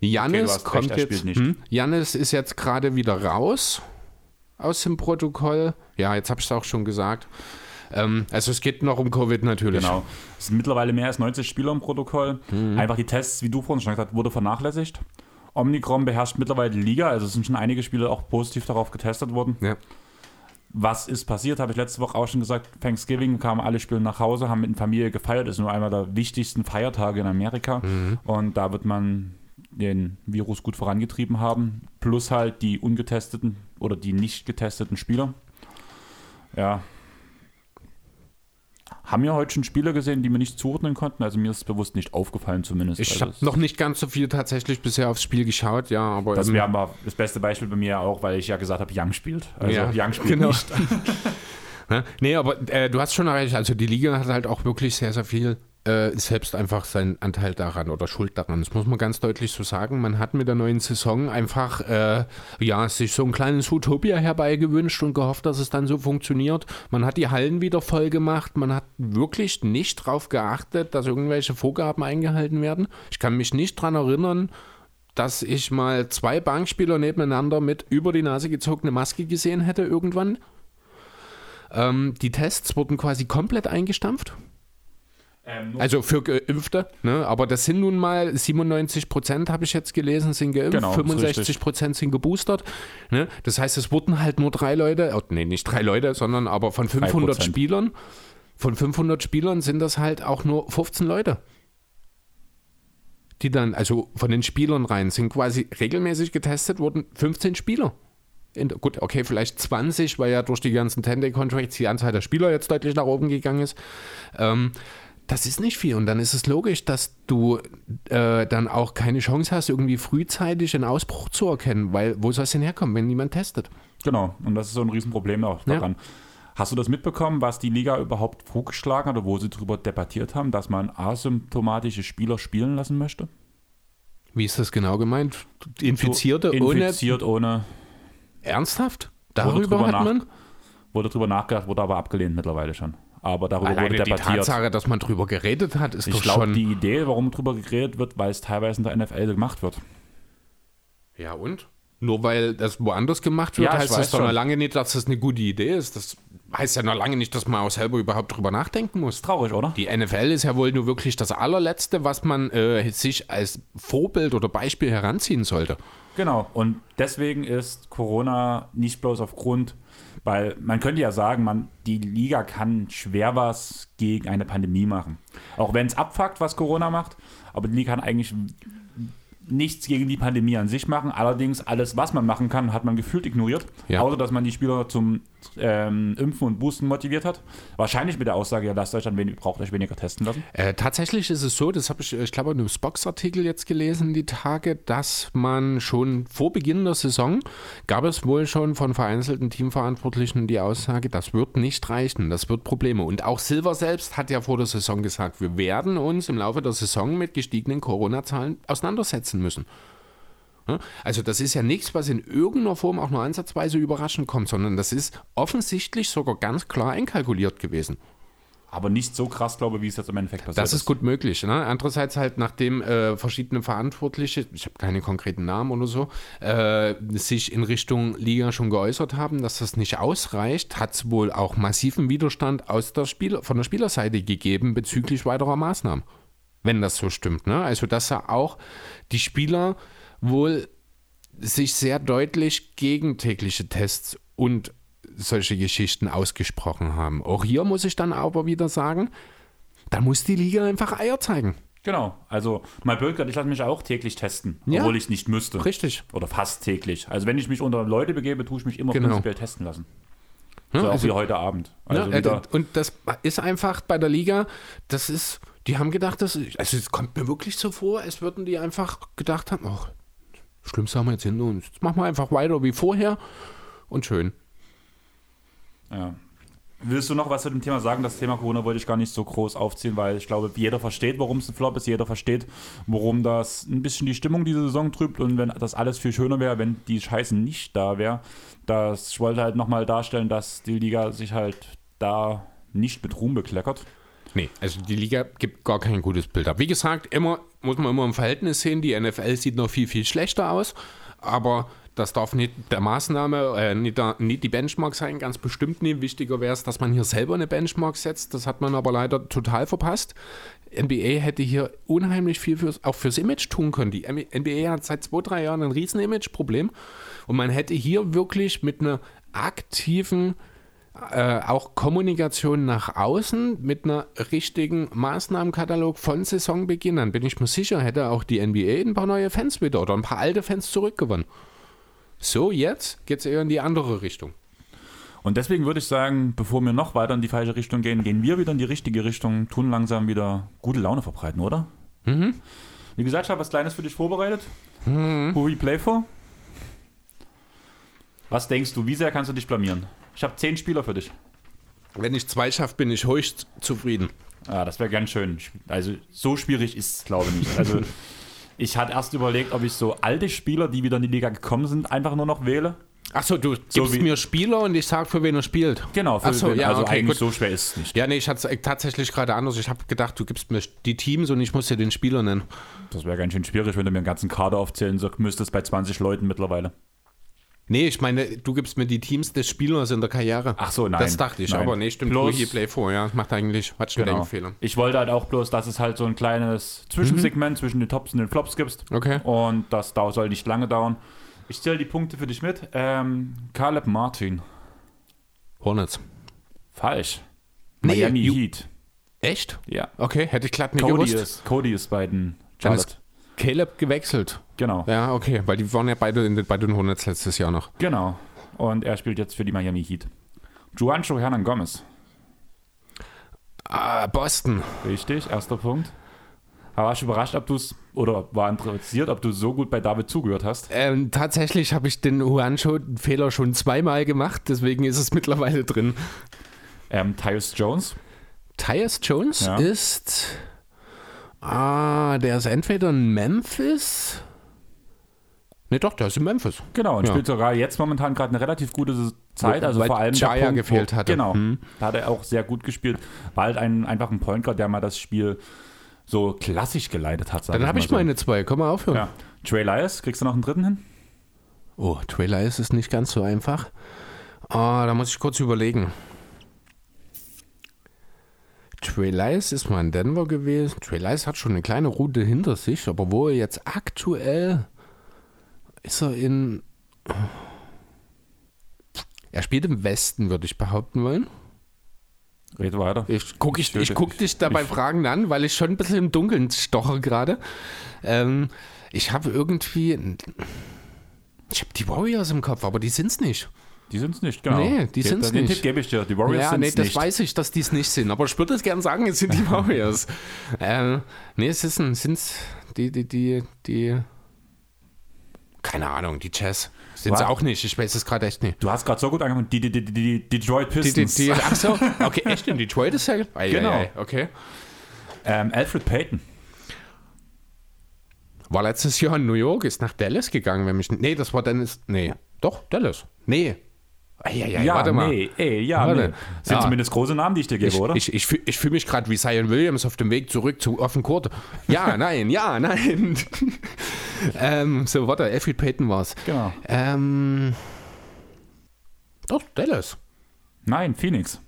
Speaker 2: Janis okay, kommt recht, jetzt. Hm, Janis ist jetzt gerade wieder raus aus dem Protokoll. Ja, jetzt habe ich es auch schon gesagt. Ähm, also es geht noch um Covid natürlich.
Speaker 1: Genau. Es sind mittlerweile mehr als 90 Spieler im Protokoll. Mhm. Einfach die Tests, wie du vorhin schon gesagt hast, wurde vernachlässigt. Omnicron beherrscht mittlerweile die Liga, also es sind schon einige Spiele auch positiv darauf getestet worden.
Speaker 2: Ja.
Speaker 1: Was ist passiert, habe ich letzte Woche auch schon gesagt. Thanksgiving kamen alle Spiele nach Hause, haben mit der Familie gefeiert. Ist nur einer der wichtigsten Feiertage in Amerika. Mhm. Und da wird man den Virus gut vorangetrieben haben. Plus halt die ungetesteten oder die nicht getesteten Spieler. Ja, haben wir heute schon Spieler gesehen, die wir nicht zuordnen konnten? Also mir ist es bewusst nicht aufgefallen zumindest.
Speaker 2: Ich
Speaker 1: also
Speaker 2: habe noch nicht ganz so viel tatsächlich bisher aufs Spiel geschaut, ja, aber...
Speaker 1: Das wäre aber das beste Beispiel bei mir auch, weil ich ja gesagt habe, Young spielt. Also
Speaker 2: ja,
Speaker 1: Young spielt
Speaker 2: genau.
Speaker 1: nicht.
Speaker 2: nee, aber äh, du hast schon erreicht, also die Liga hat halt auch wirklich sehr, sehr viel äh, selbst einfach seinen Anteil daran oder Schuld daran. Das muss man ganz deutlich so sagen. Man hat mit der neuen Saison einfach äh, ja, sich so ein kleines Utopia herbeigewünscht und gehofft, dass es dann so funktioniert. Man hat die Hallen wieder voll gemacht. Man hat wirklich nicht darauf geachtet, dass irgendwelche Vorgaben eingehalten werden. Ich kann mich nicht daran erinnern, dass ich mal zwei Bankspieler nebeneinander mit über die Nase gezogene Maske gesehen hätte irgendwann. Ähm, die Tests wurden quasi komplett eingestampft.
Speaker 1: Ähm,
Speaker 2: Also für Geimpfte, ne? aber das sind nun mal 97 Prozent, habe ich jetzt gelesen, sind geimpft,
Speaker 1: Genau, ist
Speaker 2: 65
Speaker 1: richtig.
Speaker 2: Prozent sind geboostert. Ne? Das heißt, es wurden halt nur drei Leute, oh, nee, nicht drei Leute, sondern aber von 500
Speaker 1: Prozent.
Speaker 2: Spielern, von 500 Spielern sind das halt auch nur 15 Leute. Die dann, also von den Spielern rein, sind quasi regelmäßig getestet wurden 15 Spieler. In, gut, okay, vielleicht 20, weil ja durch die ganzen 10-Day-Contracts die Anzahl der Spieler jetzt deutlich nach oben gegangen ist. Ähm, das ist nicht viel. Und dann ist es logisch, dass du äh, dann auch keine Chance hast, irgendwie frühzeitig einen Ausbruch zu erkennen, weil wo soll es denn herkommen, wenn niemand testet?
Speaker 1: Genau, und das ist so ein Riesenproblem auch
Speaker 2: Ja.
Speaker 1: daran. Hast du das mitbekommen, was die Liga überhaupt vorgeschlagen hat oder wo sie darüber debattiert haben, dass man asymptomatische Spieler spielen lassen möchte?
Speaker 2: Wie ist das genau gemeint? Infizierte ohne
Speaker 1: Infiziert ohne.
Speaker 2: ernsthaft?
Speaker 1: Wurde
Speaker 2: Darüber
Speaker 1: drüber
Speaker 2: hat
Speaker 1: nach-
Speaker 2: man
Speaker 1: Wurde darüber nachgedacht, wurde aber abgelehnt mittlerweile schon. Aber darüber
Speaker 2: alleine
Speaker 1: wurde
Speaker 2: die
Speaker 1: debattiert.
Speaker 2: Tatsache, dass man drüber geredet hat, ist
Speaker 1: ich
Speaker 2: doch
Speaker 1: glaube,
Speaker 2: schon.
Speaker 1: die Idee, warum darüber geredet wird, weil es teilweise in der NFL gemacht wird.
Speaker 2: ja und? Nur weil das woanders gemacht wird,
Speaker 1: Ja,
Speaker 2: heißt das doch noch lange nicht, dass das eine gute Idee ist. Das heißt ja noch lange nicht, dass man auch selber überhaupt drüber nachdenken muss.
Speaker 1: Traurig, oder?
Speaker 2: Die NFL ist ja wohl nur wirklich das allerletzte, was man äh, sich als Vorbild oder Beispiel heranziehen sollte.
Speaker 1: Genau, und deswegen ist Corona nicht bloß aufgrund, weil man könnte ja sagen, man, die Liga kann schwer was gegen eine Pandemie machen. Auch wenn es abfuckt, was Corona macht, aber die Liga kann eigentlich nichts gegen die Pandemie an sich machen. Allerdings alles, was man machen kann, hat man gefühlt ignoriert.
Speaker 2: Ja.
Speaker 1: Außer, dass man die Spieler zum ähm, Impfen und Boosten motiviert hat. Wahrscheinlich mit der Aussage, ja, lasst euch dann wenig, braucht euch weniger testen lassen.
Speaker 2: Äh, tatsächlich ist es so, das habe ich, ich glaube, in einem Spox-Artikel jetzt gelesen, die Tage, dass man schon vor Beginn der Saison gab es wohl schon von vereinzelten Teamverantwortlichen die Aussage, das wird nicht reichen, das wird Probleme. Und auch Silver selbst hat ja vor der Saison gesagt, wir werden uns im Laufe der Saison mit gestiegenen Corona-Zahlen auseinandersetzen müssen. Ja, Also das ist ja nichts, was in irgendeiner Form auch nur ansatzweise überraschend kommt, sondern das ist offensichtlich sogar ganz klar einkalkuliert gewesen.
Speaker 1: Aber nicht so krass, glaube ich, wie es jetzt im Endeffekt passiert
Speaker 2: Das ist gut möglich. Ne? Andererseits halt, nachdem äh, verschiedene Verantwortliche, ich habe keine konkreten Namen oder so, äh, sich in Richtung Liga schon geäußert haben, dass das nicht ausreicht, hat es wohl auch massiven Widerstand aus der Spiel von der Spielerseite gegeben bezüglich weiterer Maßnahmen. Wenn das so stimmt. Ne? Also, dass ja auch die Spieler wohl sich sehr deutlich gegen tägliche Tests und solche Geschichten ausgesprochen haben. Auch hier muss ich dann aber wieder sagen, da muss die Liga einfach Eier zeigen.
Speaker 1: Genau, also mein gesagt, ich lasse mich auch täglich testen,
Speaker 2: Ja.
Speaker 1: obwohl ich es nicht müsste.
Speaker 2: Richtig.
Speaker 1: Oder fast täglich. Also wenn ich mich unter Leute begebe, tue ich mich immer
Speaker 2: Genau.
Speaker 1: prinzipiell testen lassen.
Speaker 2: Ja,
Speaker 1: so auch
Speaker 2: also-
Speaker 1: wie heute Abend. Also
Speaker 2: Ja, äh, und das ist einfach bei der Liga, das ist, die haben gedacht, das ist, also es kommt mir wirklich so vor, als würden die einfach gedacht haben, ach, Schlimmste haben wir jetzt hinter uns. Jetzt machen wir einfach weiter wie vorher und schön.
Speaker 1: ja. Willst du noch was zu dem Thema sagen? Das Thema Corona wollte ich gar nicht so groß aufziehen, weil ich glaube, jeder versteht, warum es ein Flop ist. Jeder versteht, warum das ein bisschen die Stimmung diese Saison trübt. Und wenn das alles viel schöner wäre, wenn die Scheiße nicht da wäre. Das, ich wollte halt nochmal darstellen, dass die Liga sich halt da nicht mit Ruhm bekleckert.
Speaker 2: Nee, also die Liga gibt gar kein gutes Bild ab. Wie gesagt, immer muss man immer im Verhältnis sehen, die NFL sieht noch viel, viel schlechter aus, aber das darf nicht der Maßnahme, äh, nicht, der, nicht die Benchmark sein, ganz bestimmt nicht. Wichtiger wäre es, dass man hier selber eine Benchmark setzt. Das hat man aber leider total verpasst. NBA hätte hier unheimlich viel fürs, auch fürs Image tun können. Die NBA hat seit zwei, drei Jahren ein riesen Image-Problem und man hätte hier wirklich mit einer aktiven äh, auch Kommunikation nach außen mit einer richtigen Maßnahmenkatalog von Saisonbeginn an, bin ich mir sicher, hätte auch die NBA ein paar neue Fans wieder oder ein paar alte Fans zurückgewonnen. So, jetzt geht es eher in die andere Richtung.
Speaker 1: Und deswegen würde ich sagen, bevor wir noch weiter in die falsche Richtung gehen, gehen wir wieder in die richtige Richtung, tun langsam wieder gute Laune verbreiten, oder?
Speaker 2: Mhm.
Speaker 1: Wie gesagt, ich habe was Kleines für dich vorbereitet. Who we play for? Was denkst du, wie sehr kannst du dich blamieren? Ich habe zehn Spieler für dich.
Speaker 2: Wenn ich zwei schaffe, bin ich höchst zufrieden.
Speaker 1: Ah, das wäre ganz schön. Also so schwierig ist es, glaube ich, nicht. Also ich hatte erst überlegt, ob ich so alte Spieler, die wieder in die Liga gekommen sind, einfach nur noch wähle.
Speaker 2: Achso, du gibst mir Spieler und ich sag, für wen er spielt.
Speaker 1: Genau, für,
Speaker 2: so, ja,
Speaker 1: also
Speaker 2: okay,
Speaker 1: eigentlich
Speaker 2: gut.
Speaker 1: so schwer ist es nicht.
Speaker 2: Ja, nee, ich hatte es tatsächlich gerade anders. Ich habe gedacht, du gibst mir die Teams und ich muss dir den Spieler nennen.
Speaker 1: Das wäre ganz schön schwierig, wenn du mir einen ganzen Kader aufzählen müsstest bei 20 Leuten mittlerweile.
Speaker 2: Nee, ich meine, du gibst mir die Teams des Spielers in der Karriere.
Speaker 1: Ach so, nein.
Speaker 2: Das dachte ich,
Speaker 1: Nein.
Speaker 2: aber nee, stimmt.
Speaker 1: Bloß-
Speaker 2: Play vor, ja. Macht eigentlich, hat schon
Speaker 1: Genau.
Speaker 2: Denkfehler.
Speaker 1: Ich wollte halt auch bloß, dass es halt so ein kleines Zwischensegment zwischen den Tops und den Flops gibt.
Speaker 2: Okay.
Speaker 1: Und das dau- soll nicht lange dauern. Ich zähle die Punkte für dich mit. Ähm, Caleb Martin.
Speaker 2: Hornets.
Speaker 1: Falsch.
Speaker 2: Nee,
Speaker 1: Miami Heat.
Speaker 2: Echt?
Speaker 1: Ja.
Speaker 2: Okay, hätte ich glatt nicht
Speaker 1: Cody
Speaker 2: gewusst.
Speaker 1: ist, Cody ist bei den Charlotte.
Speaker 2: Caleb gewechselt.
Speaker 1: Genau.
Speaker 2: Ja, okay, weil die waren ja beide in den, bei den Hornets letztes Jahr noch.
Speaker 1: Genau. Und er spielt jetzt für die Miami Heat. Juancho Hernan Gomez.
Speaker 2: Ah, Boston.
Speaker 1: Richtig, erster Punkt. Aber warst du überrascht, ob du es, oder war interessiert, ob du so gut bei David zugehört hast?
Speaker 2: Ähm, tatsächlich habe ich den Juancho-Fehler schon zweimal gemacht, deswegen ist es mittlerweile drin.
Speaker 1: Ähm, Tyus Jones.
Speaker 2: Tyus Jones
Speaker 1: Ja.
Speaker 2: ist. Ah, der ist entweder in Memphis. Ne, doch, der ist in Memphis.
Speaker 1: Genau, und
Speaker 2: Ja.
Speaker 1: spielt sogar jetzt momentan gerade eine relativ gute Zeit. Also
Speaker 2: weil
Speaker 1: vor allem
Speaker 2: Jaya
Speaker 1: Punkt,
Speaker 2: gefehlt
Speaker 1: wo,
Speaker 2: hatte.
Speaker 1: Genau,
Speaker 2: Hm.
Speaker 1: da hat er auch sehr gut gespielt. War halt ein, einfach ein Point Guard, der mal das Spiel so klassisch geleitet hat.
Speaker 2: Dann habe ich
Speaker 1: so.
Speaker 2: meine zwei. Komm mal aufhören.
Speaker 1: Ja. Trey Lyles, kriegst du noch einen dritten hin?
Speaker 2: Oh, Trailer ist es nicht ganz so einfach. Ah, da muss ich kurz überlegen. Trey Lyles ist mal in Denver gewesen. Trey Lyles hat schon eine kleine Route hinter sich, aber wo er jetzt aktuell ist er in. Er spielt im Westen, würde ich behaupten wollen.
Speaker 1: Red weiter.
Speaker 2: Ich gucke ich,
Speaker 1: Ich
Speaker 2: guck dich dabei
Speaker 1: ich-
Speaker 2: Fragen an, weil ich schon ein bisschen im Dunkeln stoche gerade. Ähm, ich habe irgendwie. Ich habe die Warriors im Kopf, aber die sind's nicht.
Speaker 1: Die sind es nicht, genau.
Speaker 2: Nee, die
Speaker 1: Den-
Speaker 2: sind's
Speaker 1: Den
Speaker 2: nicht.
Speaker 1: Tipp gebe ich dir. Die Warriors
Speaker 2: ja,
Speaker 1: sind
Speaker 2: nee,
Speaker 1: es
Speaker 2: das
Speaker 1: nicht.
Speaker 2: weiß ich, dass die es nicht sind. Aber ich würde es gerne sagen, es sind die Warriors. äh, nee, es sind's die, die, die, die. Keine Ahnung, die Jazz. Sind sie auch nicht. Ich weiß es gerade echt nicht.
Speaker 1: Du hast gerade so gut angefangen. Die, die, die, die, die Detroit
Speaker 2: Die, die,
Speaker 1: Pistons.
Speaker 2: die, ach so, okay, echt in Detroit ist ja. Ei,
Speaker 1: Genau.
Speaker 2: ei, ei, okay.
Speaker 1: ähm, Alfred Payton.
Speaker 2: War letztes Jahr in New York, ist nach Dallas gegangen, wenn mich. Nee, das war Dennis. Nee, doch, Dallas. Nee. Eieiei,
Speaker 1: Ja,
Speaker 2: warte mal.
Speaker 1: nee, ey, ja,
Speaker 2: Warte.
Speaker 1: nee. Sind
Speaker 2: Ja.
Speaker 1: zumindest große Namen, die ich dir gebe,
Speaker 2: Ich,
Speaker 1: oder?
Speaker 2: ich, ich, ich fühle mich gerade wie Zion Williams auf dem Weg zurück zu Offen Court. Ja, nein, ja, nein. ähm, so, warte, Alfred Payton war's.
Speaker 1: genau.
Speaker 2: Ähm, doch, Dallas.
Speaker 1: Nein, Phoenix.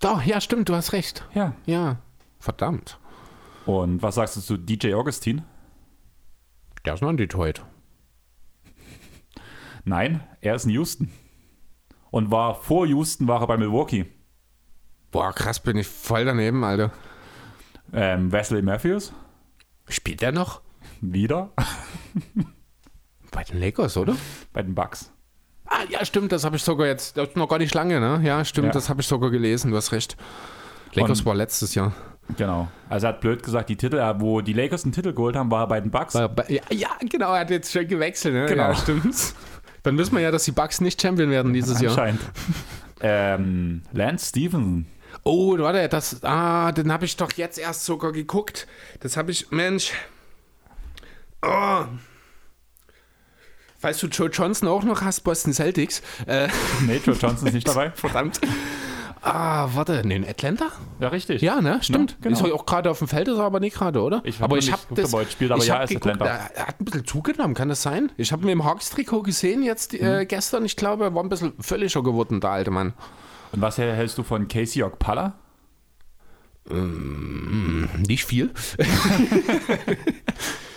Speaker 2: Doch, ja, stimmt, du hast recht.
Speaker 1: Ja.
Speaker 2: Ja, verdammt.
Speaker 1: Und was sagst du zu DJ Augustin?
Speaker 2: Der ist noch in Detroit.
Speaker 1: Nein, er ist in Houston. Und war vor Houston war er bei Milwaukee.
Speaker 2: Boah, krass, bin ich voll daneben, Alter.
Speaker 1: Ähm, Wesley Matthews,
Speaker 2: Spielt der noch?
Speaker 1: wieder
Speaker 2: Bei den Lakers, oder?
Speaker 1: bei den Bucks.
Speaker 2: Ah, ja, stimmt, das habe ich sogar jetzt, das ist noch gar nicht lange, ne? Ja, stimmt,
Speaker 1: Ja.
Speaker 2: das habe ich sogar gelesen, du hast recht. Lakers
Speaker 1: Und-
Speaker 2: war letztes Jahr.
Speaker 1: Genau. Also er hat blöd gesagt, die Titel, äh, wo die Lakers einen Titel geholt haben, war er bei den Bucks.
Speaker 2: War bei- Ja, ja, genau, er hat jetzt schon gewechselt, ne?
Speaker 1: Genau.
Speaker 2: Ja, stimmt. Dann wissen wir ja, dass die Bucks nicht Champion werden dieses Jahr.
Speaker 1: Anscheinend. ähm, Lance Stevenson.
Speaker 2: Oh, warte, das, ah, den habe ich doch jetzt erst sogar geguckt. Das habe ich, Mensch. Oh. Falls du Joe Johnson auch noch hast, Boston Celtics. Äh,
Speaker 1: Nee, Joe Johnson ist nicht dabei.
Speaker 2: verdammt. Ah, warte, nee, in Atlanta?
Speaker 1: Ja, richtig.
Speaker 2: Ja, ne, stimmt.
Speaker 1: genau.
Speaker 2: Ist er auch gerade auf dem Feld, ist er aber nicht gerade, oder?
Speaker 1: Ich
Speaker 2: aber ich habe das.
Speaker 1: ob er jetzt spielt, aber
Speaker 2: ich
Speaker 1: ja, ist
Speaker 2: geguckt,
Speaker 1: Atlanta.
Speaker 2: Er, hat ein bisschen zugenommen, kann das sein? Ich habe ihn im Hawks-Trikot gesehen jetzt
Speaker 1: Mhm.
Speaker 2: äh, gestern. Ich glaube, er war ein bisschen völliger geworden, der alte Mann.
Speaker 1: Und was hältst du von Casey Okpala?
Speaker 2: Nicht viel.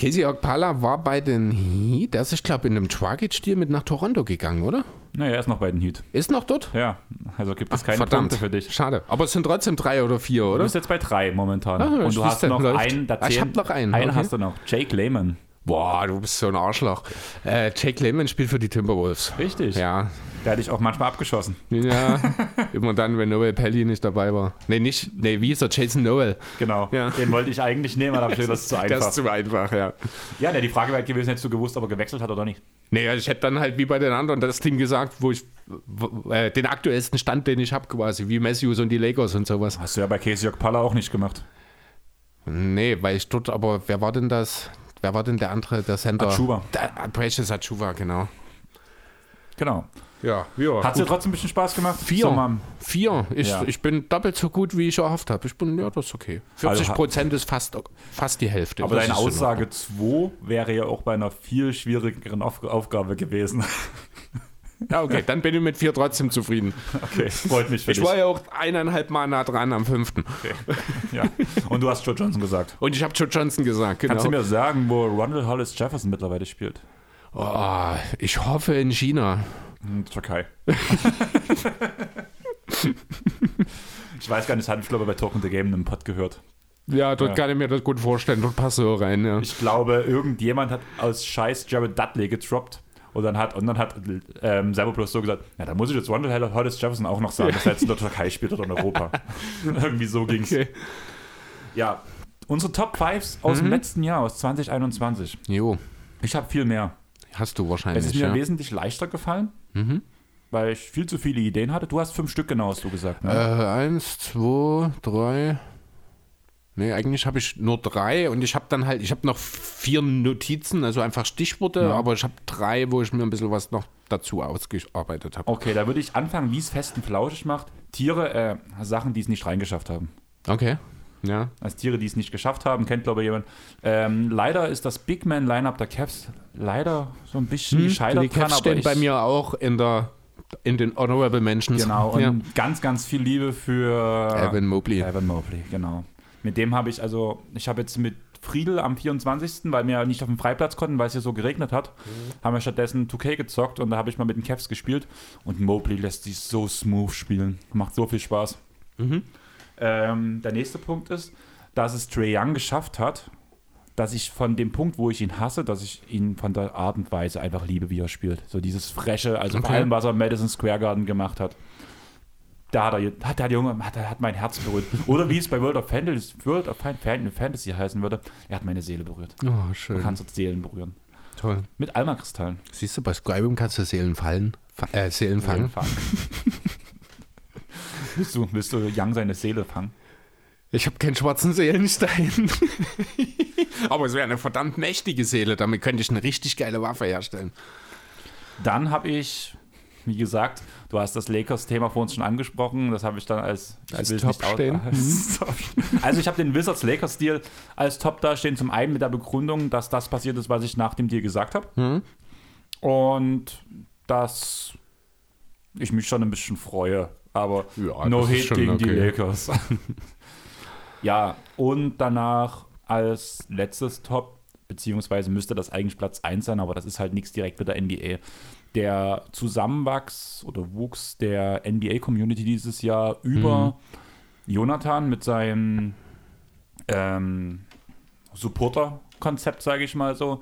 Speaker 2: Casey Okpala war bei den Heat, der ist, ich glaube, in einem Dragic-Deal mit nach Toronto gegangen, oder?
Speaker 1: Naja, er ist noch bei den Heat.
Speaker 2: Ist noch dort?
Speaker 1: Ja, also gibt es keine
Speaker 2: Verdammt.
Speaker 1: Punkte für dich.
Speaker 2: Schade. Aber es sind trotzdem drei oder vier,
Speaker 1: Du
Speaker 2: oder?
Speaker 1: bist jetzt bei drei momentan.
Speaker 2: Ah,
Speaker 1: Und du hast
Speaker 2: du,
Speaker 1: noch
Speaker 2: läuft.
Speaker 1: einen,
Speaker 2: Ah, ich hab noch einen,
Speaker 1: Einen
Speaker 2: okay.
Speaker 1: hast du noch. Jake Lehman.
Speaker 2: Boah, du bist so ein Arschloch. Äh, Jake Lehman spielt für die Timberwolves.
Speaker 1: Richtig.
Speaker 2: Ja,
Speaker 1: Der hat dich auch manchmal abgeschossen.
Speaker 2: Ja, immer dann, wenn Noel Pelly nicht dabei war. Nee, nicht, nee, wie ist der Jason Noel?
Speaker 1: Genau.
Speaker 2: Ja.
Speaker 1: Den wollte ich eigentlich nehmen, aber das ist zu einfach.
Speaker 2: ist zu einfach, ja.
Speaker 1: ja, ne, die Frage wäre halt gewesen, hättest du gewusst, ob er gewechselt hat oder nicht.
Speaker 2: Nee, also ich hätte dann halt wie bei den anderen das Team gesagt, wo ich w- äh, den aktuellsten Stand, den ich habe quasi, wie Matthews und die Lakers und sowas.
Speaker 1: Hast du ja bei Casey Okpala auch nicht gemacht.
Speaker 2: Nee, weil ich dort, aber wer war denn das? Wer war denn der andere, der Center?
Speaker 1: Achuba.
Speaker 2: Der, Precious Achuva, genau.
Speaker 1: Genau.
Speaker 2: Ja, ja.
Speaker 1: Hat dir trotzdem ein bisschen Spaß gemacht?
Speaker 2: Vier.
Speaker 1: So, Mann.
Speaker 2: Vier. Ich,
Speaker 1: Ja.
Speaker 2: ich bin doppelt so gut, wie ich erhofft habe. Ich bin, ja, das ist okay. 40
Speaker 1: Also
Speaker 2: Prozent ist fast, fast die Hälfte.
Speaker 1: Aber
Speaker 2: Das
Speaker 1: deine Aussage 2 wäre ja auch bei einer viel schwierigeren Auf Aufgabe gewesen.
Speaker 2: Ja, okay, dann bin ich mit vier trotzdem zufrieden.
Speaker 1: Okay, freut mich für
Speaker 2: Ich
Speaker 1: dich.
Speaker 2: war ja auch eineinhalb Mal nah dran am fünften.
Speaker 1: Ja. Und du hast Joe Johnson gesagt.
Speaker 2: Und ich habe Joe Johnson gesagt, genau.
Speaker 1: Kannst du mir sagen, wo Ronald Hollis Jefferson mittlerweile spielt?
Speaker 2: oh, ich hoffe in China.
Speaker 1: Hm, Türkei. ich weiß gar nicht, das hatte ich glaube bei Talking the Game einen Pod gehört.
Speaker 2: Ja, dort
Speaker 1: Ja.
Speaker 2: kann ich mir das gut vorstellen. Dort passt so rein, ja.
Speaker 1: Ich glaube, irgendjemand hat aus Scheiß Jared Dudley getroppt. Und dann hat, und dann hat ähm, selber bloß so gesagt, ja, da muss ich jetzt Ronald Hollis Jefferson auch noch sagen, dass er jetzt in der Türkei spielt oder in Europa. Irgendwie so ging's.
Speaker 2: Okay.
Speaker 1: Ja, unsere Top 5 aus dem letzten Jahr, aus 2021.
Speaker 2: Jo,
Speaker 1: Ich habe viel mehr.
Speaker 2: hast du
Speaker 1: Es
Speaker 2: wahrscheinlich,
Speaker 1: ist mir
Speaker 2: ja.
Speaker 1: wesentlich leichter gefallen,
Speaker 2: Mhm.
Speaker 1: weil ich viel zu viele Ideen hatte. Du hast fünf Stück genau, hast du gesagt.
Speaker 2: Äh,
Speaker 1: Ne?
Speaker 2: eins, zwei, drei. Nee, eigentlich habe ich nur drei und ich habe dann halt, ich habe noch vier Notizen, also einfach Stichworte,
Speaker 1: Ja.
Speaker 2: aber ich habe drei, wo ich mir ein bisschen was noch dazu ausgearbeitet habe.
Speaker 1: Okay, da würde ich anfangen, wie es fest und flauschig macht. Tiere, äh, Sachen, die es nicht reingeschafft haben.
Speaker 2: Okay. Ja.
Speaker 1: Als Tiere, die es nicht geschafft haben, kennt glaube ich jemand. Ähm, leider ist das Big Man Lineup der Cavs leider so ein bisschen gescheitert
Speaker 2: Hm, Die Cavs stehen bei mir auch in der in den Honorable Mentions.
Speaker 1: Genau, und
Speaker 2: Ja.
Speaker 1: ganz, ganz viel Liebe für
Speaker 2: Evan Mobley.
Speaker 1: Evan Mobley, genau. Mit dem habe ich, also, ich habe jetzt mit Friedel am 24., weil wir nicht auf dem Freiplatz konnten, weil es hier so geregnet hat, haben wir stattdessen 2K gezockt und da habe ich mal mit den Cavs gespielt und Mobley lässt sich so smooth spielen. Macht so viel Spaß. Ähm, der nächste Punkt ist, dass es Trey Young geschafft hat, dass ich von dem Punkt, wo ich ihn hasse, dass ich ihn von der Art und Weise einfach liebe, wie er spielt. So dieses Fresche, also vor
Speaker 2: Okay.
Speaker 1: allem, was er im Madison Square Garden gemacht hat. Da hat, er, hat der Junge hat, hat mein Herz berührt. Oder wie es bei World of Fantasy, World of Fan- Fantasy heißen würde, er hat meine Seele berührt.
Speaker 2: Oh,
Speaker 1: Du
Speaker 2: schön.
Speaker 1: kannst jetzt Seelen berühren.
Speaker 2: Toll.
Speaker 1: Mit Alma-Kristallen.
Speaker 2: Siehst du, bei Skyrim kannst du Seelen fallen, fa- äh, Seelen fangen.
Speaker 1: fangen. willst, du, willst du Young seine Seele fangen?
Speaker 2: Ich habe keinen schwarzen Seelenstein. Aber es wäre eine verdammt mächtige Seele. Damit könnte ich eine richtig geile Waffe herstellen.
Speaker 1: Dann habe ich, wie gesagt, du hast das Lakers-Thema vor uns schon angesprochen. Das habe ich dann als, ich
Speaker 2: Als Top stehen.
Speaker 1: als. Also ich habe den Wizards-Lakers-Deal als Top dastehen. Zum einen mit der Begründung, dass das passiert ist, was ich nach dem Deal gesagt habe.
Speaker 2: Mhm.
Speaker 1: Und dass ich mich schon ein bisschen freue. Aber
Speaker 2: Ja,
Speaker 1: no hate gegen die
Speaker 2: okay.
Speaker 1: Lakers. ja, und danach als letztes Top, beziehungsweise müsste das eigentlich Platz 1 sein, aber das ist halt nichts direkt mit der NBA. Der Zusammenwachs oder Wuchs der NBA-Community dieses Jahr über Jonathan mit seinem ähm, Supporter-Konzept, sage ich mal so.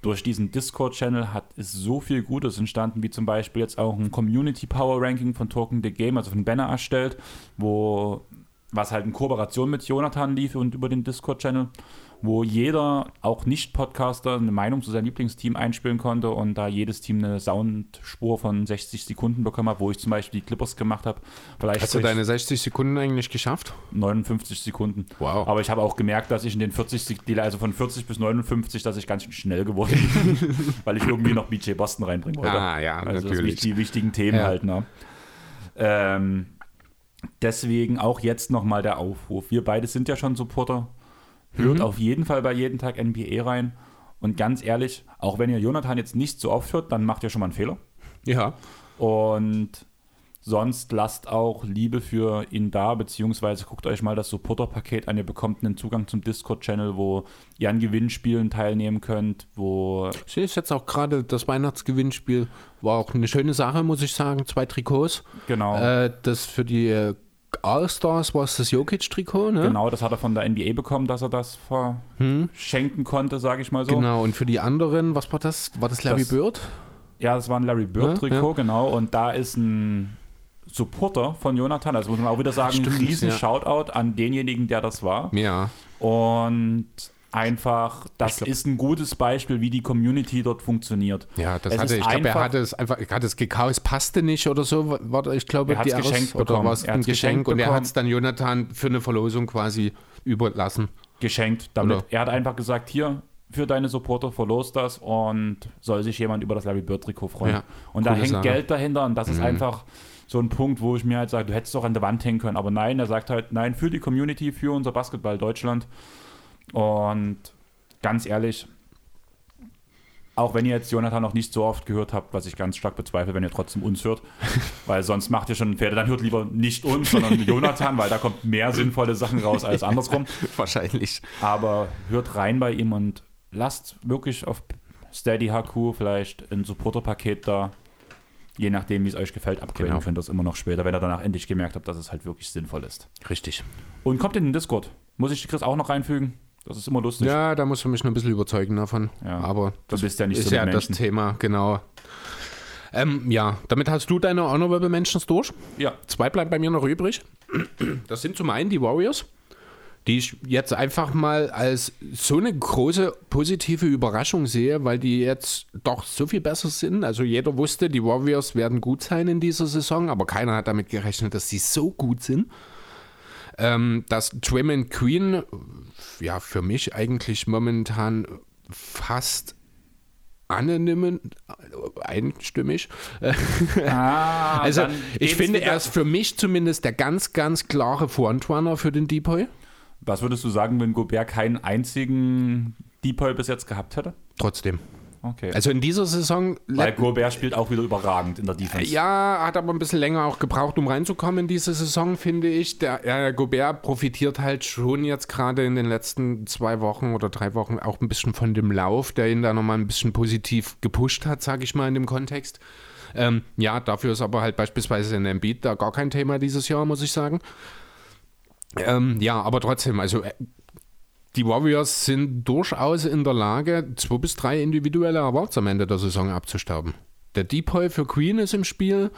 Speaker 1: Durch diesen Discord-Channel hat es so viel Gutes entstanden, wie zum Beispiel jetzt auch ein Community Power Ranking von Talking the Game, also von Banner erstellt, wo was halt in Kooperation mit Jonathan lief und über den Discord-Channel, wo jeder, auch Nicht-Podcaster, eine Meinung zu seinem Lieblingsteam einspielen konnte und da jedes Team eine Soundspur von 60 Sekunden bekommen hat, wo ich zum Beispiel die Clippers gemacht habe. Vielleicht
Speaker 2: Hast du deine 60 Sekunden eigentlich geschafft?
Speaker 1: 59 Sekunden.
Speaker 2: Wow.
Speaker 1: Aber ich habe auch gemerkt, dass ich in den 40 Sek- also von 40 bis 59, dass ich ganz schön schnell geworden bin, weil ich irgendwie noch BJ Boston reinbringen wollte.
Speaker 2: Ah, ja,
Speaker 1: also
Speaker 2: natürlich.
Speaker 1: Das, die wichtigen Themen
Speaker 2: Ja.
Speaker 1: halt, ne? Ähm, deswegen auch jetzt nochmal der Aufruf. Wir beide sind ja schon Supporter. Hört
Speaker 2: Mhm.
Speaker 1: auf jeden Fall bei jeden Tag NBA rein. Und ganz ehrlich, auch wenn ihr Jonathan jetzt nicht so oft hört, dann macht ihr schon mal einen Fehler.
Speaker 2: Ja.
Speaker 1: Und sonst lasst auch Liebe für ihn da, beziehungsweise guckt euch mal das Supporter-Paket an. Ihr bekommt einen Zugang zum Discord-Channel, wo ihr an Gewinnspielen teilnehmen könnt, wo
Speaker 2: Ich sehe es jetzt auch gerade, das Weihnachtsgewinnspiel war auch eine schöne Sache, muss ich sagen. Zwei Trikots.
Speaker 1: genau,
Speaker 2: Äh, das für die äh, All-Stars war es das Jokic-Trikot, ne?
Speaker 1: genau, das hat er von der NBA bekommen, dass er das verschenken konnte, sage ich mal so.
Speaker 2: Genau, und für die anderen, was war das? War das Larry
Speaker 1: Das-
Speaker 2: Bird?
Speaker 1: Ja, das war ein Larry Bird-Trikot, genau. Und da ist ein Supporter von Jonathan, also muss man auch wieder sagen,
Speaker 2: Stimmt,
Speaker 1: riesen
Speaker 2: ja.
Speaker 1: Shoutout an denjenigen, der das war.
Speaker 2: Ja.
Speaker 1: Und einfach, das
Speaker 2: glaub-
Speaker 1: ist ein gutes Beispiel, wie die Community dort funktioniert.
Speaker 2: Ja, das
Speaker 1: Es
Speaker 2: hatte,
Speaker 1: ist
Speaker 2: ich glaube, er hatte es einfach, er hat es gekauft, es passte nicht oder so, war, ich glaube,
Speaker 1: Er hat's
Speaker 2: die Aus-
Speaker 1: geschenkt
Speaker 2: oder
Speaker 1: bekommen.
Speaker 2: war es
Speaker 1: Er
Speaker 2: ein Geschenk
Speaker 1: geschenkt
Speaker 2: und er hat es dann Jonathan für eine Verlosung quasi überlassen.
Speaker 1: geschenkt. Damit
Speaker 2: Oder?
Speaker 1: er hat einfach gesagt, hier, für deine Supporter, verlost das und soll sich jemand über das Larry Bird Trikot freuen.
Speaker 2: Ja,
Speaker 1: und da hängt
Speaker 2: Sache.
Speaker 1: Geld dahinter und das ist
Speaker 2: Mhm.
Speaker 1: einfach so ein Punkt, wo ich mir halt sage, du hättest doch an der Wand hängen können, aber nein, er sagt halt, nein, für die Community, für unser Basketball Deutschland und ganz ehrlich, auch wenn ihr jetzt Jonathan noch nicht so oft gehört habt, was ich ganz stark bezweifle, wenn ihr trotzdem uns hört, weil sonst macht ihr schon Pferde, dann hört lieber nicht uns, sondern Jonathan, weil da kommt mehr sinnvolle Sachen raus als andersrum.
Speaker 2: Wahrscheinlich.
Speaker 1: Aber hört rein bei ihm und lasst wirklich auf Steady HQ vielleicht ein Supporter-Paket da. Je nachdem, wie es euch gefällt, upgraden
Speaker 2: Genau.
Speaker 1: könnt ihr es immer noch später, wenn ihr danach endlich gemerkt habt, dass es halt wirklich sinnvoll ist.
Speaker 2: Richtig.
Speaker 1: Und kommt in den Discord. Muss ich Chris auch noch reinfügen? Das ist immer lustig.
Speaker 2: Ja, da musst du mich noch ein bisschen überzeugen davon.
Speaker 1: Ja.
Speaker 2: Aber
Speaker 1: bist ja nicht
Speaker 2: ist
Speaker 1: so
Speaker 2: ja das. Thema, genau. Ähm, ja, damit hast du deine Honorable Mentions durch.
Speaker 1: Ja,
Speaker 2: Zwei bleiben bei mir noch übrig. Das sind zum einen die Warriors, die ich jetzt einfach mal als so eine große positive Überraschung sehe, weil die jetzt doch so viel besser sind. Also jeder wusste, die Warriors werden gut sein in dieser Saison, aber keiner hat damit gerechnet, dass sie so gut sind. Ähm, dass Draymond Queen, ja, für mich eigentlich momentan fast annehmen, einstimmig,
Speaker 1: Ah,
Speaker 2: also ich finde, er ist für mich zumindest der ganz, ganz klare Frontrunner für den Depoy.
Speaker 1: Was würdest du sagen, wenn Gobert keinen einzigen Depoy bis jetzt gehabt hätte?
Speaker 2: Trotzdem.
Speaker 1: Okay.
Speaker 2: Also in dieser Saison,
Speaker 1: Weil Gobert spielt auch wieder überragend in der Defense.
Speaker 2: ja, hat aber ein bisschen länger auch gebraucht, um reinzukommen in diese Saison, finde ich. Der ja, Gobert profitiert halt schon jetzt gerade in den letzten zwei Wochen oder drei Wochen auch ein bisschen von dem Lauf, der ihn da nochmal ein bisschen positiv gepusht hat, sage ich mal in dem Kontext. Ähm, ja, dafür ist aber halt beispielsweise in Embiid da gar kein Thema dieses Jahr, muss ich sagen. Ähm, ja, aber trotzdem, also äh, die Warriors sind durchaus in der Lage, zwei bis drei individuelle Awards am Ende der Saison abzustauben. Der Depoy für Queen ist im Spiel.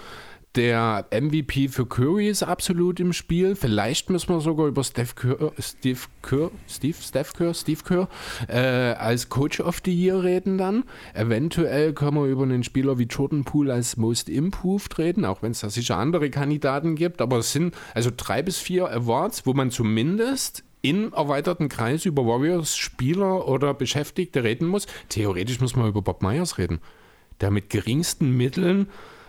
Speaker 2: Der MVP für Curry ist absolut im Spiel. Vielleicht müssen wir sogar über Steph Kerr, Steve Kerr, Steve, Steph Kerr, Steve Kerr äh, als Coach of the Year reden dann. Eventuell können wir über einen Spieler wie Jordan Poole als Most Improved reden, auch wenn es da sicher andere Kandidaten gibt. Aber es sind also drei bis vier Awards, wo man zumindest im erweiterten Kreis über Warriors Spieler oder Beschäftigte reden muss. Theoretisch muss man über Bob Myers reden, der mit geringsten Mitteln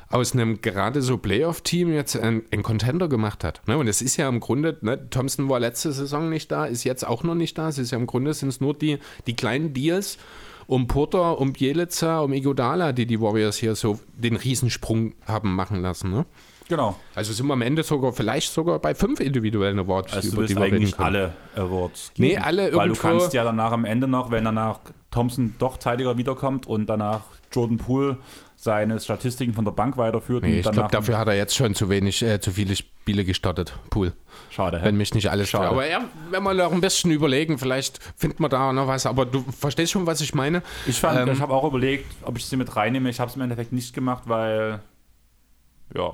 Speaker 2: aus einem gerade so Playoff-Team jetzt einen, einen Contender gemacht hat. Ne? Und es ist ja im Grunde, ne, Thompson war letzte Saison nicht da, ist jetzt auch noch nicht da. Es ist ja im Grunde sind es nur die, die kleinen Deals um Porter, um Bielica, um Igodala, die die Warriors hier so den Riesensprung haben machen lassen. Ne?
Speaker 1: Genau.
Speaker 2: Also sind wir am Ende sogar vielleicht sogar bei fünf individuellen Awards,
Speaker 1: Also du
Speaker 2: über
Speaker 1: willst
Speaker 2: die wir
Speaker 1: eigentlich alle Awards
Speaker 2: Nee, alle
Speaker 1: Weil du
Speaker 2: irgendwo-
Speaker 1: kannst ja danach am Ende noch, wenn danach Thompson doch zeitiger wiederkommt und danach Jordan Poole seine Statistiken von der Bank weiterführt.
Speaker 2: Nee,
Speaker 1: und
Speaker 2: ich
Speaker 1: danach,
Speaker 2: glaube, dafür hat er jetzt schon zu wenig, äh, zu viele Spiele gestartet. Pool.
Speaker 1: Schade. hä?
Speaker 2: Wenn mich nicht alles
Speaker 1: Schade.
Speaker 2: Aber ja, wenn wir noch ein bisschen überlegen, vielleicht findet man da noch was. Aber du verstehst schon, was ich meine?
Speaker 1: Ich, fand-
Speaker 2: Ähm,
Speaker 1: ich habe auch überlegt, ob ich sie mit reinnehme. Ich habe es im Endeffekt nicht gemacht, weil ja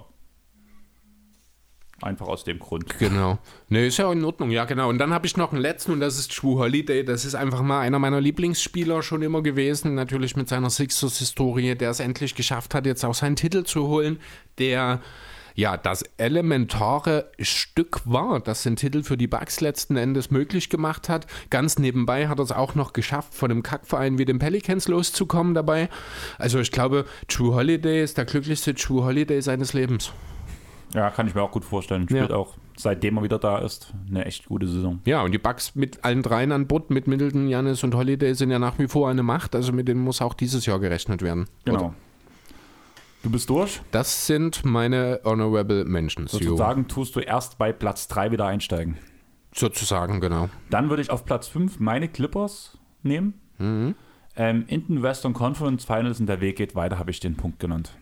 Speaker 1: einfach aus dem Grund.
Speaker 2: Genau. Ne, ist ja in Ordnung. Ja, genau. Und dann habe ich noch einen letzten und das ist True Holiday. Das ist einfach mal einer meiner Lieblingsspieler schon immer gewesen. Natürlich mit seiner Sixers-Historie, der es endlich geschafft hat, jetzt auch seinen Titel zu holen. Der ja, das elementare Stück war, das den Titel für die Bucks letzten Endes möglich gemacht hat. Ganz nebenbei hat er es auch noch geschafft, von einem Kackverein wie den Pelicans loszukommen dabei. Also ich glaube, True Holiday ist der glücklichste True Holiday seines Lebens.
Speaker 1: Ja, kann ich mir auch gut vorstellen. Spielt
Speaker 2: Ja.
Speaker 1: auch, seitdem er wieder da ist, eine echt gute Saison.
Speaker 2: Ja, und die Bucks mit allen dreien an Bord, mit Middleton, Janis und Holiday, sind ja nach wie vor eine Macht. Also mit denen muss auch dieses Jahr gerechnet werden.
Speaker 1: Genau.
Speaker 2: Oder?
Speaker 1: Du bist durch.
Speaker 2: Das sind meine Honorable Mentions. jo.
Speaker 1: Sozusagen tust du erst bei Platz 3 wieder einsteigen.
Speaker 2: Sozusagen, genau.
Speaker 1: Dann würde ich auf Platz 5 meine Clippers nehmen.
Speaker 2: Mhm.
Speaker 1: Ähm, in den Western Conference Finals und der Weg geht weiter, habe ich den Punkt genannt.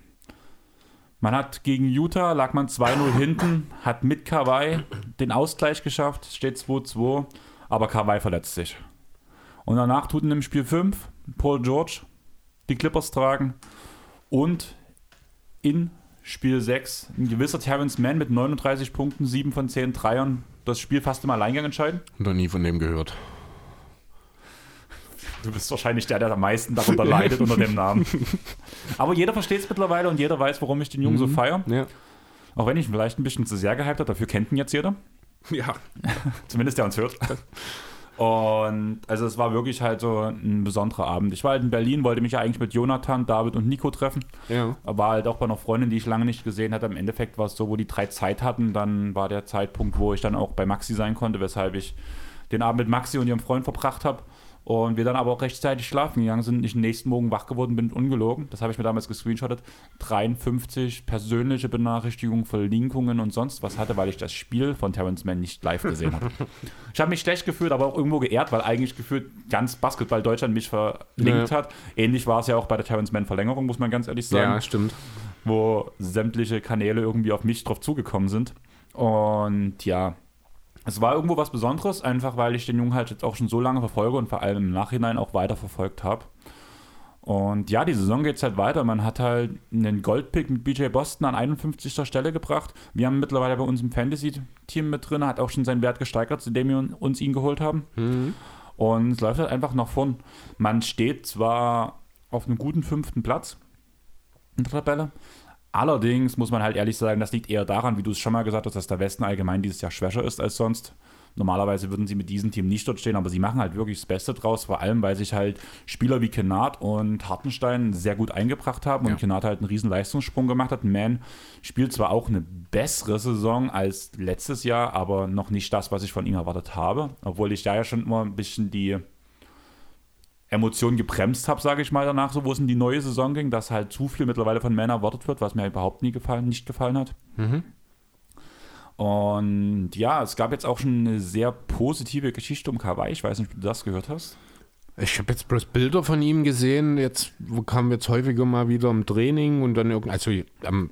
Speaker 1: Man hat gegen Utah, lag man 2-0 hinten, hat mit Kawhi den Ausgleich geschafft, steht 2-2, aber Kawhi verletzt sich. Und danach tut in dem Spiel 5 Paul George die Clippers tragen und in Spiel 6 ein gewisser Terrence Mann mit 39 Punkten, 7 von 10 Dreiern das Spiel fast im Alleingang entscheiden.
Speaker 2: Noch nie von dem gehört.
Speaker 1: Du bist wahrscheinlich der, der am meisten darunter leidet unter dem Namen. Aber jeder versteht es mittlerweile und jeder weiß, warum ich den Jungen so feiere.
Speaker 2: Ja.
Speaker 1: Auch wenn ich ihn vielleicht ein bisschen zu sehr gehypt habe, dafür kennt ihn jetzt jeder.
Speaker 2: Ja.
Speaker 1: Zumindest der uns hört. Und also es war wirklich halt so ein besonderer Abend. Ich war halt in Berlin, wollte mich ja eigentlich mit Jonathan, David und Nico treffen.
Speaker 2: Ja.
Speaker 1: War halt auch bei einer Freundin, die ich lange nicht gesehen hatte. Im Endeffekt war es so, wo die drei Zeit hatten, dann war der Zeitpunkt, wo ich dann auch bei Maxi sein konnte, weshalb ich den Abend mit Maxi und ihrem Freund verbracht habe. Und wir dann aber auch rechtzeitig schlafen gegangen sind. Ich den nächsten Morgen wach geworden bin, ungelogen. Das habe ich mir damals gescreenshottet. 53 persönliche Benachrichtigungen, Verlinkungen und sonst was hatte, weil ich das Spiel von Terrence Mann nicht live gesehen habe. ich habe mich schlecht gefühlt, aber auch irgendwo geehrt, weil eigentlich gefühlt ganz Basketball Deutschland mich verlinkt
Speaker 2: Ja.
Speaker 1: hat. Ähnlich war es ja auch bei der Terrence Mann Verlängerung, muss man ganz ehrlich sagen
Speaker 2: Ja, stimmt.
Speaker 1: wo sämtliche Kanäle irgendwie auf mich drauf zugekommen sind. Und ja, es war irgendwo was Besonderes, einfach weil ich den Jungen halt jetzt auch schon so lange verfolge und vor allem im Nachhinein auch weiter verfolgt habe. Und ja, die Saison geht halt weiter. Man hat halt einen Goldpick mit BJ Boston an 51. Stelle gebracht. Wir haben mittlerweile bei uns im Fantasy-Team mit drin, hat auch schon seinen Wert gesteigert, seitdem wir uns ihn geholt haben. Und es läuft halt einfach nach vorn. Man steht zwar auf einem guten fünften Platz in der Tabelle. Allerdings muss man halt ehrlich sagen, das liegt eher daran, wie du es schon mal gesagt hast, dass der Westen allgemein dieses Jahr schwächer ist als sonst. Normalerweise würden sie mit diesem Team nicht dort stehen, aber sie machen halt wirklich das Beste draus, vor allem weil sich halt Spieler wie Kennard und Hartenstein sehr gut eingebracht haben
Speaker 2: Ja.
Speaker 1: und Kennard halt einen riesen Leistungssprung gemacht hat. Man spielt zwar auch eine bessere Saison als letztes Jahr, aber noch nicht das, was ich von ihm erwartet habe, obwohl ich da ja schon immer ein bisschen die Emotionen gebremst habe, sage ich mal danach, so wo es in die neue Saison ging, dass halt zu viel mittlerweile von Männern erwartet wird, was mir überhaupt nie gefallen, nicht gefallen hat. Und ja, es gab jetzt auch schon eine sehr positive Geschichte um Kawhi. Ich weiß nicht, ob du das gehört hast.
Speaker 2: Ich habe jetzt bloß Bilder von ihm gesehen. Jetzt kamen jetzt häufiger mal wieder im Training und dann irgend, also am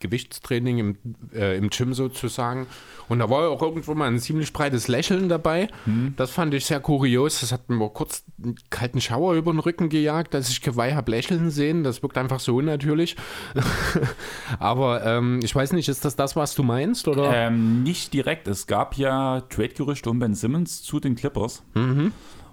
Speaker 2: Gewichtstraining im, äh, im Gym sozusagen. Und da war auch irgendwo mal ein ziemlich breites Lächeln dabei. Das fand ich sehr kurios. Das hat mir kurz einen kalten Schauer über den Rücken gejagt, als ich Kawhi habe lächeln sehen. Das wirkt einfach so unnatürlich. Aber ähm, ich weiß nicht, ist das das, was du meinst? Oder?
Speaker 1: Ähm, nicht direkt. Es gab ja Trade-Gerüchte um Ben Simmons zu den Clippers.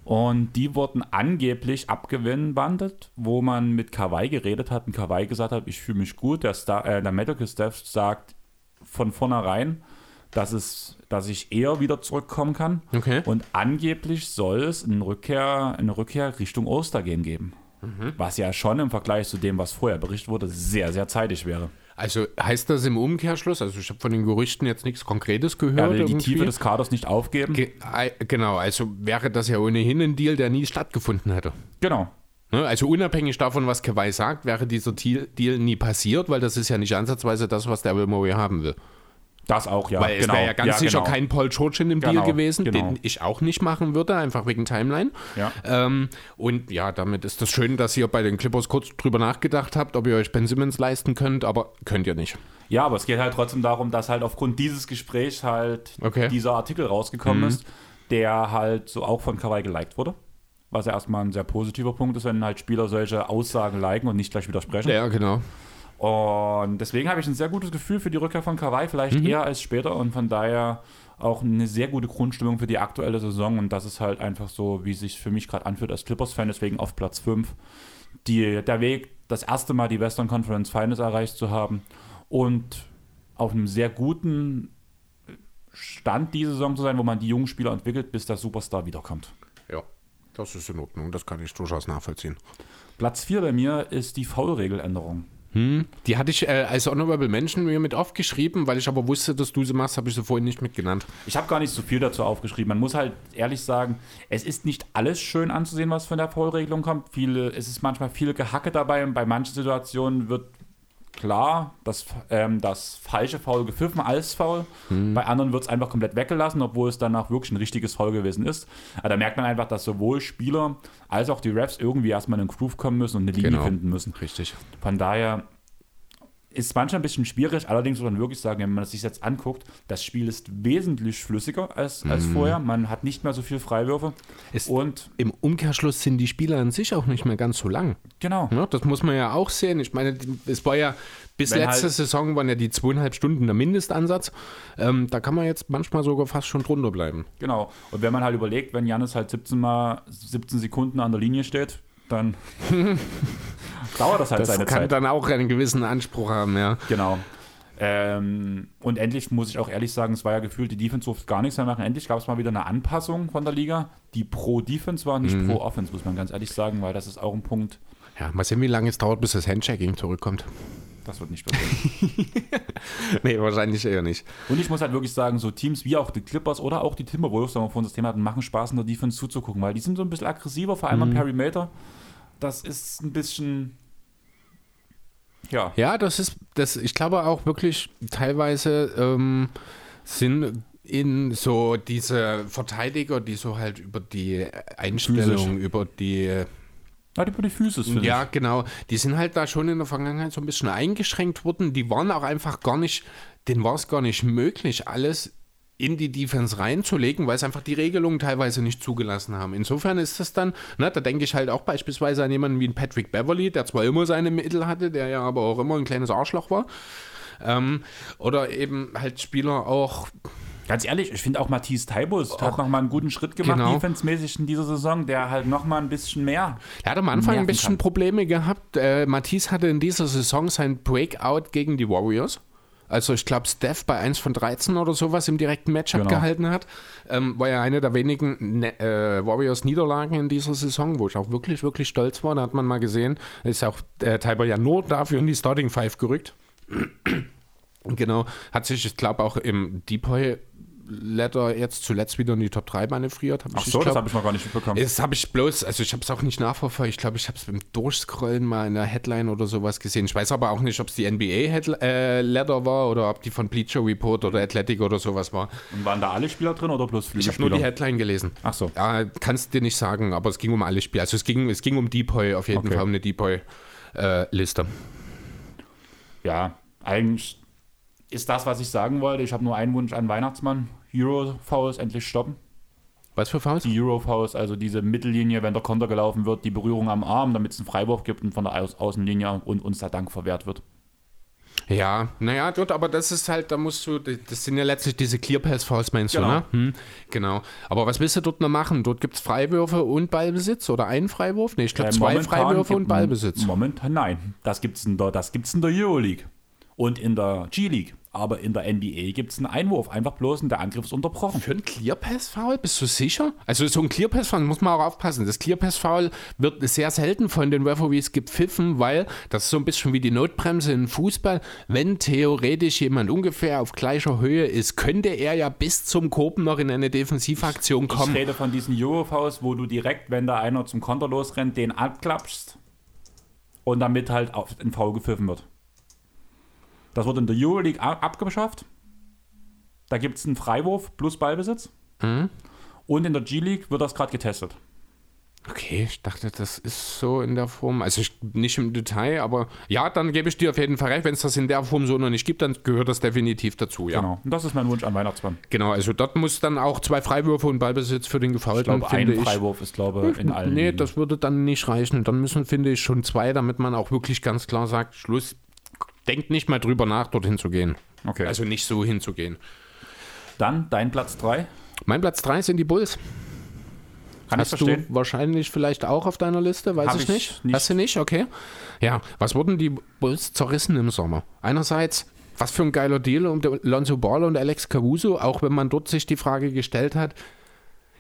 Speaker 1: Und die wurden angeblich abgewandt, wo man mit Kawhi geredet hat und Kawhi gesagt hat, ich fühle mich gut. Der, Star, äh, der Medical Staff sagt von vornherein, dass, es, dass ich eher wieder zurückkommen kann.
Speaker 2: Okay.
Speaker 1: Und angeblich soll es eine Rückkehr, eine Rückkehr Richtung Ostergame geben. Was ja schon im Vergleich zu dem, was vorher berichtet wurde, sehr, sehr zeitig wäre.
Speaker 2: Also heißt das im Umkehrschluss, also ich habe von den Gerüchten jetzt nichts Konkretes gehört.
Speaker 1: Er will die
Speaker 2: irgendwie.
Speaker 1: Tiefe des Kaders nicht aufgeben.
Speaker 2: Ge genau, also wäre das ja ohnehin ein Deal, der nie stattgefunden hätte.
Speaker 1: genau.
Speaker 2: Ne? Also unabhängig davon, was Kawhi sagt, wäre dieser Deal, nie passiert, weil das ist ja nicht ansatzweise das, was der Murray haben will.
Speaker 1: Das auch, ja.
Speaker 2: weil es
Speaker 1: genau.
Speaker 2: wäre ja ganz sicher
Speaker 1: genau.
Speaker 2: kein Paul George in dem
Speaker 1: Genau,
Speaker 2: Deal gewesen,
Speaker 1: genau.
Speaker 2: den ich auch nicht machen würde, einfach wegen Timeline.
Speaker 1: Ja.
Speaker 2: Ähm, und ja, damit ist das schön, dass ihr bei den Clippers kurz drüber nachgedacht habt, ob ihr euch Ben Simmons leisten könnt, aber könnt ihr nicht.
Speaker 1: Ja, aber es geht halt trotzdem darum, dass halt aufgrund dieses Gesprächs halt
Speaker 2: Okay.
Speaker 1: dieser Artikel rausgekommen ist, der halt so auch von Kawhi geliked wurde. Was ja erstmal ein sehr positiver Punkt ist, wenn halt Spieler solche Aussagen liken und nicht gleich widersprechen.
Speaker 2: Ja, genau.
Speaker 1: Und deswegen habe ich ein sehr gutes Gefühl für die Rückkehr von Kawhi, vielleicht eher als später und von daher auch eine sehr gute Grundstimmung für die aktuelle Saison und das ist halt einfach so, wie es sich für mich gerade anfühlt als Clippers-Fan, deswegen auf Platz 5. Die, der Weg, das erste Mal die Western Conference Finals erreicht zu haben und auf einem sehr guten Stand diese Saison zu sein, wo man die jungen Spieler entwickelt, bis der Superstar wiederkommt.
Speaker 2: Ja, das ist in Ordnung, das kann ich durchaus nachvollziehen.
Speaker 1: Platz 4 bei mir ist die Foul-Regeländerung.
Speaker 2: Die hatte ich äh, als Honorable Mention mir mit aufgeschrieben, weil ich aber wusste, dass du sie machst, habe ich sie vorhin nicht mitgenannt.
Speaker 1: Ich habe gar nicht so viel dazu aufgeschrieben. Man muss halt ehrlich sagen, es ist nicht alles schön anzusehen, was von der Foulregelung kommt. Viele, es ist manchmal viel Gehacke dabei und bei manchen Situationen wird klar das, ähm, das falsche Foul gepfiffen als Foul. Bei anderen wird es einfach komplett weggelassen, obwohl es danach wirklich ein richtiges Foul gewesen ist. Aber da merkt man einfach, dass sowohl Spieler als auch die Refs irgendwie erstmal in den Groove kommen müssen und eine Linie
Speaker 2: Genau.
Speaker 1: finden müssen.
Speaker 2: Richtig.
Speaker 1: Von daher ist manchmal ein bisschen schwierig, allerdings muss man wirklich sagen, wenn man es sich jetzt anguckt, das Spiel ist wesentlich flüssiger als, als vorher. Man hat nicht mehr so viel Freiwürfe.
Speaker 2: Ist-
Speaker 1: und
Speaker 2: Im Umkehrschluss sind die Spieler an sich auch nicht mehr ganz so lang.
Speaker 1: genau.
Speaker 2: Ja, das muss man ja auch sehen. Ich meine, es war ja bis
Speaker 1: Wenn
Speaker 2: letzte
Speaker 1: halt-
Speaker 2: Saison waren ja die zweieinhalb Stunden der Mindestansatz. Ähm, da kann man jetzt manchmal sogar fast schon drunter bleiben.
Speaker 1: Genau. Und wenn man halt überlegt, wenn Janis halt 17 mal 17 Sekunden an der Linie steht, dann dauert das halt
Speaker 2: Das
Speaker 1: seine
Speaker 2: kann
Speaker 1: Zeit.
Speaker 2: dann auch einen gewissen Anspruch haben, ja.
Speaker 1: Genau. Ähm, und endlich muss ich auch ehrlich sagen, es war ja gefühlt, die Defense durfte gar nichts mehr machen. Endlich gab es mal wieder eine Anpassung von der Liga, die pro Defense war, nicht pro Offense, muss man ganz ehrlich sagen, weil das ist auch ein Punkt,
Speaker 2: Ja, mal sehen, wie lange es dauert, bis das Handchecking zurückkommt.
Speaker 1: das wird nicht passieren.
Speaker 2: nee, wahrscheinlich eher nicht.
Speaker 1: und ich muss halt wirklich sagen, so Teams wie auch die Clippers oder auch die Timberwolves, da wir vorhin das Thema hatten, machen Spaß in der Defense zuzugucken, weil die sind so ein bisschen aggressiver, vor allem am Perimeter. Das ist ein bisschen, ja,
Speaker 2: Ja, das ist, das, ich glaube auch wirklich teilweise ähm, sind in so diese Verteidiger, die so halt über die Einstellung, über die
Speaker 1: ja die über die Füße finde
Speaker 2: Ja, genau. Die sind halt da schon in der Vergangenheit so ein bisschen eingeschränkt worden. Die waren auch einfach gar nicht, denen war es gar nicht möglich, alles in die Defense reinzulegen, weil es einfach die Regelungen teilweise nicht zugelassen haben. Insofern ist das dann, ne, da denke ich halt auch beispielsweise an jemanden wie einen Patrick Beverly, der zwar immer seine Mittel hatte, der ja aber auch immer ein kleines Arschloch war. Ähm, oder eben halt Spieler auch,
Speaker 1: Ganz ehrlich, ich finde auch Matthias Taibus hat nochmal einen guten Schritt gemacht,
Speaker 2: Genau.
Speaker 1: defensemäßig in dieser Saison, der halt nochmal ein bisschen mehr.
Speaker 2: Er hat am Anfang ein bisschen
Speaker 1: kann.
Speaker 2: Probleme gehabt. Äh, Matisse hatte in dieser Saison sein Breakout gegen die Warriors. Also ich glaube, Steph bei 1 von 13 oder sowas im direkten Matchup
Speaker 1: Genau.
Speaker 2: gehalten hat. Ähm, war ja eine der wenigen ne äh, Warriors-Niederlagen in dieser Saison, wo ich auch wirklich, wirklich stolz war. Da hat man mal gesehen, ist auch äh, Taiber ja nur dafür in die Starting Five gerückt. genau, hat sich, ich glaube, auch im Depoy Letter jetzt zuletzt wieder in die Top 3 manövriert.
Speaker 1: Ach so, das
Speaker 2: glaub,
Speaker 1: habe ich noch gar nicht mitbekommen.
Speaker 2: das habe ich bloß, also ich habe es auch nicht nachverfolgt. Ich glaube, ich habe es beim Durchscrollen mal in der Headline oder sowas gesehen. Ich weiß aber auch nicht, ob es die NBA-Letter äh, Letter war oder ob die von Bleacher Report oder Athletic oder sowas war.
Speaker 1: Und waren da alle Spieler drin oder bloß
Speaker 2: Ich habe nur die? Headline gelesen.
Speaker 1: Ach so.
Speaker 2: Ja, kannst dir nicht sagen, aber es ging um alle Spiele. Also es ging, es ging um Depoy, auf jeden
Speaker 1: Okay.
Speaker 2: Fall um eine Depoy-Liste.
Speaker 1: Ja, eigentlich ist das, was ich sagen wollte. Ich habe nur einen Wunsch an Weihnachtsmann. Euro Fouls endlich stoppen.
Speaker 2: Was für Fouls?
Speaker 1: Die Euro Fouls, also diese Mittellinie, wenn der Konter gelaufen wird, die Berührung am Arm, damit es einen Freiwurf gibt und von der Au Außenlinie und uns der Dank verwehrt wird.
Speaker 2: Ja, naja, dort, aber das ist halt, da musst du, das sind ja letztlich diese Clear Pass Fouls, meinst
Speaker 1: Genau.
Speaker 2: du, ne? Hm, genau. Aber was willst du dort noch machen? Dort gibt es Freiwürfe und Ballbesitz oder einen Freiwurf? Nee, ich glaube
Speaker 1: Äh,
Speaker 2: zwei Freiwürfe und Ballbesitz.
Speaker 1: Momentan nein. Das gibt es in, der- das gibt's in der Euroleague und in der G-League. Aber in der NBA gibt es einen Einwurf, einfach bloß und der Angriff ist unterbrochen.
Speaker 2: Für ein Clear Pass Foul, bist du sicher? Also so ein Clear Pass Foul, muss man auch aufpassen. Das Clear Pass Foul wird sehr selten von den Referees gepfiffen, weil das ist so ein bisschen wie die Notbremse im Fußball. Wenn theoretisch jemand ungefähr auf gleicher Höhe ist, könnte er ja bis zum Kopen noch in eine Defensivaktion
Speaker 1: Ich
Speaker 2: kommen.
Speaker 1: rede von diesen Euro-Fouls, wo du direkt, wenn da einer zum Konter losrennt, den abklappst und damit halt auf den Foul gepfiffen wird. Das wird in der Euroleague abgeschafft. Da gibt es einen Freiwurf plus Ballbesitz.
Speaker 2: Mhm.
Speaker 1: Und in der G-League wird das gerade getestet.
Speaker 2: Okay, ich dachte, das ist so in der Form. Also ich, nicht im Detail, aber ja, dann gebe ich dir auf jeden Fall recht. Wenn es das in der Form so noch nicht gibt, dann gehört das definitiv dazu, ja. Genau,
Speaker 1: Genau. Und das ist mein Wunsch an Weihnachtsmann.
Speaker 2: also dort muss dann auch zwei Freiwürfe und Ballbesitz für den
Speaker 1: Ich
Speaker 2: Gefaulten,
Speaker 1: glaube,
Speaker 2: finde
Speaker 1: ein
Speaker 2: ich.
Speaker 1: Freiwurf ist, glaube ich, in allen.
Speaker 2: Nee, das würde dann nicht reichen. Dann müssen, finde ich, schon zwei, damit man auch wirklich ganz klar sagt, Schluss, denkt nicht mal drüber nach, dorthin zu gehen.
Speaker 1: Okay.
Speaker 2: Also nicht so hinzugehen.
Speaker 1: Dann dein Platz 3.
Speaker 2: Mein Platz 3 sind die Bulls.
Speaker 1: Kann ich
Speaker 2: Hast
Speaker 1: verstehen.
Speaker 2: du wahrscheinlich vielleicht auch auf deiner Liste, weiß ich
Speaker 1: ich
Speaker 2: nicht.
Speaker 1: nicht.
Speaker 2: Hast du nicht? Okay. Ja, was wurden die Bulls zerrissen im Sommer? Einerseits, was für ein geiler Deal um Lonzo Ball und Alex Caruso, auch wenn man dort sich die Frage gestellt hat,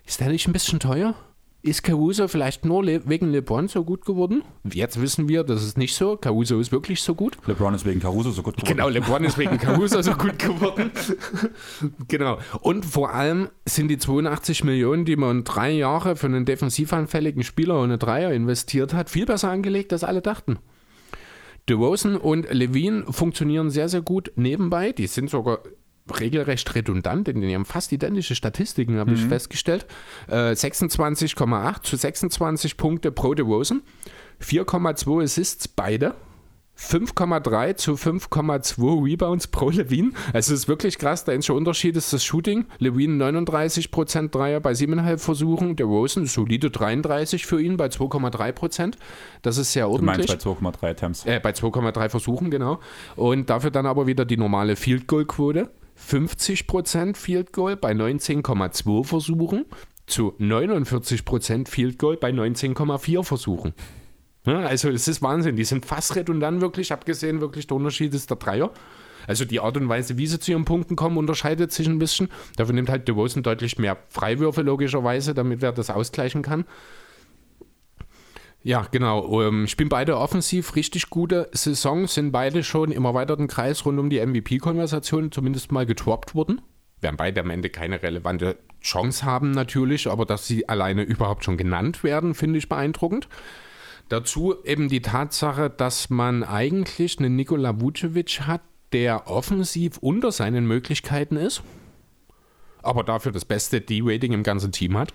Speaker 2: ist der nicht ein bisschen teuer? Ist Caruso vielleicht nur le wegen LeBron so gut geworden? Jetzt wissen wir, das ist nicht so. Caruso ist wirklich so gut.
Speaker 1: LeBron ist wegen Caruso so gut geworden.
Speaker 2: Genau, LeBron ist wegen Caruso so gut geworden. genau. Und vor allem sind die 82 Millionen, die man drei Jahre für einen defensivanfälligen Spieler ohne Dreier investiert hat, viel besser angelegt, als alle dachten. DeRozan und Levine funktionieren sehr, sehr gut nebenbei. Die sind sogar regelrecht redundant, denn die haben fast identische Statistiken, habe ich festgestellt. Äh, 26,8 zu 26 Punkte pro DeRozan, 4,2 Assists beide. 5,3 zu 5,2 Rebounds pro Levine. Also es ist wirklich krass. Der einzige Unterschied ist das Shooting. Levine 39% Dreier bei 7,5 Versuchen. Der Rosen solide 33 für ihn bei 2,3%. Das ist sehr
Speaker 1: Du meinst
Speaker 2: ordentlich.
Speaker 1: bei 2,3 Attempts.
Speaker 2: Äh, bei 2,3 Versuchen, genau. Und dafür dann aber wieder die normale Field Goal Quote. 50% Field Goal bei 19,2 Versuchen zu 49% Field Goal bei 19,4 Versuchen. Ja, also es ist Wahnsinn. Die sind fast redundant wirklich, abgesehen wirklich der Unterschied ist der Dreier. Also die Art und Weise, wie sie zu ihren Punkten kommen, unterscheidet sich ein bisschen. Dafür nimmt halt DeRozan deutlich mehr Freiwürfe, logischerweise, damit er das ausgleichen kann. Ja, genau. Ähm, spielen beide offensiv richtig gute Saisons, sind beide schon im erweiterten Kreis rund um die MVP-Konversation zumindest mal getroppt worden. Werden beide am Ende keine relevante Chance haben, natürlich, aber dass sie alleine überhaupt schon genannt werden, finde ich beeindruckend. Dazu eben die Tatsache, dass man eigentlich einen Nikola Vucevic hat, der offensiv unter seinen Möglichkeiten ist, aber dafür das beste D-Rating im ganzen Team hat.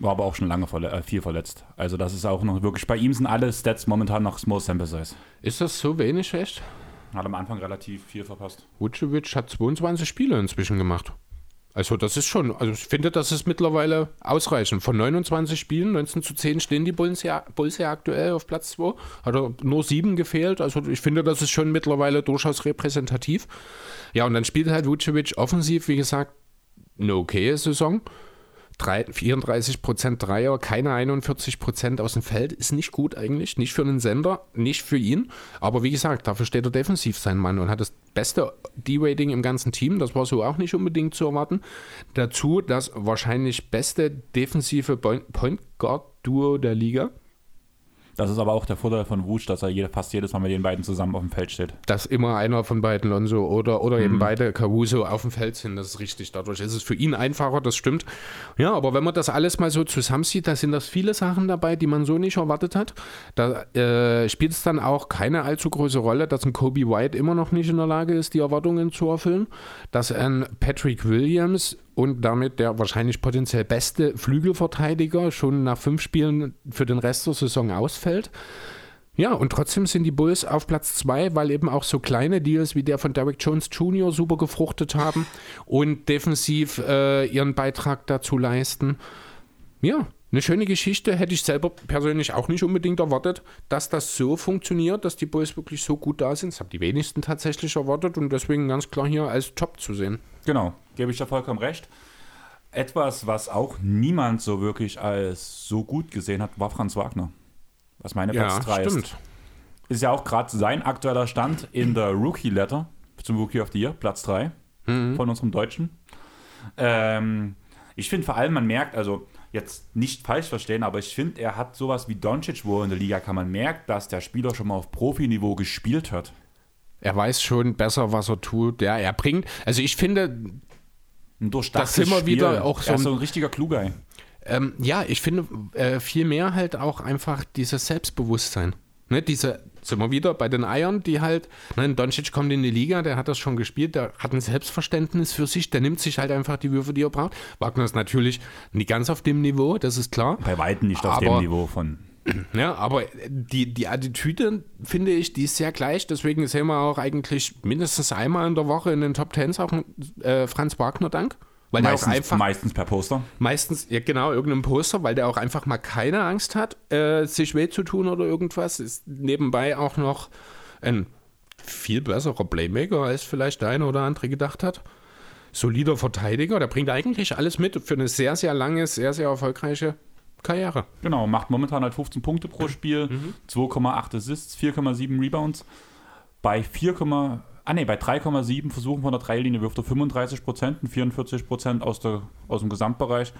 Speaker 1: War aber auch schon lange verle äh, viel verletzt. Also das ist auch noch wirklich, bei ihm sind alle Stats momentan noch Small Sample Size.
Speaker 2: Ist das so wenig echt?
Speaker 1: Hat am Anfang relativ viel verpasst.
Speaker 2: Vucevic hat 22 Spiele inzwischen gemacht. Also das ist schon, also ich finde, das ist mittlerweile ausreichend. Von 29 Spielen, 19 zu 10 stehen die Bulls ja, Bulls ja aktuell auf Platz 2. Hat er nur sieben gefehlt. Also ich finde, das ist schon mittlerweile durchaus repräsentativ. Ja, und dann spielt halt Vucevic offensiv, wie gesagt, eine okaye Saison. 34 Prozent Dreier, keine 41 Prozent aus dem Feld, ist nicht gut eigentlich, nicht für einen Sender, nicht für ihn. Aber wie gesagt, dafür steht er defensiv sein Mann und hat das beste D-Rating im ganzen Team. Das war so auch nicht unbedingt zu erwarten. Dazu das wahrscheinlich beste defensive Point Guard Duo der Liga.
Speaker 1: Das ist aber auch der Vorteil von Wusch, dass er jede, fast jedes Mal mit den beiden zusammen auf dem Feld steht.
Speaker 2: Dass immer einer von beiden Lonzo oder, oder mhm. eben beide Caruso auf dem Feld sind, das ist richtig. Dadurch ist es für ihn einfacher, das stimmt. Ja, aber wenn man das alles mal so zusammensieht, da sind das viele Sachen dabei, die man so nicht erwartet hat. Da äh, spielt es dann auch keine allzu große Rolle, dass ein Kobe White immer noch nicht in der Lage ist, die Erwartungen zu erfüllen. Dass ein Patrick Williams und damit der wahrscheinlich potenziell beste Flügelverteidiger schon nach fünf Spielen für den Rest der Saison ausfällt. Ja, und trotzdem sind die Bulls auf Platz zwei, weil eben auch so kleine Deals wie der von Derek Jones Jr. super gefruchtet haben und defensiv äh, ihren Beitrag dazu leisten. Ja, eine schöne Geschichte, hätte ich selber persönlich auch nicht unbedingt erwartet, dass das so funktioniert, dass die Bulls wirklich so gut da sind. Das haben die wenigsten tatsächlich erwartet und deswegen ganz klar hier als Top zu sehen.
Speaker 1: Genau, gebe ich da vollkommen recht. Etwas, was auch niemand so wirklich als so gut gesehen hat, war Franz Wagner. Was meine
Speaker 2: ja, Platz 3 ist.
Speaker 1: Ist ja auch gerade sein aktueller Stand in der Rookie-Letter zum Rookie of the Year, Platz 3 mhm. von unserem Deutschen. Ähm, ich finde vor allem, man merkt, also jetzt nicht falsch verstehen, aber ich finde, er hat sowas wie Doncic, wo in der Liga kann man merkt, dass der Spieler schon mal auf Profiniveau gespielt hat.
Speaker 2: Er weiß schon besser, was er tut. Ja, er bringt, also ich finde,
Speaker 1: das immer wieder auch so
Speaker 2: ein, so ein richtiger Kluger. Ähm, ja, ich finde äh, viel mehr halt auch einfach dieses Selbstbewusstsein. Ne, diese, sind wir wieder bei den Eiern, die halt, ne, Doncic kommt in die Liga, der hat das schon gespielt, der hat ein Selbstverständnis für sich, der nimmt sich halt einfach die Würfe, die er braucht. Wagner ist natürlich nicht ganz auf dem Niveau, das ist klar.
Speaker 1: Bei Weitem nicht auf dem Niveau von.
Speaker 2: Ja, aber die, die Attitüde, finde ich, die ist sehr gleich. Deswegen sehen wir auch eigentlich mindestens einmal in der Woche in den Top Tens auch äh, Franz Wagner Dank.
Speaker 1: Weil meistens, der auch einfach, meistens per Poster.
Speaker 2: Meistens, ja genau, irgendeinem Poster, weil der auch einfach mal keine Angst hat, äh, sich weh zu tun oder irgendwas. Ist nebenbei auch noch ein viel besserer Playmaker, als vielleicht der eine oder andere gedacht hat. Solider Verteidiger, der bringt eigentlich alles mit für eine sehr, sehr lange, sehr, sehr erfolgreiche Karriere.
Speaker 1: Genau, macht momentan halt 15 Punkte pro Spiel, mhm. 2,8 Assists, 4,7 Rebounds. Bei 4, Ah ne, bei 3,7 Versuchen von der Dreilinie wirft er 35 Prozent und 44 Prozent aus, aus dem Gesamtbereich.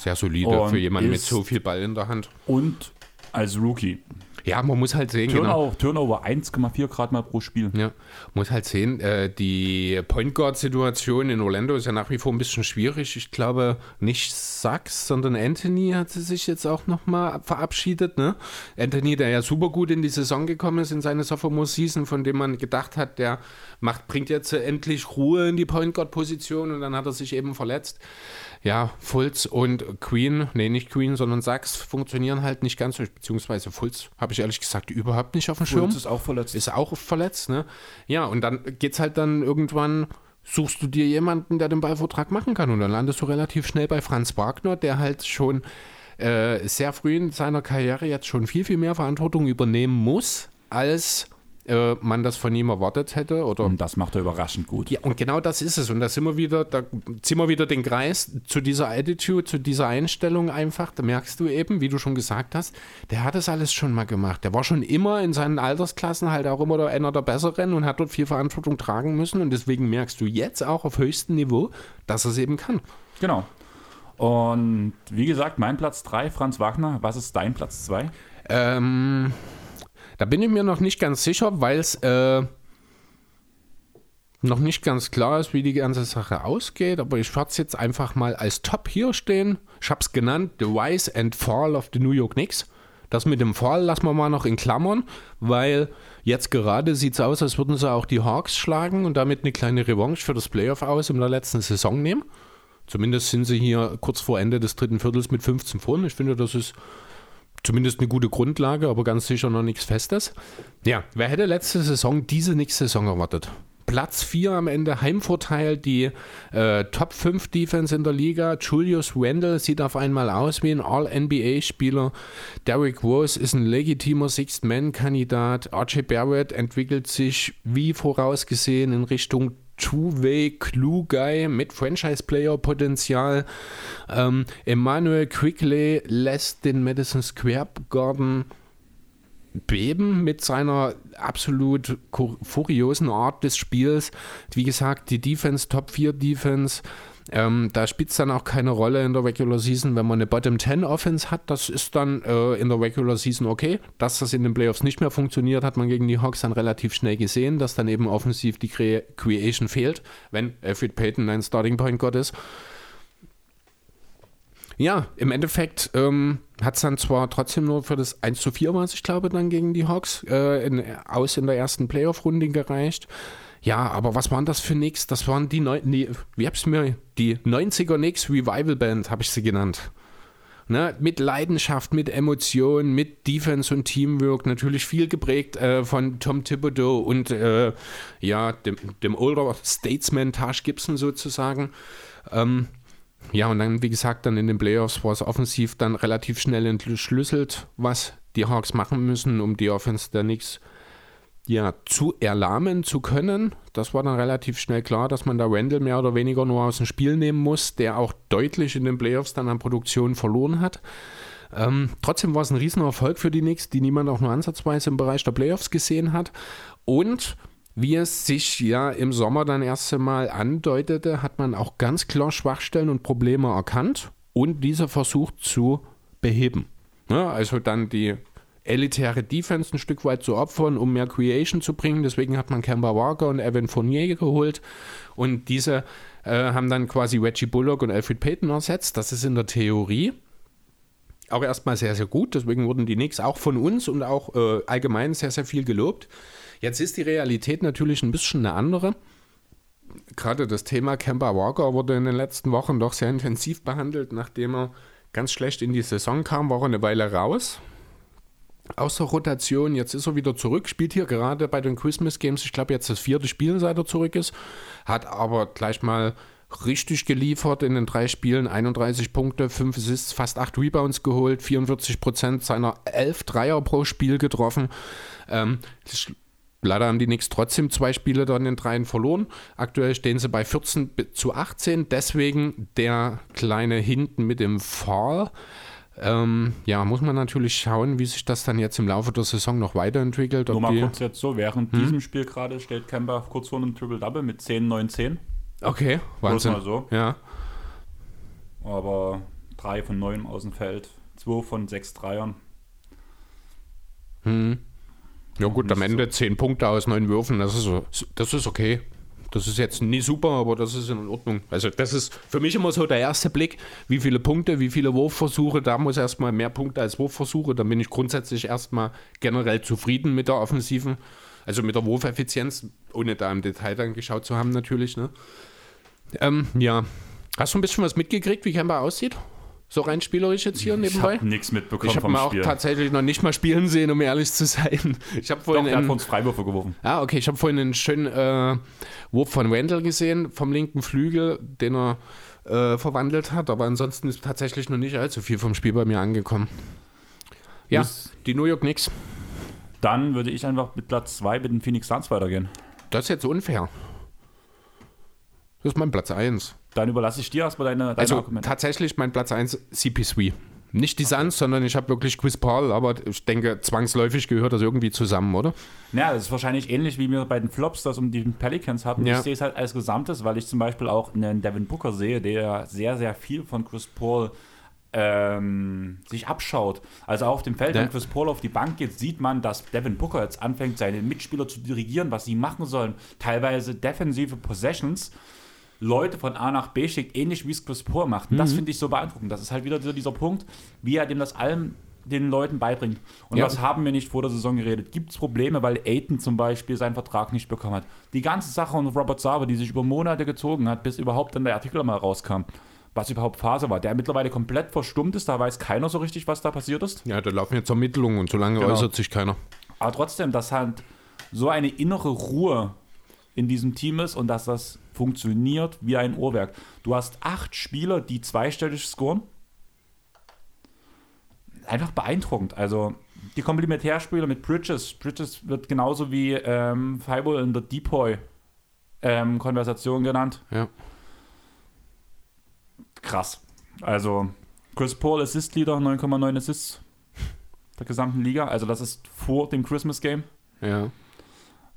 Speaker 2: Sehr solide und für jemanden mit so viel Ball in der Hand.
Speaker 1: Und als Rookie
Speaker 2: ja, man muss halt sehen.
Speaker 1: Turnover, genau. Turnover 1,4 Grad mal pro Spiel.
Speaker 2: Ja, muss halt sehen, äh, die Point Guard-Situation in Orlando ist ja nach wie vor ein bisschen schwierig. Ich glaube, nicht Sachs, sondern Anthony hat sich jetzt auch nochmal verabschiedet. Ne? Anthony, der ja super gut in die Saison gekommen ist in seine Sophomore-Season, von dem man gedacht hat, der macht, bringt jetzt endlich Ruhe in die Point Guard-Position und dann hat er sich eben verletzt ja, Fulz und Queen, nee, nicht Queen, sondern Sachs funktionieren halt nicht ganz so, beziehungsweise Fulz habe ich ehrlich gesagt überhaupt nicht auf dem Schirm. Fulz
Speaker 1: ist auch verletzt.
Speaker 2: Ist auch verletzt, ne? Ja, und dann geht es halt dann irgendwann, suchst du dir jemanden, der den Ballvortrag machen kann und dann landest du relativ schnell bei Franz Wagner, der halt schon äh, sehr früh in seiner Karriere jetzt schon viel, viel mehr Verantwortung übernehmen muss, als äh, man das von ihm erwartet hätte. Oder
Speaker 1: Und das macht er überraschend gut.
Speaker 2: ja, und genau das ist es. Und da sind wir wieder, da ziehen wir wieder den Kreis zu dieser Attitude, zu dieser Einstellung einfach. Da merkst du eben, wie du schon gesagt hast, der hat das alles schon mal gemacht. Der war schon immer in seinen Altersklassen halt auch immer der, einer der Besseren und hat dort viel Verantwortung tragen müssen. Und deswegen merkst du jetzt auch auf höchstem Niveau, dass er es eben kann.
Speaker 1: Genau. Und wie gesagt, mein Platz 3, Franz Wagner. Was ist dein Platz 2?
Speaker 2: Ähm, da bin ich mir noch nicht ganz sicher, weil es äh, noch nicht ganz klar ist, wie die ganze Sache ausgeht. Aber ich werde es jetzt einfach mal als Top hier stehen. Ich habe es genannt: The Rise and Fall of the New York Knicks. Das mit dem Fall lassen wir mal noch in Klammern, weil jetzt gerade sieht es aus, als würden sie auch die Hawks schlagen und damit eine kleine Revanche für das Playoff aus in der letzten Saison nehmen. Zumindest sind sie hier kurz vor Ende des dritten Viertels mit 15 vorne. Ich finde, das ist zumindest eine gute Grundlage, aber ganz sicher noch nichts Festes. Ja, wer hätte letzte Saison diese nächste Saison erwartet? Platz 4 am Ende, Heimvorteil, die äh, Top 5 Defense in der Liga. Julius Randle sieht auf einmal aus wie ein All-NBA-Spieler. Derrick Rose ist ein legitimer Sixth-Man-Kandidat. RJ Barrett entwickelt sich wie vorausgesehen in Richtung Two-Way Clue Guy mit Franchise-Player-Potenzial. Ähm, Emmanuel Quigley lässt den Madison Square Garden beben mit seiner absolut furiosen Art des Spiels. Wie gesagt, die Defense, Top 4 Defense. Ähm, da spielt es dann auch keine Rolle in der Regular Season, wenn man eine Bottom 10 Offense hat. Das ist dann äh, in der Regular Season okay. Dass das in den Playoffs nicht mehr funktioniert, hat man gegen die Hawks dann relativ schnell gesehen, dass dann eben offensiv die Cre Creation fehlt, wenn Alfred Payton ein Starting Point Guard ist. Ja, im Endeffekt ähm, hat es dann zwar trotzdem nur für das 1 zu 4, was ich glaube, dann gegen die Hawks äh, in, aus in der ersten Playoff-Runde gereicht. Ja, aber was waren das für Knicks? Das waren die, Neu die wie hab's mir, die 90er Knicks Revival Band, habe ich sie genannt. Ne, mit Leidenschaft, mit Emotion, mit Defense und Teamwork, natürlich viel geprägt äh, von Tom Thibodeau und äh, ja, dem, dem Older Statesman Taj Gibson sozusagen. Ähm, ja, und dann, wie gesagt, dann in den Playoffs war es offensiv dann relativ schnell entschlüsselt, was die Hawks machen müssen, um die Offense der Knicks ja, zu erlahmen zu können. Das war dann relativ schnell klar, dass man da Randall mehr oder weniger nur aus dem Spiel nehmen muss, der auch deutlich in den Playoffs dann an Produktion verloren hat. Ähm, trotzdem war es ein Riesenerfolg für die Knicks, die niemand auch nur ansatzweise im Bereich der Playoffs gesehen hat. Und wie es sich ja im Sommer dann erst einmal andeutete, hat man auch ganz klar Schwachstellen und Probleme erkannt und diese versucht zu beheben. Ja, also dann die elitäre Defense ein Stück weit zu opfern, um mehr Creation zu bringen. Deswegen hat man Kemba Walker und Evan Fournier geholt. Und diese äh, haben dann quasi Reggie Bullock und Alfred Payton ersetzt. Das ist in der Theorie auch erstmal sehr, sehr gut. Deswegen wurden die Knicks auch von uns und auch äh, allgemein sehr, sehr viel gelobt. Jetzt ist die Realität natürlich ein bisschen eine andere. Gerade das Thema Kemba Walker wurde in den letzten Wochen doch sehr intensiv behandelt. Nachdem er ganz schlecht in die Saison kam, war er eine Weile raus. Aus der Rotation, jetzt ist er wieder zurück, spielt hier gerade bei den Christmas Games, ich glaube jetzt das vierte Spiel, seit er zurück ist, hat aber gleich mal richtig geliefert in den drei Spielen, 31 Punkte, 5 Assists, fast 8 Rebounds geholt, 44 Prozent seiner 11 Dreier pro Spiel getroffen. Ähm, Leider haben die Knicks trotzdem zwei Spiele dann in dreien verloren. Aktuell stehen sie bei 14 zu 18. Deswegen der kleine Hinten mit dem Fall. Ähm, ja, muss man natürlich schauen, wie sich das dann jetzt im Laufe der Saison noch weiterentwickelt.
Speaker 1: Nur mal kurz jetzt so, während
Speaker 2: Hm?
Speaker 1: diesem Spiel gerade steht Kemba kurz vor einem Triple-Double mit 10, 9, 10.
Speaker 2: okay,
Speaker 1: Bloß
Speaker 2: Wahnsinn.
Speaker 1: mal so.
Speaker 2: Ja,
Speaker 1: Aber 3 von 9 aus dem Feld, 2 von 6 Dreiern.
Speaker 2: hm. ja gut, am Ende 10 Punkte aus 9 Würfen, das ist, so- das ist okay. Das ist jetzt nie super, aber das ist in Ordnung. Also das ist für mich immer so der erste Blick, wie viele Punkte, wie viele Wurfversuche. Da muss erstmal mehr Punkte als Wurfversuche. Dann bin ich grundsätzlich erstmal generell zufrieden mit der offensiven, also mit der Wurfeffizienz, ohne da im Detail dann geschaut zu haben natürlich. Ne? Ähm, ja, hast du ein bisschen was mitgekriegt, wie Kemba aussieht? So rein spielerisch jetzt hier
Speaker 1: Ich
Speaker 2: nebenbei?
Speaker 1: habe nichts mitbekommen
Speaker 2: Ich habe
Speaker 1: vom
Speaker 2: mal auch
Speaker 1: Spiel.
Speaker 2: tatsächlich noch nicht mal spielen sehen, um ehrlich zu sein. Ich habe
Speaker 1: Doch,
Speaker 2: vorhin
Speaker 1: hat
Speaker 2: einen-
Speaker 1: uns Freiwürfe geworfen.
Speaker 2: Ah, okay, ich habe vorhin einen schönen äh, Wurf von Wendell gesehen, vom linken Flügel, den er äh, verwandelt hat, aber ansonsten ist tatsächlich noch nicht allzu viel vom Spiel bei mir angekommen. Ja,
Speaker 1: Muss-
Speaker 2: die New York Knicks.
Speaker 1: Dann würde ich einfach mit Platz 2 mit den Phoenix Suns weitergehen.
Speaker 2: Das ist jetzt unfair. Das ist mein Platz 1.
Speaker 1: Dann überlasse ich dir erstmal deine, deine
Speaker 2: Also
Speaker 1: Argumente.
Speaker 2: tatsächlich mein Platz 1 CP3. Nicht die Suns, sondern ich habe wirklich Chris Paul, aber ich denke, zwangsläufig gehört das irgendwie zusammen, oder?
Speaker 1: Ja, das ist wahrscheinlich ähnlich wie wir bei den Flops das um die Pelicans hatten.
Speaker 2: Ja.
Speaker 1: Ich sehe es halt als Gesamtes, weil ich zum Beispiel auch einen Devin Booker sehe, der sehr, sehr viel von Chris Paul ähm, sich abschaut. Also auf dem Feld,
Speaker 2: Ja.
Speaker 1: wenn Chris Paul auf die Bank geht, sieht man, dass Devin Booker jetzt anfängt, seine Mitspieler zu dirigieren, was sie machen sollen. Teilweise defensive Possessions. Leute von A nach B schickt, ähnlich wie es Chris Paul macht. Und Das
Speaker 2: Mhm.
Speaker 1: finde ich so beeindruckend. Das ist halt wieder dieser, dieser Punkt, wie er dem das allem den Leuten beibringt. Und
Speaker 2: Ja.
Speaker 1: was haben wir nicht vor der Saison geredet? Gibt es Probleme, weil Aiton zum Beispiel seinen Vertrag nicht bekommen hat? Die ganze Sache um Robert Save, die sich über Monate gezogen hat, bis überhaupt dann der Artikel mal rauskam, was überhaupt Phase war, der mittlerweile komplett verstummt ist, da weiß keiner so richtig, was da passiert ist.
Speaker 2: Ja, da laufen jetzt Ermittlungen und solange
Speaker 1: Genau.
Speaker 2: äußert sich keiner.
Speaker 1: Aber trotzdem, dass halt so eine innere Ruhe in diesem Team ist und dass das funktioniert wie ein Uhrwerk. Du hast acht Spieler, die zweistellig scoren. Einfach beeindruckend. Also die Komplementärspieler mit Bridges. Bridges wird genauso wie ähm, Fireball in der Depoy-Konversation genannt.
Speaker 2: Ja.
Speaker 1: Krass. Also Chris Paul Assist-Leader, 9,9 Assists der gesamten Liga. Also das ist vor dem Christmas-Game.
Speaker 2: Ja.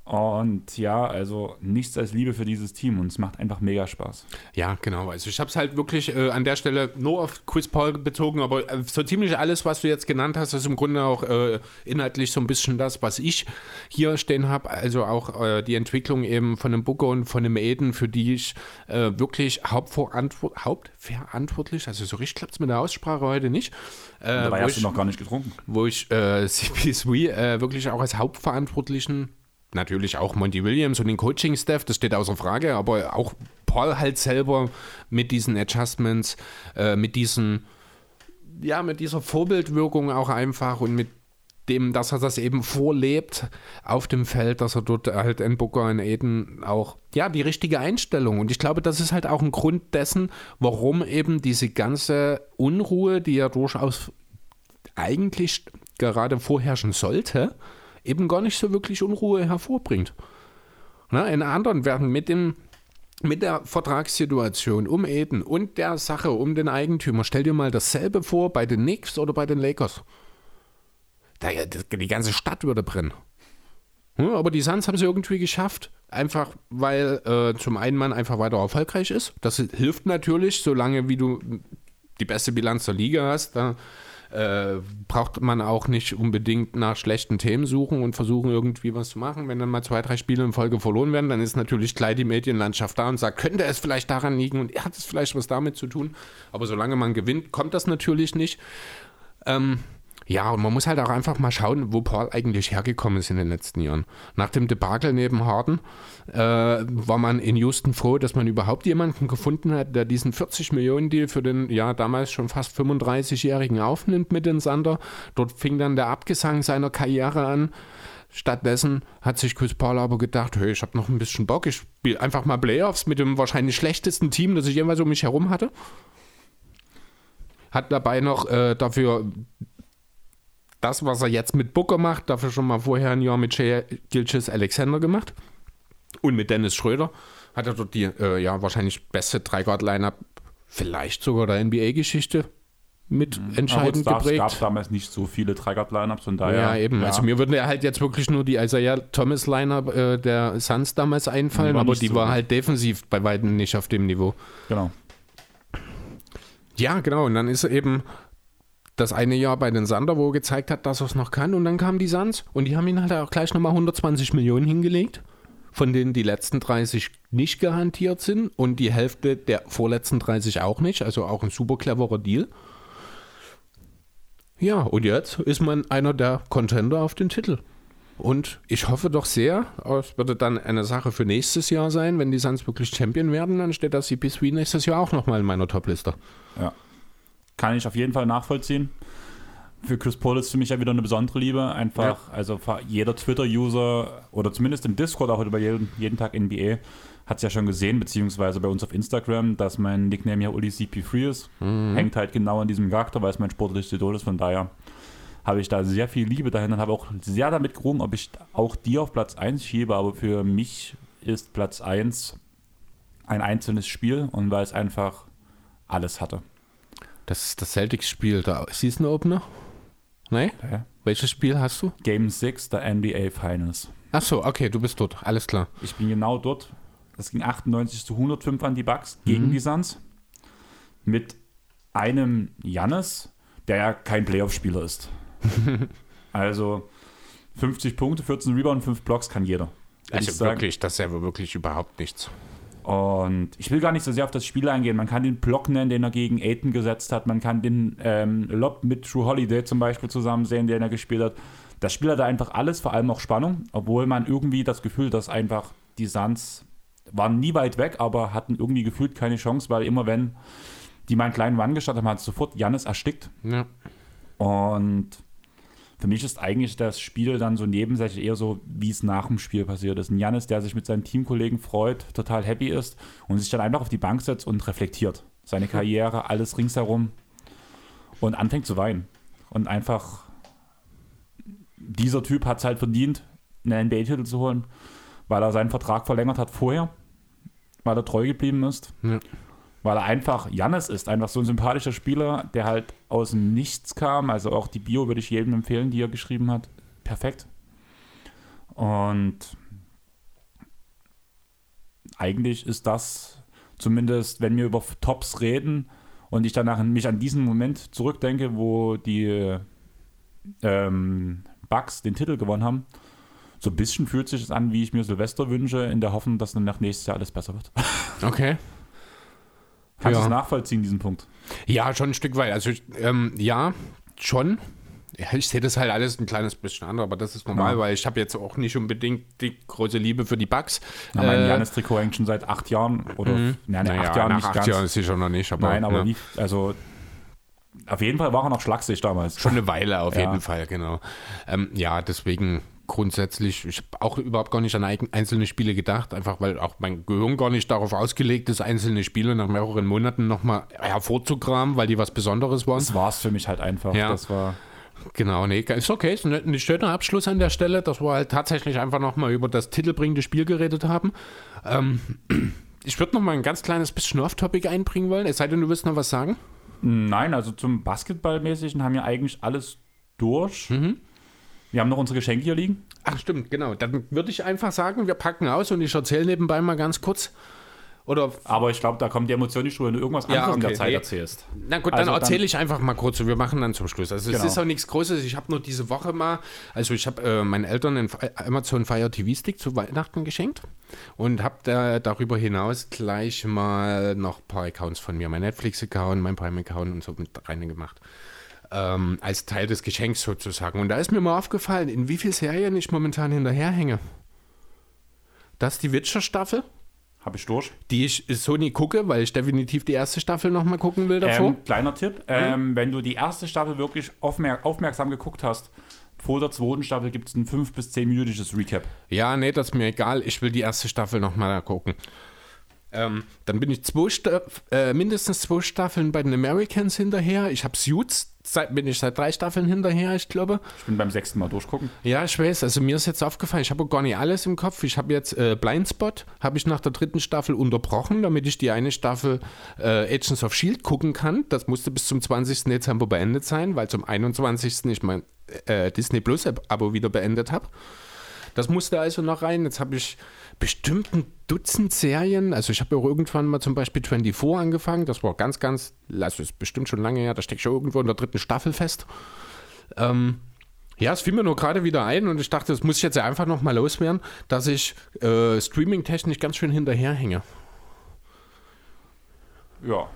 Speaker 1: Und ja, also nichts als Liebe für dieses Team und es macht einfach mega Spaß.
Speaker 2: Ja, genau. Also ich habe es halt wirklich äh, an der Stelle nur auf Chris Paul bezogen, aber äh, so ziemlich alles, was du jetzt genannt hast, ist im Grunde auch äh, inhaltlich so ein bisschen das, was ich hier stehen habe. Also auch äh, die Entwicklung eben von einem Booker und von einem Aiden, für die ich äh, wirklich hauptverantwort hauptverantwortlich, also so richtig klappt es mit der Aussprache heute nicht. Äh,
Speaker 1: Dabei hast
Speaker 2: ich-
Speaker 1: du noch gar nicht getrunken.
Speaker 2: wo ich äh, CP3 äh, wirklich auch als Hauptverantwortlichen, natürlich auch Monty Williams und den Coaching-Staff, das steht außer Frage, aber auch Paul halt selber mit diesen Adjustments, äh, mit diesen, ja, mit dieser Vorbildwirkung auch einfach und mit dem, dass er das eben vorlebt auf dem Feld, dass er dort halt in Booker in Eden auch, ja, die richtige Einstellung. Und ich glaube, das ist halt auch ein Grund dessen, warum eben diese ganze Unruhe, die ja durchaus eigentlich gerade vorherrschen sollte, eben gar nicht so wirklich Unruhe hervorbringt. Na, in anderen werden mit dem mit der Vertragssituation um Eden und der Sache um den Eigentümer, stell dir mal dasselbe vor bei den Knicks oder bei den Lakers. Da, die ganze Stadt würde brennen. Ja, aber die Suns haben es irgendwie geschafft, einfach weil äh, zum einen man einfach weiter erfolgreich ist. Das hilft natürlich, solange wie du die beste Bilanz der Liga hast. Da äh, braucht man auch nicht unbedingt nach schlechten Themen suchen und versuchen irgendwie was zu machen. Wenn dann mal zwei, drei Spiele in Folge verloren werden, dann ist natürlich gleich die Medienlandschaft da und sagt, könnte es vielleicht daran liegen und hat es vielleicht was damit zu tun. Aber solange man gewinnt, kommt das natürlich nicht. Ähm, ja, und man muss halt auch einfach mal schauen, wo Paul eigentlich hergekommen ist in den letzten Jahren. Nach dem Debakel neben Harden äh, war man in Houston froh, dass man überhaupt jemanden gefunden hat, der diesen 40-Millionen-Deal für den ja damals schon fast 35-Jährigen aufnimmt mit den Sander. Dort fing dann der Abgesang seiner Karriere an. Stattdessen hat sich Chris Paul aber gedacht, hey, ich habe noch ein bisschen Bock, ich spiele einfach mal Playoffs mit dem wahrscheinlich schlechtesten Team, das ich jemals um mich herum hatte. Hat dabei noch äh, dafür das, was er jetzt mit Booker macht, dafür schon mal vorher ein Jahr mit Shea Gilchis Alexander gemacht. Und mit Dennis Schröder hat er dort die äh, ja wahrscheinlich beste Dreiguard-Lineup, vielleicht sogar der NBA-Geschichte mit entscheidend
Speaker 1: Aber es
Speaker 2: geprägt.
Speaker 1: gab damals nicht so viele Dreigard-Lineups, von daher.
Speaker 2: Ja, eben. Also mir würde halt jetzt wirklich nur die Isaiah Thomas Lineup äh, der Suns damals einfallen,
Speaker 1: Die
Speaker 2: aber die
Speaker 1: so
Speaker 2: war halt defensiv bei weitem nicht auf dem Niveau.
Speaker 1: Genau.
Speaker 2: Ja, genau. Und dann ist eben das eine Jahr bei den Sander, wo er gezeigt hat, dass er es noch kann. Und dann kamen die Suns und die haben ihn halt auch gleich nochmal 120 Millionen hingelegt, von denen die letzten 30 nicht garantiert sind und die Hälfte der vorletzten 30 auch nicht. Also auch ein super cleverer Deal. Ja, und jetzt ist man einer der Contender auf den Titel. Und ich hoffe doch sehr, es würde dann eine Sache für nächstes Jahr sein, wenn die Suns wirklich Champion werden, dann steht das CP3 nächstes Jahr auch nochmal in meiner Topliste.
Speaker 1: Ja. Kann ich auf jeden Fall nachvollziehen. Für Chris Paul ist für mich ja wieder eine besondere Liebe. Einfach, also fa- jeder Twitter-User oder zumindest im Discord auch über jeden, jeden Tag NBA hat es ja schon gesehen, beziehungsweise bei uns auf Instagram, dass mein Nickname ja Uli CP3 ist. Hängt halt genau an diesem Charakter, weil es mein sportliches Idol ist. Von daher habe ich da sehr viel Liebe dahin und habe auch sehr damit gerungen, ob ich auch die auf Platz 1 schiebe, aber für mich ist Platz 1 ein einzelnes Spiel und weil es einfach alles hatte.
Speaker 2: Das ist das Celtics-Spiel, der Season Opener? Nein?
Speaker 1: Ja.
Speaker 2: Welches Spiel hast du?
Speaker 1: Game 6 der NBA Finals.
Speaker 2: Ach so, okay, du bist dort, alles klar.
Speaker 1: Ich bin genau dort. Das ging 98 zu 105 an die Bucks gegen
Speaker 2: Mhm.
Speaker 1: die Suns. Mit einem Jannis, der ja kein Playoff-Spieler ist. also 50 Punkte, 14 Rebound, 5 Blocks kann jeder.
Speaker 2: Also wirklich, das ist ja wirklich überhaupt nichts.
Speaker 1: Und ich will gar nicht so sehr auf das Spiel eingehen. Man kann den Block nennen, den er gegen Aiton gesetzt hat. Man kann den ähm, Lob mit True Holiday zum Beispiel zusammen sehen, den er gespielt hat. Das Spiel hatte einfach alles, vor allem auch Spannung, obwohl man irgendwie das Gefühl, dass einfach die Suns waren nie weit weg, aber hatten irgendwie gefühlt keine Chance, weil immer wenn die mal einen kleinen Run gestartet haben, hat sofort Jannis erstickt.
Speaker 2: Ja.
Speaker 1: Und für mich ist eigentlich das Spiel dann so nebensächlich eher so, wie es nach dem Spiel passiert ist. Ein Janis, der sich mit seinen Teamkollegen freut, total happy ist und sich dann einfach auf die Bank setzt und reflektiert. Seine Karriere, alles ringsherum und anfängt zu weinen. Und einfach, dieser Typ hat es halt verdient, einen NBA-Titel zu holen, weil er seinen Vertrag verlängert hat vorher, weil er treu geblieben ist
Speaker 2: Ja.
Speaker 1: Weil er einfach Jannis ist, einfach so ein sympathischer Spieler, der halt aus dem Nichts kam. Also auch die Bio würde ich jedem empfehlen, die er geschrieben hat. Perfekt. Und eigentlich ist das zumindest, wenn wir über Tops reden und ich danach mich an diesen Moment zurückdenke, wo die ähm, Bucks den Titel gewonnen haben, so ein bisschen fühlt sich es an, wie ich mir Silvester wünsche, in der Hoffnung, dass dann nach nächstes Jahr alles besser wird.
Speaker 2: Okay.
Speaker 1: Kannst du
Speaker 2: Ja.
Speaker 1: es nachvollziehen, diesen Punkt?
Speaker 2: Ja, schon ein Stück weit. Also ähm, ja, schon. Ja, ich sehe das halt alles ein kleines bisschen anders, aber das ist normal,
Speaker 1: Ja.
Speaker 2: weil ich habe jetzt auch nicht unbedingt die große Liebe für die Bugs.
Speaker 1: Ja, mein Janis-Trikot hängt schon seit acht Jahren oder
Speaker 2: Mhm.
Speaker 1: nein,
Speaker 2: naja,
Speaker 1: acht Jahren
Speaker 2: nach
Speaker 1: nicht
Speaker 2: acht
Speaker 1: ganz.
Speaker 2: Jahren ist sicher noch nicht, aber,
Speaker 1: nein, aber
Speaker 2: ja,
Speaker 1: wie, also auf jeden Fall war er noch schlaksig damals.
Speaker 2: schon eine Weile auf
Speaker 1: Ja.
Speaker 2: jeden Fall, genau. Ähm, ja, deswegen grundsätzlich, ich habe auch überhaupt gar nicht an einzelne Spiele gedacht, einfach weil auch mein Gehirn gar nicht darauf ausgelegt ist, einzelne Spiele nach mehreren Monaten nochmal hervorzukramen, weil die was Besonderes waren.
Speaker 1: Das war es für mich halt einfach.
Speaker 2: Ja.
Speaker 1: Das war
Speaker 2: Genau, nee, ist okay. Ist ein, ein schöner Abschluss an der Stelle, dass wir halt tatsächlich einfach nochmal über das titelbringende Spiel geredet haben. Ähm, ich würde nochmal ein ganz kleines bisschen Off-Topic einbringen wollen, es sei denn, du willst noch was sagen.
Speaker 1: Nein, also zum Basketballmäßigen haben wir eigentlich alles durch.
Speaker 2: Mhm.
Speaker 1: Wir haben noch unsere Geschenke hier liegen.
Speaker 2: Ach, stimmt, genau. Dann würde ich einfach sagen, wir packen aus und ich erzähle nebenbei mal ganz kurz. Oder,
Speaker 1: Aber ich glaube, da kommt die Emotion nicht rüber, wenn du irgendwas
Speaker 2: Ja,
Speaker 1: anderes in der
Speaker 2: okay,
Speaker 1: Zeit erzählst.
Speaker 2: na gut,
Speaker 1: Also
Speaker 2: dann erzähle ich einfach mal kurz und wir machen dann zum Schluss. Also es
Speaker 1: Genau.
Speaker 2: ist auch nichts Großes. Ich habe nur diese Woche mal, also ich habe äh, meinen Eltern einen Fi- Amazon Fire TV Stick zu Weihnachten geschenkt und habe da darüber hinaus gleich mal noch ein paar Accounts von mir, mein Netflix-Account, mein Prime-Account und so mit reingemacht. Ähm, als Teil des Geschenks sozusagen. Und da ist mir mal aufgefallen, in wie vielen Serien ich momentan hinterherhänge. Das ist die Witcher-Staffel,
Speaker 1: Habe ich durch.
Speaker 2: die ich so nie gucke, weil ich definitiv die erste Staffel noch mal gucken will davor.
Speaker 1: Ähm, kleiner Tipp, ähm, wenn du die erste Staffel wirklich aufmer aufmerksam geguckt hast, vor der zweiten Staffel gibt es ein 5- bis 10-minütiges Recap.
Speaker 2: Ja, nee, das ist mir egal. Ich will die erste Staffel nochmal gucken. Ähm, dann bin ich zwei äh, mindestens zwei Staffeln bei den Americans hinterher. Ich habe Suits, seit, bin ich seit drei Staffeln hinterher, ich glaube.
Speaker 1: Ich bin beim sechsten Mal durchgucken.
Speaker 2: Ja, ich weiß. Also mir ist jetzt aufgefallen, ich habe gar nicht alles im Kopf. Ich habe jetzt äh, Blindspot, habe ich nach der dritten Staffel unterbrochen, damit ich die eine Staffel äh, Agents of S.H.I.E.L.D. gucken kann. Das musste bis zum 20. Dezember beendet sein, weil zum 21. ich mein äh, Disney Plus Abo wieder beendet habe. Das musste also noch rein. Jetzt habe ich bestimmt ein Dutzend Serien. Also ich habe auch irgendwann mal zum Beispiel 24 angefangen. Das war ganz, ganz, also ist bestimmt schon lange her. Da stecke ich schon irgendwo in der dritten Staffel fest. Ähm, ja, es fiel mir nur gerade wieder ein und ich dachte, das muss ich jetzt einfach noch mal loswerden, dass ich äh, streaming-technisch ganz schön hinterherhänge.
Speaker 1: Ja.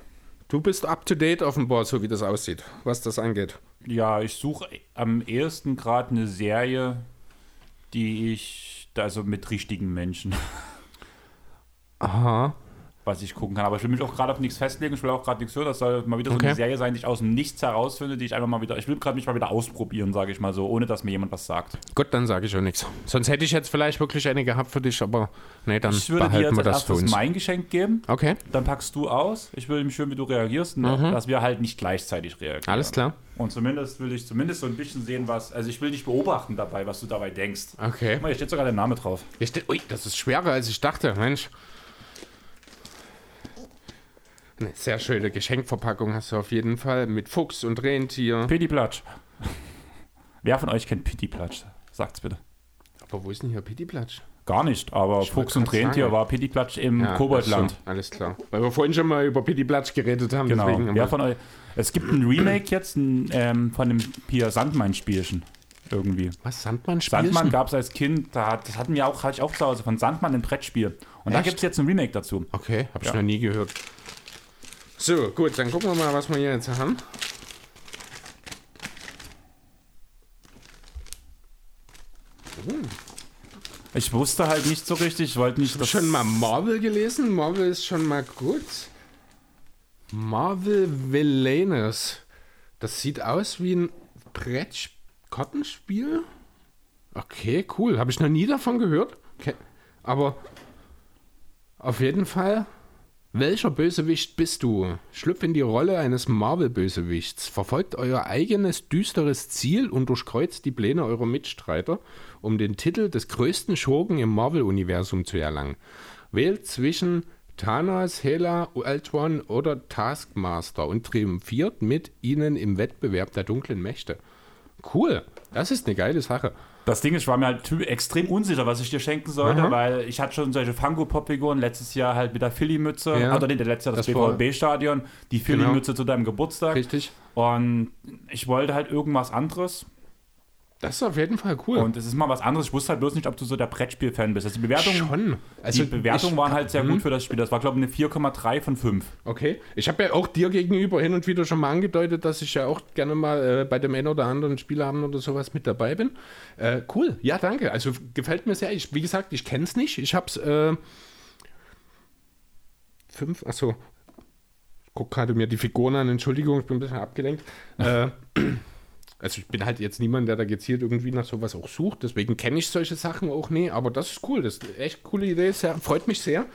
Speaker 2: Du bist up to date offenbar, so wie das aussieht, was das angeht.
Speaker 1: Ja, ich suche am ehesten gerade eine Serie, die ich, also mit richtigen Menschen.
Speaker 2: Aha.
Speaker 1: Was ich gucken kann. Aber ich will mich auch gerade auf nichts festlegen. Ich will auch gerade nichts hören. Das soll mal wieder so
Speaker 2: Okay.
Speaker 1: eine Serie sein, die ich aus dem Nichts herausfinde, die ich einfach mal wieder. Ich will gerade mich mal wieder ausprobieren, sage ich mal so, ohne dass mir jemand was sagt.
Speaker 2: Gut, dann sage ich auch nichts. Sonst hätte ich jetzt vielleicht wirklich eine gehabt für dich, aber nee, dann
Speaker 1: Ich würde dir
Speaker 2: behalten
Speaker 1: jetzt
Speaker 2: wir das für uns.
Speaker 1: mein Geschenk geben.
Speaker 2: Okay,
Speaker 1: Dann packst du aus. Ich will mich schön, wie du reagierst, ne? dass wir halt nicht gleichzeitig reagieren.
Speaker 2: Mhm. alles klar.
Speaker 1: Und zumindest will ich zumindest so ein bisschen sehen, was. Also ich will dich beobachten dabei, was du dabei denkst.
Speaker 2: Okay.
Speaker 1: Guck mal, hier steht sogar der Name drauf.
Speaker 2: Hier steht, ui, das ist schwerer, als ich dachte. Mensch. Eine sehr schöne Geschenkverpackung hast du auf jeden Fall. Mit Fuchs und Rentier.
Speaker 1: Pitti Platsch. Wer von euch kennt Pitti Platsch? Sagt's bitte.
Speaker 2: Aber wo ist denn hier Pittiplatsch?
Speaker 1: Gar nicht, aber
Speaker 2: wollte
Speaker 1: Fuchs und Rentier
Speaker 2: sagen.
Speaker 1: war Pitti Platsch im
Speaker 2: Ja,
Speaker 1: Koboldland.
Speaker 2: so, alles klar. Weil wir vorhin schon mal über Pittiplatsch geredet haben.
Speaker 1: Genau.
Speaker 2: Deswegen
Speaker 1: Wer von euch. Es gibt ein Remake jetzt ein, ähm, von dem Pia Sandmann-Spielchen. Irgendwie.
Speaker 2: was? Sandmann spielst
Speaker 1: Sandmann gab es als Kind, da, hat- das hatten wir auch, hatte ich auch zu Hause, von Sandmann ein Brettspiel. Und da
Speaker 2: Echt?
Speaker 1: gibt es jetzt ein Remake dazu.
Speaker 2: Okay, habe ich
Speaker 1: Ja.
Speaker 2: noch nie gehört. So, gut, dann gucken wir mal, was wir hier jetzt haben.
Speaker 1: Ich wusste halt nicht so richtig, ich wollte nicht
Speaker 2: du schon mal Marvel gelesen? Marvel ist schon mal gut. Marvel Villainous. Das sieht aus wie ein Brett-Kartenspiel. Okay, cool. Habe ich noch nie davon gehört. Okay. Aber auf jeden Fall, welcher Bösewicht bist du? Schlüpf in die Rolle eines Marvel-Bösewichts. Verfolgt euer eigenes düsteres Ziel und durchkreuzt die Pläne eurer Mitstreiter, um den Titel des größten Schurken im Marvel-Universum zu erlangen. Wählt zwischen Thanos, Hela, Ultron oder Taskmaster und triumphiert mit ihnen im Wettbewerb der dunklen Mächte. Cool, das ist eine geile Sache.
Speaker 1: Das Ding ist, ich war mir halt extrem unsicher, was ich dir schenken sollte,
Speaker 2: Aha.
Speaker 1: weil ich hatte schon solche Funko-Pop-Figuren letztes Jahr halt mit der Philly-Mütze,
Speaker 2: Ja.
Speaker 1: oder nee, letztes Jahr das,
Speaker 2: Das
Speaker 1: BVB-Stadion, die Philly-Mütze zu deinem Geburtstag.
Speaker 2: Richtig.
Speaker 1: Und ich wollte halt irgendwas anderes.
Speaker 2: Das ist auf jeden Fall cool.
Speaker 1: Und es ist mal was anderes. Ich wusste halt bloß nicht, ob du so der Brettspiel-Fan bist. Also die Bewertungen,
Speaker 2: Schon. Also
Speaker 1: die Bewertungen
Speaker 2: ich-
Speaker 1: waren halt sehr
Speaker 2: Mhm.
Speaker 1: gut für das Spiel. Das war, glaube ich, eine 4,3 von 5.
Speaker 2: Okay. Ich habe ja auch dir gegenüber hin und wieder schon mal angedeutet, dass ich ja auch gerne mal äh, bei dem einen oder anderen Spieleabend oder sowas mit dabei bin. Äh, cool. Ja, danke. Also gefällt mir sehr. Ich, wie gesagt, ich kenne es nicht. Ich habe es äh, fünf, achso. Ich gucke gerade mir die Figuren an. Entschuldigung, ich bin ein bisschen abgelenkt. äh, also ich bin halt jetzt niemand, der da gezielt irgendwie nach sowas auch sucht. Deswegen kenne ich solche Sachen auch nie. Aber das ist cool. Das ist eine echt coole Idee. Sehr, freut mich sehr.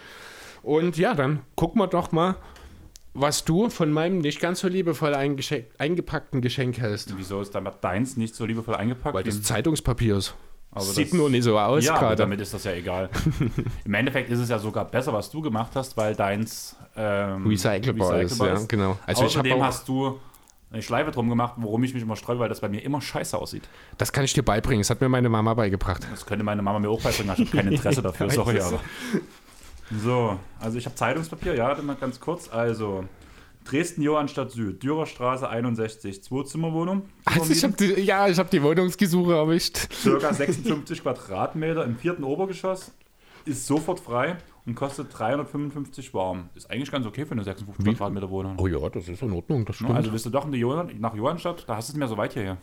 Speaker 2: Und ja, dann gucken wir doch mal, was du von meinem nicht ganz so liebevoll eingepackten Geschenk hältst.
Speaker 1: Wieso ist damit deins nicht so liebevoll eingepackt?
Speaker 2: Weil das Zeitungspapier ist.
Speaker 1: Aber
Speaker 2: Sieht
Speaker 1: das-
Speaker 2: nur nicht so aus
Speaker 1: ja,
Speaker 2: gerade.
Speaker 1: damit ist das ja egal. Im Endeffekt ist es ja sogar besser, was du gemacht hast, weil deins ähm,
Speaker 2: Recycelbar ist, ja, genau. Also
Speaker 1: Außerdem hast du eine Schleife drum gemacht, worum ich mich immer streue, weil das bei mir immer scheiße aussieht.
Speaker 2: Das kann ich dir beibringen. Das hat mir meine Mama beigebracht.
Speaker 1: Das könnte meine Mama mir auch beibringen, ich habe kein Interesse dafür, sorry, aber. So, also ich habe Zeitungspapier, ja, warte mal ganz kurz. Also, Dresden-Johannstadt Süd, Dürerstraße 61, Zwei-Zimmer-Wohnung.
Speaker 2: Also ich hab die, ja, ich habe die Wohnungsgesuche erwischt.
Speaker 1: Circa 56 Quadratmeter im vierten Obergeschoss, ist sofort frei und kostet 355 warm. Ist eigentlich ganz okay für eine 56 Quadratmeter Wohnung.
Speaker 2: Oh ja, das ist in Ordnung, das stimmt.
Speaker 1: Also bist du doch in die Johann nach Johannstadt, da hast du es mir so weit hierher.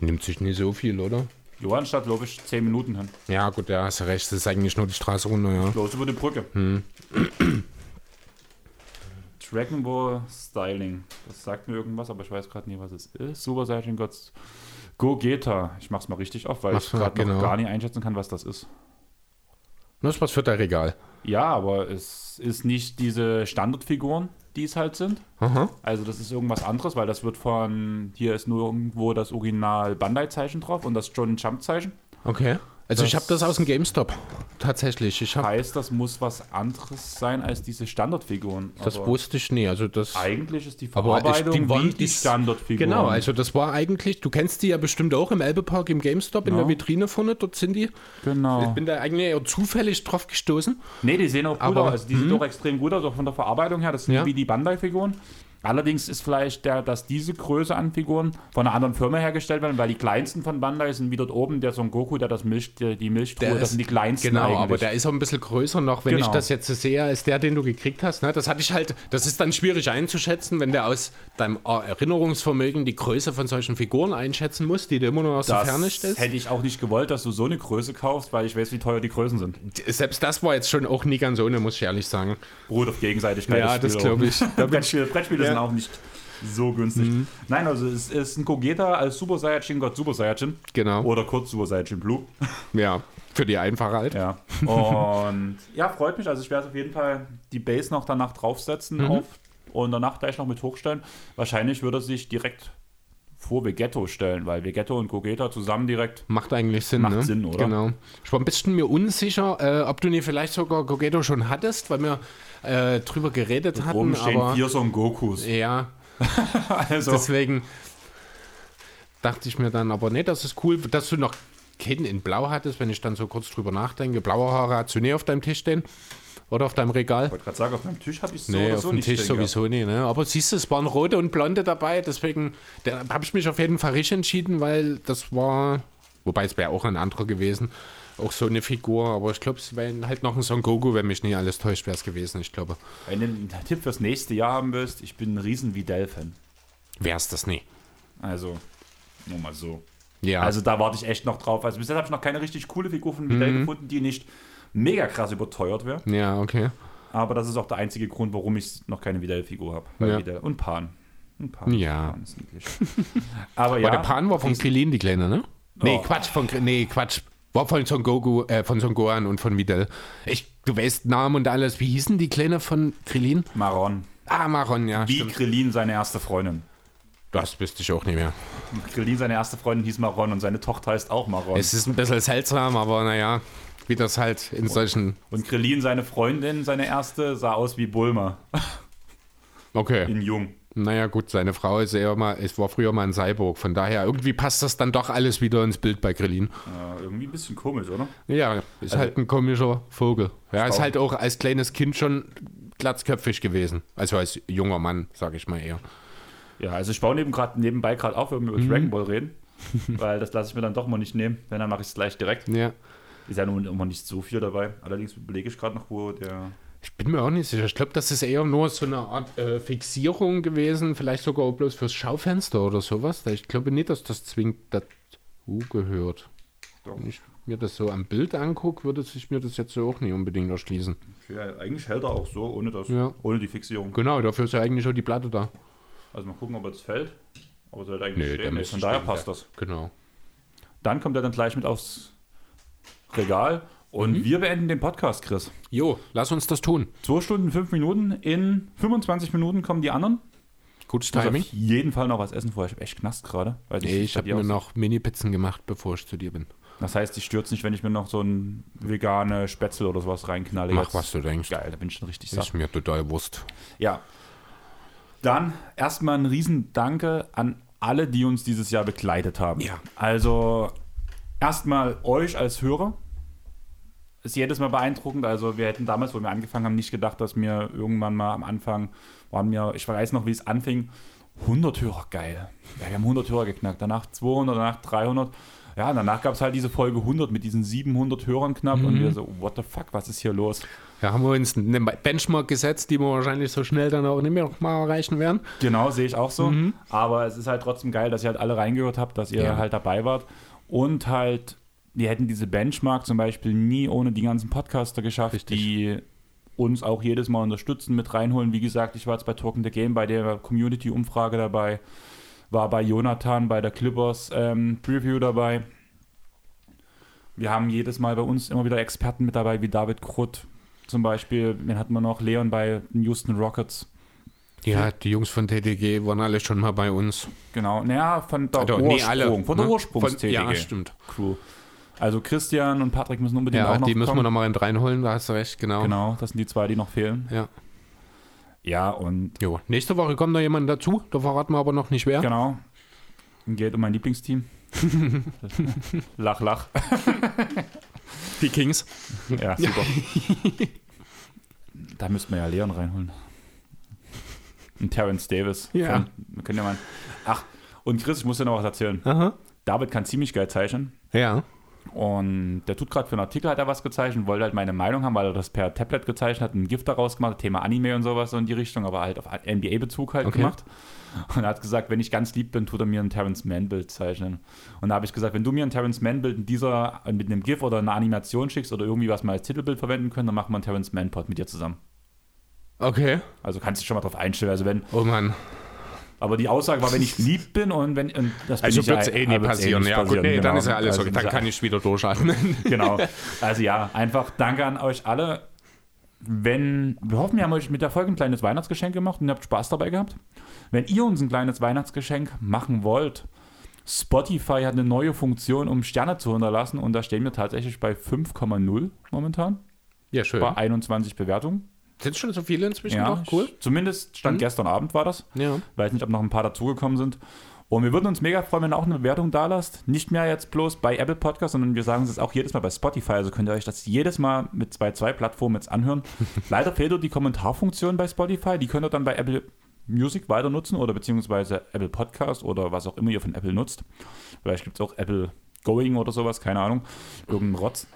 Speaker 2: Nimmt sich nicht so viel, oder?
Speaker 1: Johannstadt, glaube ich, 10 Minuten hin.
Speaker 2: Ja, gut, ja, hast recht. Das ist eigentlich nur die Straße runter, ja.
Speaker 1: Bloß über die Brücke.
Speaker 2: Hm.
Speaker 1: Dragon Ball Styling. Das sagt mir irgendwas, aber ich weiß gerade nie, was es ist. Super Saiyan Gods. Go Geta. Ich mach's mal richtig auf, weil
Speaker 2: Mach's
Speaker 1: ich gerade
Speaker 2: genau.
Speaker 1: noch gar nicht einschätzen kann, was das ist.
Speaker 2: Das ist was für dein Regal.
Speaker 1: Ja, aber es ist nicht diese Standardfiguren, die es halt sind.
Speaker 2: Aha.
Speaker 1: Also das ist irgendwas anderes, weil das wird von, hier ist nur irgendwo das Original Bandai-Zeichen drauf und das John Jump-Zeichen.
Speaker 2: Okay. Also
Speaker 1: Das-
Speaker 2: ich habe das aus dem GameStop. Tatsächlich. Ich
Speaker 1: Heißt, das muss was anderes sein als diese Standardfiguren.
Speaker 2: das
Speaker 1: Aber
Speaker 2: wusste ich nie. Also das
Speaker 1: Eigentlich ist die
Speaker 2: Aber ich-
Speaker 1: Verarbeitung
Speaker 2: die
Speaker 1: wie die Standardfiguren.
Speaker 2: Genau, also das war eigentlich, du kennst die ja bestimmt auch im Elbepark im GameStop in
Speaker 1: Ja.
Speaker 2: der Vitrine vorne, dort sind die. Ich
Speaker 1: Genau.
Speaker 2: bin da eigentlich eher zufällig drauf gestoßen.
Speaker 1: Nee, die sehen auch gut aus. Also die sehen auch extrem gut aus, auch von der Verarbeitung her. Das sind
Speaker 2: Ja.
Speaker 1: wie die Bandai-Figuren. Allerdings ist vielleicht der, dass diese Größe an Figuren von einer anderen Firma hergestellt werden, weil die kleinsten von Bandai sind wie dort oben der Son Goku, der das Milch, die, Milchtruhe,
Speaker 2: Der
Speaker 1: das
Speaker 2: ist-
Speaker 1: sind die kleinsten
Speaker 2: Genau,
Speaker 1: eigentlich.
Speaker 2: aber der ist auch ein bisschen größer noch, wenn
Speaker 1: Genau.
Speaker 2: ich das jetzt sehe, als der, den du gekriegt hast. Ne? Das hatte ich halt, das ist dann schwierig einzuschätzen, wenn der aus deinem Erinnerungsvermögen die Größe von solchen Figuren einschätzen muss, die du immer nur aus der
Speaker 1: das
Speaker 2: Ferne stellst.
Speaker 1: hätte ich auch nicht gewollt, dass du so eine Größe kaufst, weil ich weiß, wie teuer die Größen sind.
Speaker 2: Selbst das war jetzt schon auch nie ganz ohne, muss ich ehrlich sagen.
Speaker 1: Auf Gegenseitigkeit.
Speaker 2: Ja, das
Speaker 1: Spiel
Speaker 2: glaub
Speaker 1: auch.
Speaker 2: ich. Da bin
Speaker 1: Brettspiele, Brettspiele
Speaker 2: Ja. Mhm.
Speaker 1: sind auch nicht so günstig. Nein, also es ist ein Gogeta als Super Saiyajin Gott Super Saiyajin.
Speaker 2: Genau.
Speaker 1: Oder kurz Super Saiyajin Blue.
Speaker 2: Ja, für die Einfache halt.
Speaker 1: Ja. Und ja, freut mich. Also ich werde auf jeden Fall die Base noch danach draufsetzen
Speaker 2: Mhm.
Speaker 1: auf und danach gleich noch mit hochstellen. Wahrscheinlich würde er sich direkt vor Vegetto stellen, weil Vegetto und Gogeta zusammen direkt.
Speaker 2: Macht eigentlich Sinn,
Speaker 1: Macht
Speaker 2: ne?
Speaker 1: Sinn, oder?
Speaker 2: Genau. Ich war ein bisschen mir unsicher, äh, ob du nie vielleicht sogar Gogeto schon hattest, weil wir äh, drüber geredet hatten,
Speaker 1: Oben stehen
Speaker 2: aber
Speaker 1: vier Son Gokus.
Speaker 2: ja,
Speaker 1: Also,
Speaker 2: deswegen dachte ich mir dann, aber nee, das ist cool, dass du noch Ken in Blau hattest, wenn ich dann so kurz drüber nachdenke. Blaue Haare hast du nie auf deinem Tisch stehen oder auf deinem Regal.
Speaker 1: ich wollte gerade sagen, auf meinem Tisch habe ich es so
Speaker 2: Nee,
Speaker 1: oder
Speaker 2: auf
Speaker 1: so
Speaker 2: dem
Speaker 1: nicht
Speaker 2: Tisch
Speaker 1: stehen
Speaker 2: sowieso nie. Ne? Aber siehst du, es waren rote und blonde dabei, deswegen da habe ich mich auf jeden Fall richtig entschieden, weil das war, wobei es wäre auch ein anderer gewesen, auch so eine Figur, aber ich glaube, es wäre halt noch ein Son Goku, wenn mich nie alles täuscht, wäre es gewesen, ich glaube.
Speaker 1: Wenn du einen Tipp fürs nächste Jahr haben willst, ich bin ein riesen Videl-Fan.
Speaker 2: Wäre es das nie.
Speaker 1: Also, nur mal so.
Speaker 2: Ja,
Speaker 1: Also da warte ich echt noch drauf. Also bis jetzt habe ich noch keine richtig coole Figur von Videl
Speaker 2: Mhm.
Speaker 1: gefunden, die nicht mega krass überteuert wäre.
Speaker 2: ja, okay.
Speaker 1: Aber das ist auch der einzige Grund, warum ich noch keine Videl-Figur habe.
Speaker 2: Ja.
Speaker 1: Videl und Pan. Und Pan.
Speaker 2: Ja.
Speaker 1: Pan ist niedlich. Aber ja.
Speaker 2: Aber der Pan war von Krillin, die Kleine, ne? Nee,
Speaker 1: Oh.
Speaker 2: Quatsch, von, nee, Quatsch. War von Son Goku, äh, von Son Gohan und von Videl. Ich, du weißt Namen und alles. Wie hießen die Kleine von Krillin?
Speaker 1: Maron.
Speaker 2: Ah, Maron, ja,
Speaker 1: Wie
Speaker 2: stimmt.
Speaker 1: Krillin seine erste Freundin.
Speaker 2: Das wüsste ich auch nicht mehr.
Speaker 1: Krillin seine erste Freundin hieß Maron und seine Tochter heißt auch Maron.
Speaker 2: Es ist ein bisschen seltsam, aber naja, wie das halt in solchen.
Speaker 1: und Krillin seine Freundin, seine erste, sah aus wie Bulma
Speaker 2: Okay.
Speaker 1: in Jung.
Speaker 2: Naja, gut, seine Frau ist eher mal, es war früher mal ein Cyborg. Von daher, irgendwie passt das dann doch alles wieder ins Bild bei Grillin.
Speaker 1: Ja, irgendwie ein bisschen komisch, oder?
Speaker 2: Ja, ist halt ein komischer Vogel. Ja, ist halt auch als kleines Kind schon glatzköpfig gewesen. Also als junger Mann, sag ich mal eher.
Speaker 1: Ja, also ich baue neben grad, nebenbei gerade auf, wenn wir über
Speaker 2: Mhm.
Speaker 1: Dragon Ball reden. weil das lasse ich mir dann doch mal nicht nehmen. Wenn, dann mache ich es gleich direkt.
Speaker 2: Ja.
Speaker 1: Ist ja nun immer nicht so viel dabei. Allerdings überlege ich gerade noch, wo der.
Speaker 2: Ich bin mir auch nicht sicher. Ich glaube, das ist eher nur so eine Art äh, Fixierung gewesen, vielleicht sogar auch bloß fürs Schaufenster oder sowas. Ich glaube nicht, dass das zwingend dazu gehört.
Speaker 1: Doch.
Speaker 2: Wenn ich mir das so am Bild angucke, würde sich mir das jetzt so auch nicht unbedingt erschließen.
Speaker 1: Ja, eigentlich hält er auch so, ohne, das,
Speaker 2: Ja.
Speaker 1: ohne die Fixierung.
Speaker 2: Genau, dafür ist ja eigentlich schon die Platte da.
Speaker 1: Also mal gucken, ob er das fällt. Aber es sollte eigentlich
Speaker 2: der
Speaker 1: stehen. Von daher passt
Speaker 2: ja.
Speaker 1: das.
Speaker 2: Genau.
Speaker 1: Dann kommt er dann gleich mit aufs Regal. Und
Speaker 2: Mhm.
Speaker 1: wir beenden den Podcast, Chris.
Speaker 2: Jo, lass uns das tun.
Speaker 1: 2 Stunden, 5 Minuten. In 25 Minuten kommen die anderen.
Speaker 2: Gutes
Speaker 1: Ich muss
Speaker 2: Timing.
Speaker 1: auf jeden Fall noch was essen vorher. Ich habe echt Knast gerade. Nicht,
Speaker 2: Nee, ich habe mir
Speaker 1: aussieht.
Speaker 2: noch Mini-Pizzen gemacht, bevor ich zu dir bin.
Speaker 1: Das heißt, ich stürze nicht, wenn ich mir noch so ein vegane Spätzle oder sowas reinknalle.
Speaker 2: Mach,
Speaker 1: jetzt.
Speaker 2: was du denkst.
Speaker 1: Geil, da bin ich schon richtig satt.
Speaker 2: Ist mir total Wurst.
Speaker 1: Ja. Dann erstmal ein riesen Danke an alle, die uns dieses Jahr begleitet haben.
Speaker 2: Ja.
Speaker 1: Also erstmal euch als Hörer. Ist jedes Mal beeindruckend. Also wir hätten damals, wo wir angefangen haben, nicht gedacht, dass wir irgendwann mal am Anfang waren wir, ich weiß noch, wie es anfing, 100 Hörer, geil. Ja, wir haben 100 Hörer geknackt, danach 200, danach 300. Ja, danach gab es halt diese Folge 100 mit diesen 700 Hörern knapp und wir so, what the fuck, was ist hier los?
Speaker 2: Ja, haben wir uns eine Benchmark gesetzt, die wir wahrscheinlich so schnell dann auch nicht mehr mal erreichen werden.
Speaker 1: Genau, sehe ich auch so. Aber es ist halt trotzdem geil, dass ihr halt alle reingehört habt, dass ihr
Speaker 2: Ja.
Speaker 1: halt dabei wart. Und halt, wir hätten diese Benchmark zum Beispiel nie ohne die ganzen Podcaster geschafft,
Speaker 2: Richtig.
Speaker 1: die uns auch jedes Mal unterstützen, mit reinholen. Wie gesagt, ich war jetzt bei Talking the Game bei der Community-Umfrage dabei, war bei Jonathan bei der Clippers ähm, Preview dabei. Wir haben jedes Mal bei uns immer wieder Experten mit dabei, wie David Krutt zum Beispiel. Den hatten wir noch, Leon bei den Houston Rockets.
Speaker 2: Ja, die Jungs von TTG waren alle schon mal bei uns.
Speaker 1: Genau, naja, von der
Speaker 2: Also,
Speaker 1: Ursprung,
Speaker 2: nee, alle,
Speaker 1: von der
Speaker 2: ne?
Speaker 1: Ursprungs-TTG.
Speaker 2: Ja, stimmt.
Speaker 1: Crew. Also Christian und Patrick müssen unbedingt
Speaker 2: Ja,
Speaker 1: auch noch
Speaker 2: die müssen wir
Speaker 1: kommen.
Speaker 2: noch mal reinholen, da hast du recht, genau.
Speaker 1: Genau, das sind die zwei, die noch fehlen.
Speaker 2: Ja.
Speaker 1: Ja, und
Speaker 2: Jo. Nächste Woche kommt noch jemand dazu, da verraten wir aber noch nicht wer.
Speaker 1: genau, geht um mein Lieblingsteam. lach, lach.
Speaker 2: Die Kings.
Speaker 1: Ja, super. da müssten wir ja Leon reinholen. Ein Terence Davis.
Speaker 2: Ja.
Speaker 1: Von- Wir können ja mal. Ach, und Chris, ich muss dir noch was erzählen.
Speaker 2: Aha.
Speaker 1: David kann ziemlich geil zeichnen.
Speaker 2: Ja.
Speaker 1: Und der tut gerade für einen Artikel, hat er was gezeichnet, wollte halt meine Meinung haben, weil er das per Tablet gezeichnet hat, ein Gift daraus gemacht, Thema Anime und sowas so in die Richtung, aber halt auf NBA-Bezug halt
Speaker 2: Okay.
Speaker 1: gemacht. Und er hat gesagt, wenn ich ganz lieb bin, tut er mir ein Terrence Mann-Bild zeichnen. Und da habe ich gesagt, wenn du mir ein Terrence Mann-Bild in dieser, mit einem GIF oder einer Animation schickst oder irgendwie was mal als Titelbild verwenden können, dann machen wir einen Terrence Mann-Pod mit dir zusammen.
Speaker 2: Okay.
Speaker 1: Also kannst du dich schon mal drauf einstellen. Also wenn,
Speaker 2: Oh Mann.
Speaker 1: Aber die Aussage war, wenn ich lieb bin und wenn und das bin
Speaker 2: Also
Speaker 1: ich
Speaker 2: wird es
Speaker 1: ja-
Speaker 2: eh nie passieren.
Speaker 1: nicht
Speaker 2: ja, gut,
Speaker 1: passieren,
Speaker 2: nee, dann
Speaker 1: genau.
Speaker 2: ist ja alles
Speaker 1: Also
Speaker 2: okay. Dann
Speaker 1: ja-
Speaker 2: kann ich wieder durchatmen.
Speaker 1: genau. Also ja, einfach danke an euch alle. Wenn, wir hoffen, wir haben euch mit der Folge ein kleines Weihnachtsgeschenk gemacht und ihr habt Spaß dabei gehabt. Wenn ihr uns ein kleines Weihnachtsgeschenk machen wollt, Spotify hat eine neue Funktion, um Sterne zu hinterlassen und da stehen wir tatsächlich bei 5,0 momentan,
Speaker 2: Ja, schön.
Speaker 1: bei 21 Bewertungen.
Speaker 2: Sind schon so viele inzwischen
Speaker 1: Ja,
Speaker 2: noch? Cool.
Speaker 1: Zumindest stand
Speaker 2: Mhm.
Speaker 1: gestern Abend war das.
Speaker 2: Ja.
Speaker 1: Weiß nicht, ob noch ein paar dazugekommen sind. Und wir würden uns mega freuen, wenn ihr auch eine Bewertung da lasst. Nicht mehr jetzt bloß bei Apple Podcast, sondern wir sagen es jetzt auch jedes Mal bei Spotify. Also könnt ihr euch das jedes Mal mit zwei, zwei Plattformen jetzt anhören. Leider fehlt dort die Kommentarfunktion bei Spotify. Die könnt ihr dann bei Apple Music weiter nutzen oder beziehungsweise Apple Podcast oder was auch immer ihr von Apple nutzt. Vielleicht gibt es auch Apple Going oder sowas, keine Ahnung. Irgendein Rotz.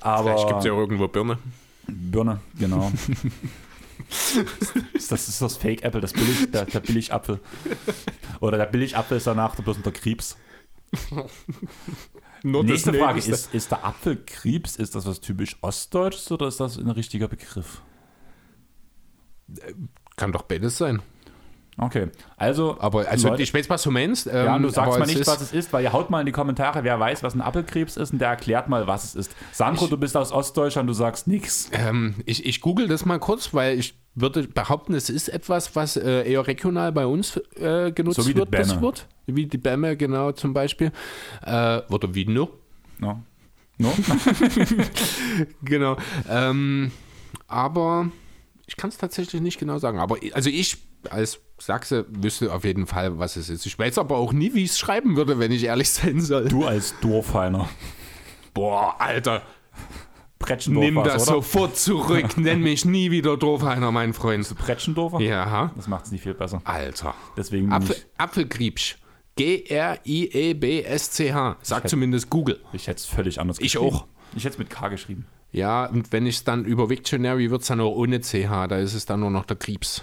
Speaker 1: Aber
Speaker 2: Vielleicht gibt es ja irgendwo Birne.
Speaker 1: Birne, genau. das ist das Fake Apple, das billig, der, der Billigapfel. Oder der Billigapfel ist danach bloß unter Krebs. Nächste Frage,
Speaker 2: Nächste.
Speaker 1: ist, ist der Apfel Krebs, ist das was typisch Ostdeutsches oder ist das ein richtiger Begriff?
Speaker 2: Kann doch beides sein.
Speaker 1: Okay, also,
Speaker 2: Aber also
Speaker 1: Leute-
Speaker 2: ich weiß, was du meinst. Ähm,
Speaker 1: ja, und du sagst mal nicht, was es ist, weil ihr haut mal in die Kommentare, wer weiß, was ein Apfelkrebs ist und der erklärt mal, was es ist. Sandro, du bist aus Ostdeutschland, du sagst nichts.
Speaker 2: Ähm, ich, ich google das mal kurz, weil ich würde behaupten, es ist etwas, was äh, eher regional bei uns äh, genutzt
Speaker 1: So
Speaker 2: wird, das. Wort. Wie die Bämme, genau, zum Beispiel. Äh, oder wie nur.
Speaker 1: No? No?
Speaker 2: Genau. Ähm, aber ich kann es tatsächlich nicht genau sagen. Aber also ich als Sachse wüsste auf jeden Fall, was es ist. Ich weiß aber auch nie, wie ich es schreiben würde, wenn ich ehrlich sein soll.
Speaker 1: Du als Dorfheiner.
Speaker 2: Boah, Alter,
Speaker 1: Pretschendorfer,
Speaker 2: nimm das
Speaker 1: oder?
Speaker 2: sofort zurück. Nenn mich nie wieder Dorfheiner, mein Freund.
Speaker 1: Pretschendorfer?
Speaker 2: Ja,
Speaker 1: Das macht es nicht viel besser.
Speaker 2: Alter.
Speaker 1: Deswegen
Speaker 2: Apfel, Apfelgriebsch. G-R-I-E-B-S-C-H. Sagt zumindest Google.
Speaker 1: ich hätte es völlig anders
Speaker 2: Ich auch.
Speaker 1: Ich hätte es mit K geschrieben.
Speaker 2: Ja, und wenn ich es dann über Wiktionary wird es dann nur ohne CH, da ist es dann nur noch der Griebs.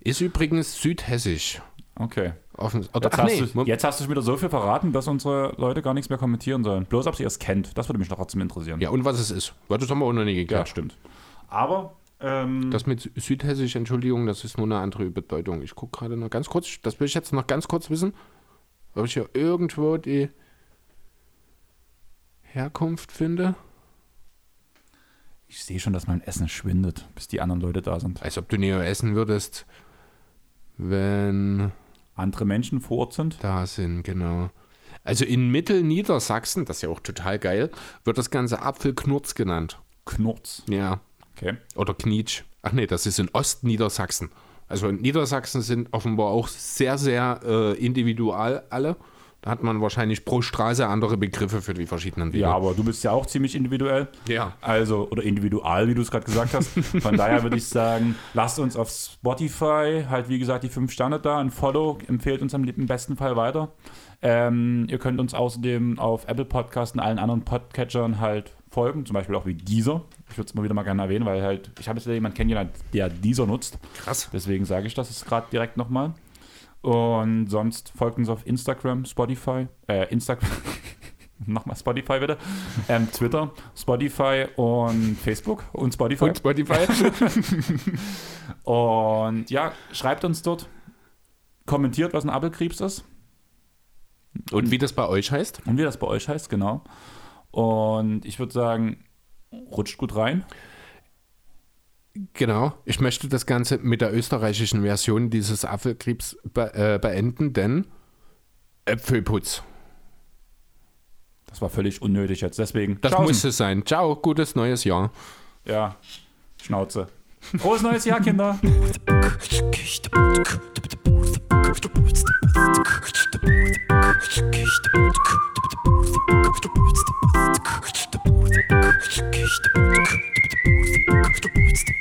Speaker 2: Ist übrigens südhessisch.
Speaker 1: Okay.
Speaker 2: Offen, oder,
Speaker 1: Jetzt, hast
Speaker 2: nee,
Speaker 1: du, jetzt hast du wieder so viel verraten, dass unsere Leute gar nichts mehr kommentieren sollen. Bloß, ob sie es kennt. Das würde mich noch trotzdem interessieren.
Speaker 2: Ja, und was es ist. Weil Das haben wir auch noch nie
Speaker 1: Ja,
Speaker 2: geklärt.
Speaker 1: stimmt. Aber, ähm,
Speaker 2: Das mit Sü- südhessisch, Entschuldigung, das ist nur eine andere Bedeutung. Ich gucke gerade noch ganz kurz, das will ich jetzt noch ganz kurz wissen, ob ich hier irgendwo die Herkunft finde.
Speaker 1: Ich sehe schon, dass mein Essen schwindet, bis die anderen Leute da sind.
Speaker 2: Als ob du näher essen würdest, wenn
Speaker 1: Andere Menschen vor Ort sind.
Speaker 2: da sind, genau. Also in Mittelniedersachsen, das ist ja auch total geil, wird das Ganze Apfelknurz genannt.
Speaker 1: Knurz.
Speaker 2: Ja.
Speaker 1: Okay.
Speaker 2: Oder Knietsch. Ach nee, das ist in Ostniedersachsen. Also Niedersachsen sind offenbar auch sehr, sehr äh, individual alle. Hat man wahrscheinlich pro Straße andere Begriffe für die verschiedenen Wege.
Speaker 1: Ja, aber du bist ja auch ziemlich individuell.
Speaker 2: Ja.
Speaker 1: Also, oder individual, wie du es gerade gesagt hast. Von daher würde ich sagen, lasst uns auf Spotify halt, wie gesagt, die fünf Sterne da, ein Follow, empfehlt uns am im besten Fall weiter. Ähm, ihr könnt uns außerdem auf Apple Podcasts und allen anderen Podcatchern halt folgen, zum Beispiel auch wie dieser. Ich würde es mal wieder mal gerne erwähnen, weil halt, ich habe jetzt jemanden kennengelernt, der dieser nutzt.
Speaker 2: Krass.
Speaker 1: Deswegen sage ich das jetzt gerade direkt nochmal. Und sonst folgt uns auf Instagram, Spotify, äh, Instagram, nochmal Spotify bitte, ähm, Twitter, Spotify und Facebook und Spotify.
Speaker 2: Und Spotify?
Speaker 1: Und ja, schreibt uns dort, kommentiert, was ein Apfelkrebs ist
Speaker 2: Und wie das bei euch heißt?
Speaker 1: und wie das bei euch heißt, genau. Und ich würde sagen, rutscht gut rein.
Speaker 2: Genau. Ich möchte das Ganze mit der österreichischen Version dieses Apfelkrebs be äh, beenden, denn Äpfelputz.
Speaker 1: Das war völlig unnötig jetzt, deswegen.
Speaker 2: Das muss es sein. Ciao, gutes neues Jahr.
Speaker 1: Ja, Schnauze. Frohes neues Jahr, Kinder.